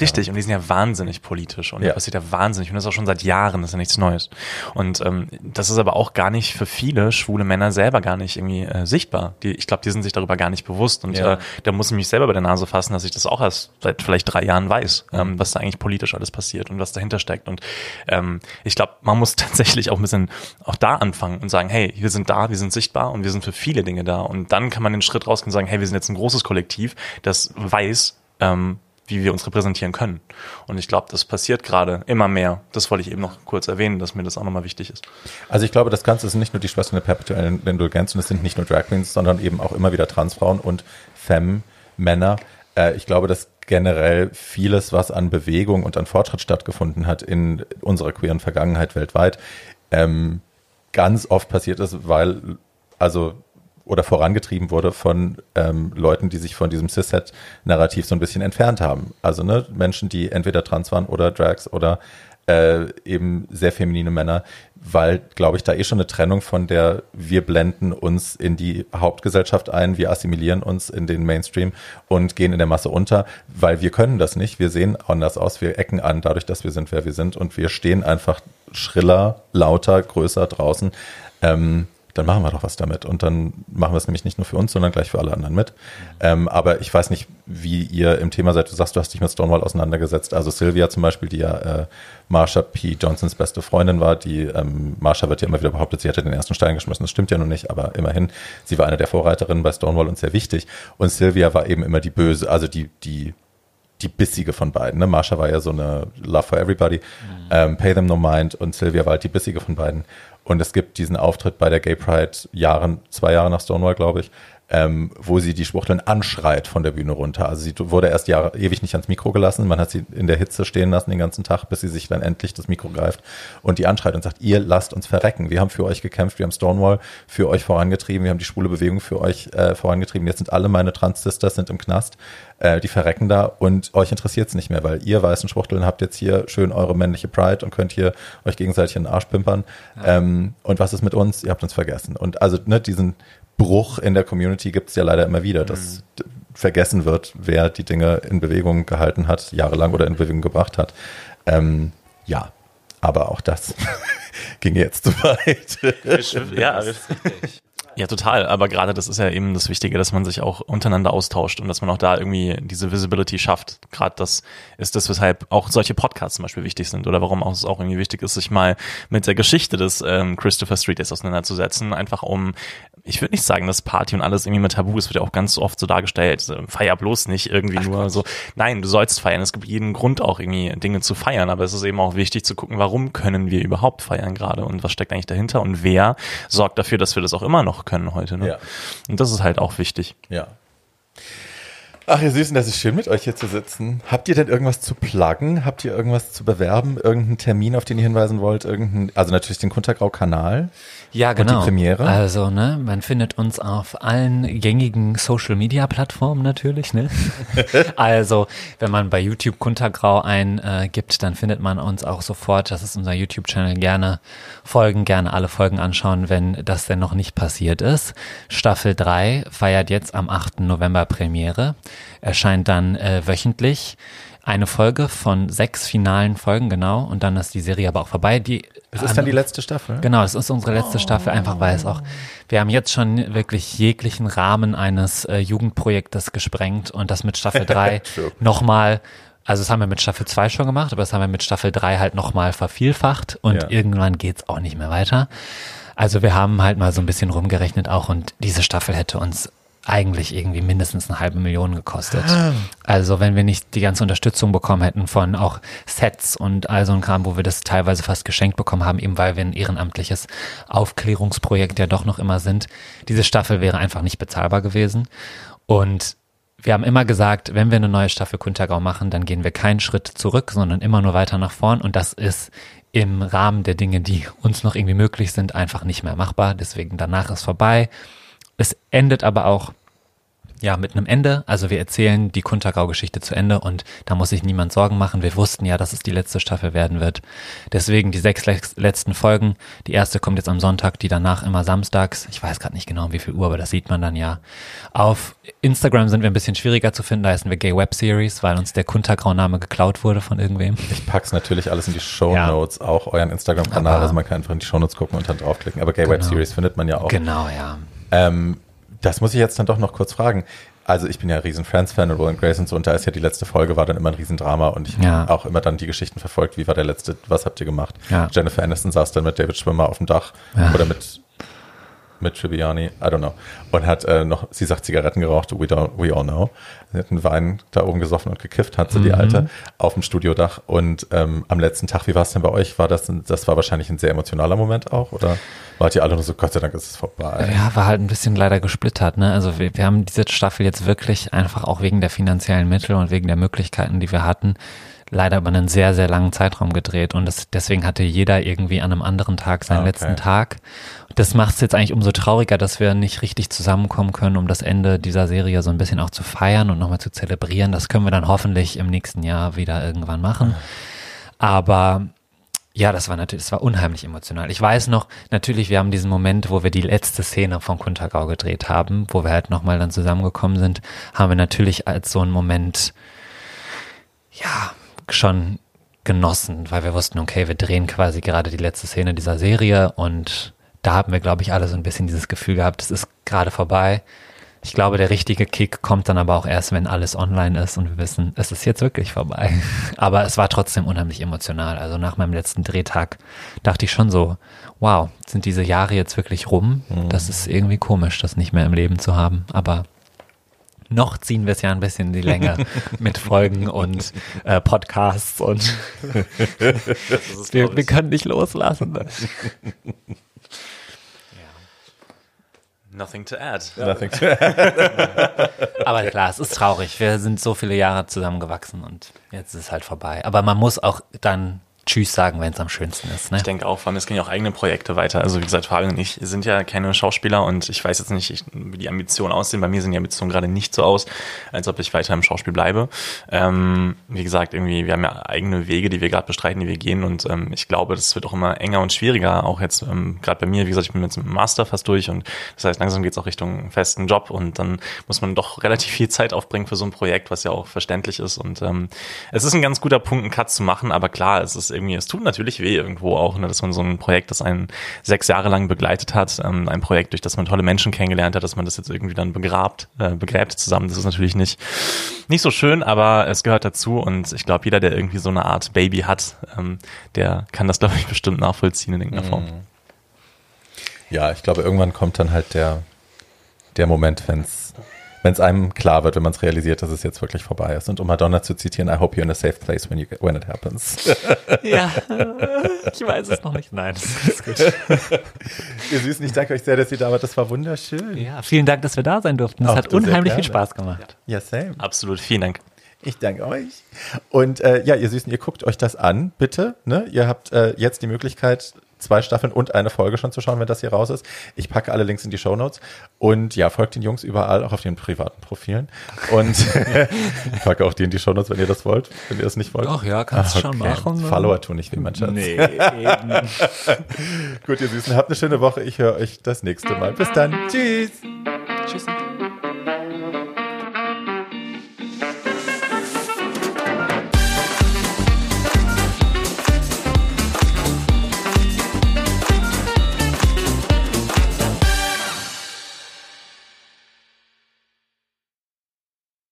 richtig ja. und die sind ja wahnsinnig politisch und ja. passiert ja wahnsinnig und das ist auch schon seit Jahren, das ist ja nichts Neues. Und ähm, das ist aber auch gar nicht für viele schwule Männer selber gar nicht irgendwie äh, sichtbar. Die, ich glaube, die sind sich darüber gar nicht bewusst und ja. äh, da muss ich mich selber bei der Nase fassen, dass ich das auch erst seit vielleicht drei Jahren weiß, ähm, mhm. was da eigentlich politisch alles passiert und was dahinter steckt. Und ähm, ich glaube, man muss tatsächlich auch ein bisschen auch da anfangen und sagen, hey, wir sind da, wir sind sichtbar und wir sind für viele Dinge da. Und dann kann man den Schritt rausgehen und sagen, hey, wir sind jetzt ein großes Kollektiv, das weiß, ähm, wie wir uns repräsentieren können. Und ich glaube, das passiert gerade immer mehr. Das wollte ich eben noch kurz erwähnen, dass mir das auch nochmal wichtig ist. Also ich glaube, das Ganze sind nicht nur die Schwestern der perpetuellen Indulgenz und es sind nicht nur Drag Queens, sondern eben auch immer wieder Transfrauen und Femme, Männer. Äh, ich glaube, dass generell vieles, was an Bewegung und an Fortschritt stattgefunden hat in unserer queeren Vergangenheit weltweit, ähm, ganz oft passiert ist, weil also oder vorangetrieben wurde von ähm, Leuten, die sich von diesem Cis-Het-Narrativ so ein bisschen entfernt haben. Also ne, Menschen, die entweder trans waren oder Drags oder äh, eben sehr feminine Männer, weil, glaube ich, da eh schon eine Trennung von der, wir blenden uns in die Hauptgesellschaft ein, wir assimilieren uns in den Mainstream und gehen in der Masse unter, weil wir können das nicht. Wir sehen anders aus, wir ecken an, dadurch, dass wir sind, wer wir sind und wir stehen einfach schriller, lauter, größer draußen. Ähm, dann machen wir doch was damit. Und dann machen wir es nämlich nicht nur für uns, sondern gleich für alle anderen mit. Ähm, aber ich weiß nicht, wie ihr im Thema seid. Du sagst, du hast dich mit Stonewall auseinandergesetzt. Also Sylvia zum Beispiel, die ja äh, Marsha P. Johnsons beste Freundin war, die ähm, Marsha wird ja immer wieder behauptet, sie hätte den ersten Stein geschmissen. Das stimmt ja nun nicht, aber immerhin, sie war eine der Vorreiterinnen bei Stonewall und sehr wichtig. Und Sylvia war eben immer die böse, also die, die die bissige von beiden. Ne? Marsha war ja so eine Love for Everybody, mhm. ähm, Pay Them No Mind und Sylvia war halt die bissige von beiden. Und es gibt diesen Auftritt bei der Gay Pride Jahren, zwei Jahre nach Stonewall, glaube ich, ähm, wo sie die Schwuchteln anschreit von der Bühne runter. Also sie wurde erst Jahre ewig nicht ans Mikro gelassen. Man hat sie in der Hitze stehen lassen den ganzen Tag, bis sie sich dann endlich das Mikro greift und die anschreit und sagt, ihr lasst uns verrecken. Wir haben für euch gekämpft, wir haben Stonewall für euch vorangetrieben, wir haben die schwule Bewegung für euch äh, vorangetrieben. Jetzt sind alle meine Trans-Sisters sind im Knast, äh, die verrecken da und euch interessiert es nicht mehr, weil ihr weißen Schwuchteln habt jetzt hier schön eure männliche Pride und könnt hier euch gegenseitig in den Arsch pimpern. Ja. Ähm, und was ist mit uns? Ihr habt uns vergessen. Und also ne, diesen Bruch in der Community gibt es ja leider immer wieder, dass mhm. vergessen wird, wer die Dinge in Bewegung gehalten hat, jahrelang oder in Bewegung gebracht hat. Ähm, ja, aber auch das ging jetzt zu weit. ja, richtig. Ja, total. Aber gerade das ist ja eben das Wichtige, dass man sich auch untereinander austauscht und dass man auch da irgendwie diese Visibility schafft. Gerade das ist das, weshalb auch solche Podcasts zum Beispiel wichtig sind oder warum auch es auch irgendwie wichtig ist, sich mal mit der Geschichte des ähm, Christopher Street Days auseinanderzusetzen. Einfach um, ich würde nicht sagen, dass Party und alles irgendwie mit Tabu ist, wird ja auch ganz oft so dargestellt. Feier bloß nicht irgendwie Ach, nur Gott. so. Nein, du sollst feiern. Es gibt jeden Grund auch irgendwie Dinge zu feiern, aber es ist eben auch wichtig zu gucken, warum können wir überhaupt feiern gerade und was steckt eigentlich dahinter und wer sorgt dafür, dass wir das auch immer noch können heute. Ne? Ja. Und das ist halt auch wichtig. Ja. Ach, ihr Süßen, das ist schön, mit euch hier zu sitzen. Habt ihr denn irgendwas zu pluggen? Habt ihr irgendwas zu bewerben? Irgendeinen Termin, auf den ihr hinweisen wollt? Irgendeinen, also natürlich den Kuntergrau-Kanal. Ja, genau. Und die Premiere? Also, ne, man findet uns auf allen gängigen Social Media Plattformen natürlich, ne? also, wenn man bei YouTube Kuntergrau eingibt, dann findet man uns auch sofort. Das ist unser YouTube-Channel. Gerne folgen, gerne alle Folgen anschauen, wenn das denn noch nicht passiert ist. Staffel 3 feiert jetzt am 8. November Premiere. Erscheint dann äh, wöchentlich eine Folge von sechs finalen Folgen, genau. Und dann ist die Serie aber auch vorbei. Die es ist dann die letzte Staffel. Genau, es ist unsere letzte oh. Staffel, einfach weil es auch, wir haben jetzt schon wirklich jeglichen Rahmen eines äh, Jugendprojektes gesprengt und das mit Staffel 3 nochmal, also das haben wir mit Staffel 2 schon gemacht, aber das haben wir mit Staffel 3 halt nochmal vervielfacht und ja. irgendwann geht's auch nicht mehr weiter. Also wir haben halt mal so ein bisschen rumgerechnet auch und diese Staffel hätte uns eigentlich irgendwie mindestens eine halbe Million gekostet. Ah. Also wenn wir nicht die ganze Unterstützung bekommen hätten von auch Sets und all so ein Kram, wo wir das teilweise fast geschenkt bekommen haben, eben weil wir ein ehrenamtliches Aufklärungsprojekt ja doch noch immer sind. Diese Staffel wäre einfach nicht bezahlbar gewesen. Und wir haben immer gesagt, wenn wir eine neue Staffel Kuntergau machen, dann gehen wir keinen Schritt zurück, sondern immer nur weiter nach vorn. Und das ist im Rahmen der Dinge, die uns noch irgendwie möglich sind, einfach nicht mehr machbar. Deswegen danach ist vorbei. Es endet aber auch ja, mit einem Ende. Also wir erzählen die Kuntergau-Geschichte zu Ende und da muss sich niemand Sorgen machen. Wir wussten ja, dass es die letzte Staffel werden wird. Deswegen die sechs letzten Folgen. Die erste kommt jetzt am Sonntag, die danach immer samstags. Ich weiß gerade nicht genau, um wie viel Uhr, aber das sieht man dann ja. Auf Instagram sind wir ein bisschen schwieriger zu finden. Da heißen wir Gay Web Series, weil uns der Kuntergrau-Name geklaut wurde von irgendwem. Ich pack's natürlich alles in die Show Notes, ja. auch euren Instagram-Kanal. Also man kann einfach in die Show Notes gucken und dann draufklicken. Aber Gay genau. Web Series findet man ja auch. Genau, ja. Ähm, das muss ich jetzt dann doch noch kurz fragen. Also ich bin ja ein riesen Friends-Fan und Will and Grace und so und da ist ja die letzte Folge war dann immer ein Riesendrama und ich ja. habe auch immer dann die Geschichten verfolgt, wie war der letzte, was habt ihr gemacht? Ja. Jennifer Aniston saß dann mit David Schwimmer auf dem Dach ja. oder mit mit Triviani, I don't know. Und hat äh, noch, sie sagt, Zigaretten geraucht, we, don't, we all know. Sie hat einen Wein da oben gesoffen und gekifft, hat sie, mhm. die Alte, auf dem Studiodach. Und ähm, am letzten Tag, wie war es denn bei euch? War das, das war wahrscheinlich ein sehr emotionaler Moment auch, oder wart ihr alle nur so, Gott sei Dank ist es vorbei? Ja, war halt ein bisschen leider gesplittert, ne? Also wir, wir haben diese Staffel jetzt wirklich einfach auch wegen der finanziellen Mittel und wegen der Möglichkeiten, die wir hatten, leider über einen sehr, sehr langen Zeitraum gedreht und das, deswegen hatte jeder irgendwie an einem anderen Tag seinen okay. letzten Tag. Das macht es jetzt eigentlich umso trauriger, dass wir nicht richtig zusammenkommen können, um das Ende dieser Serie so ein bisschen auch zu feiern und nochmal zu zelebrieren. Das können wir dann hoffentlich im nächsten Jahr wieder irgendwann machen. Aber ja, das war natürlich, das war unheimlich emotional. Ich weiß noch, natürlich, wir haben diesen Moment, wo wir die letzte Szene von Kuntergau gedreht haben, wo wir halt nochmal dann zusammengekommen sind, haben wir natürlich als so einen Moment, ja, schon genossen, weil wir wussten, okay, wir drehen quasi gerade die letzte Szene dieser Serie und da haben wir, glaube ich, alle so ein bisschen dieses Gefühl gehabt, es ist gerade vorbei. Ich glaube, der richtige Kick kommt dann aber auch erst, wenn alles online ist und wir wissen, es ist jetzt wirklich vorbei. Aber es war trotzdem unheimlich emotional. Also nach meinem letzten Drehtag dachte ich schon so, wow, sind diese Jahre jetzt wirklich rum? Mhm. Das ist irgendwie komisch, das nicht mehr im Leben zu haben. Aber noch ziehen wir es ja ein bisschen in die Länge mit Folgen und äh, Podcasts und wir, wir können nicht loslassen. Ne? Nothing to add. Nothing to add. Aber klar, es ist traurig. Wir sind so viele Jahre zusammengewachsen und jetzt ist es halt vorbei. Aber man muss auch dann Tschüss sagen, wenn es am schönsten ist. Ne? Ich denke auch, vor allem es gehen ja auch eigene Projekte weiter. Also wie gesagt, Fabian und ich sind ja keine Schauspieler und ich weiß jetzt nicht, wie die Ambitionen aussehen. Bei mir sehen die Ambitionen gerade nicht so aus, als ob ich weiter im Schauspiel bleibe. Ähm, wie gesagt, irgendwie, wir haben ja eigene Wege, die wir gerade bestreiten, die wir gehen und ähm, ich glaube, das wird auch immer enger und schwieriger. Auch jetzt ähm, gerade bei mir, wie gesagt, ich bin jetzt mit dem Master fast durch und das heißt, langsam geht es auch Richtung festen Job und dann muss man doch relativ viel Zeit aufbringen für so ein Projekt, was ja auch verständlich ist und ähm, es ist ein ganz guter Punkt, einen Cut zu machen, aber klar, es ist irgendwie, es tut natürlich weh irgendwo auch, ne, dass man so ein Projekt, das einen sechs Jahre lang begleitet hat, ähm, ein Projekt, durch das man tolle Menschen kennengelernt hat, dass man das jetzt irgendwie dann begrabt, äh, begräbt zusammen. Das ist natürlich nicht, nicht so schön, aber es gehört dazu und ich glaube, jeder, der irgendwie so eine Art Baby hat, ähm, der kann das, glaube ich, bestimmt nachvollziehen in irgendeiner Form. Mhm. Ja, ich glaube, irgendwann kommt dann halt der, der Moment, wenn es wenn es einem klar wird, wenn man es realisiert, dass es jetzt wirklich vorbei ist. Und um Madonna zu zitieren, I hope you're in a safe place when, you, when it happens. Ja, ich weiß es noch nicht. Nein, das ist gut. Ihr Süßen, ich danke euch sehr, dass ihr da wart. Das war wunderschön. Ja, vielen Dank, dass wir da sein durften. Es hat unheimlich viel Spaß gemacht. Ja, same. Absolut, vielen Dank. Ich danke euch. Und äh, ja, ihr Süßen, ihr guckt euch das an, bitte. Ne? Ihr habt äh, jetzt die Möglichkeit, zwei Staffeln und eine Folge schon zu schauen, wenn das hier raus ist. Ich packe alle Links in die Show Notes und ja, folgt den Jungs überall, auch auf den privaten Profilen. Und ich packe auch die in die Show Notes, wenn ihr das wollt, wenn ihr es nicht wollt. Ach ja, kannst du schon machen. ne? Follower tun nicht wie mein Schatz. Nee, eben. Gut, ihr Süßen, habt eine schöne Woche. Ich höre euch das nächste Mal. Bis dann. Tschüss. Tschüss.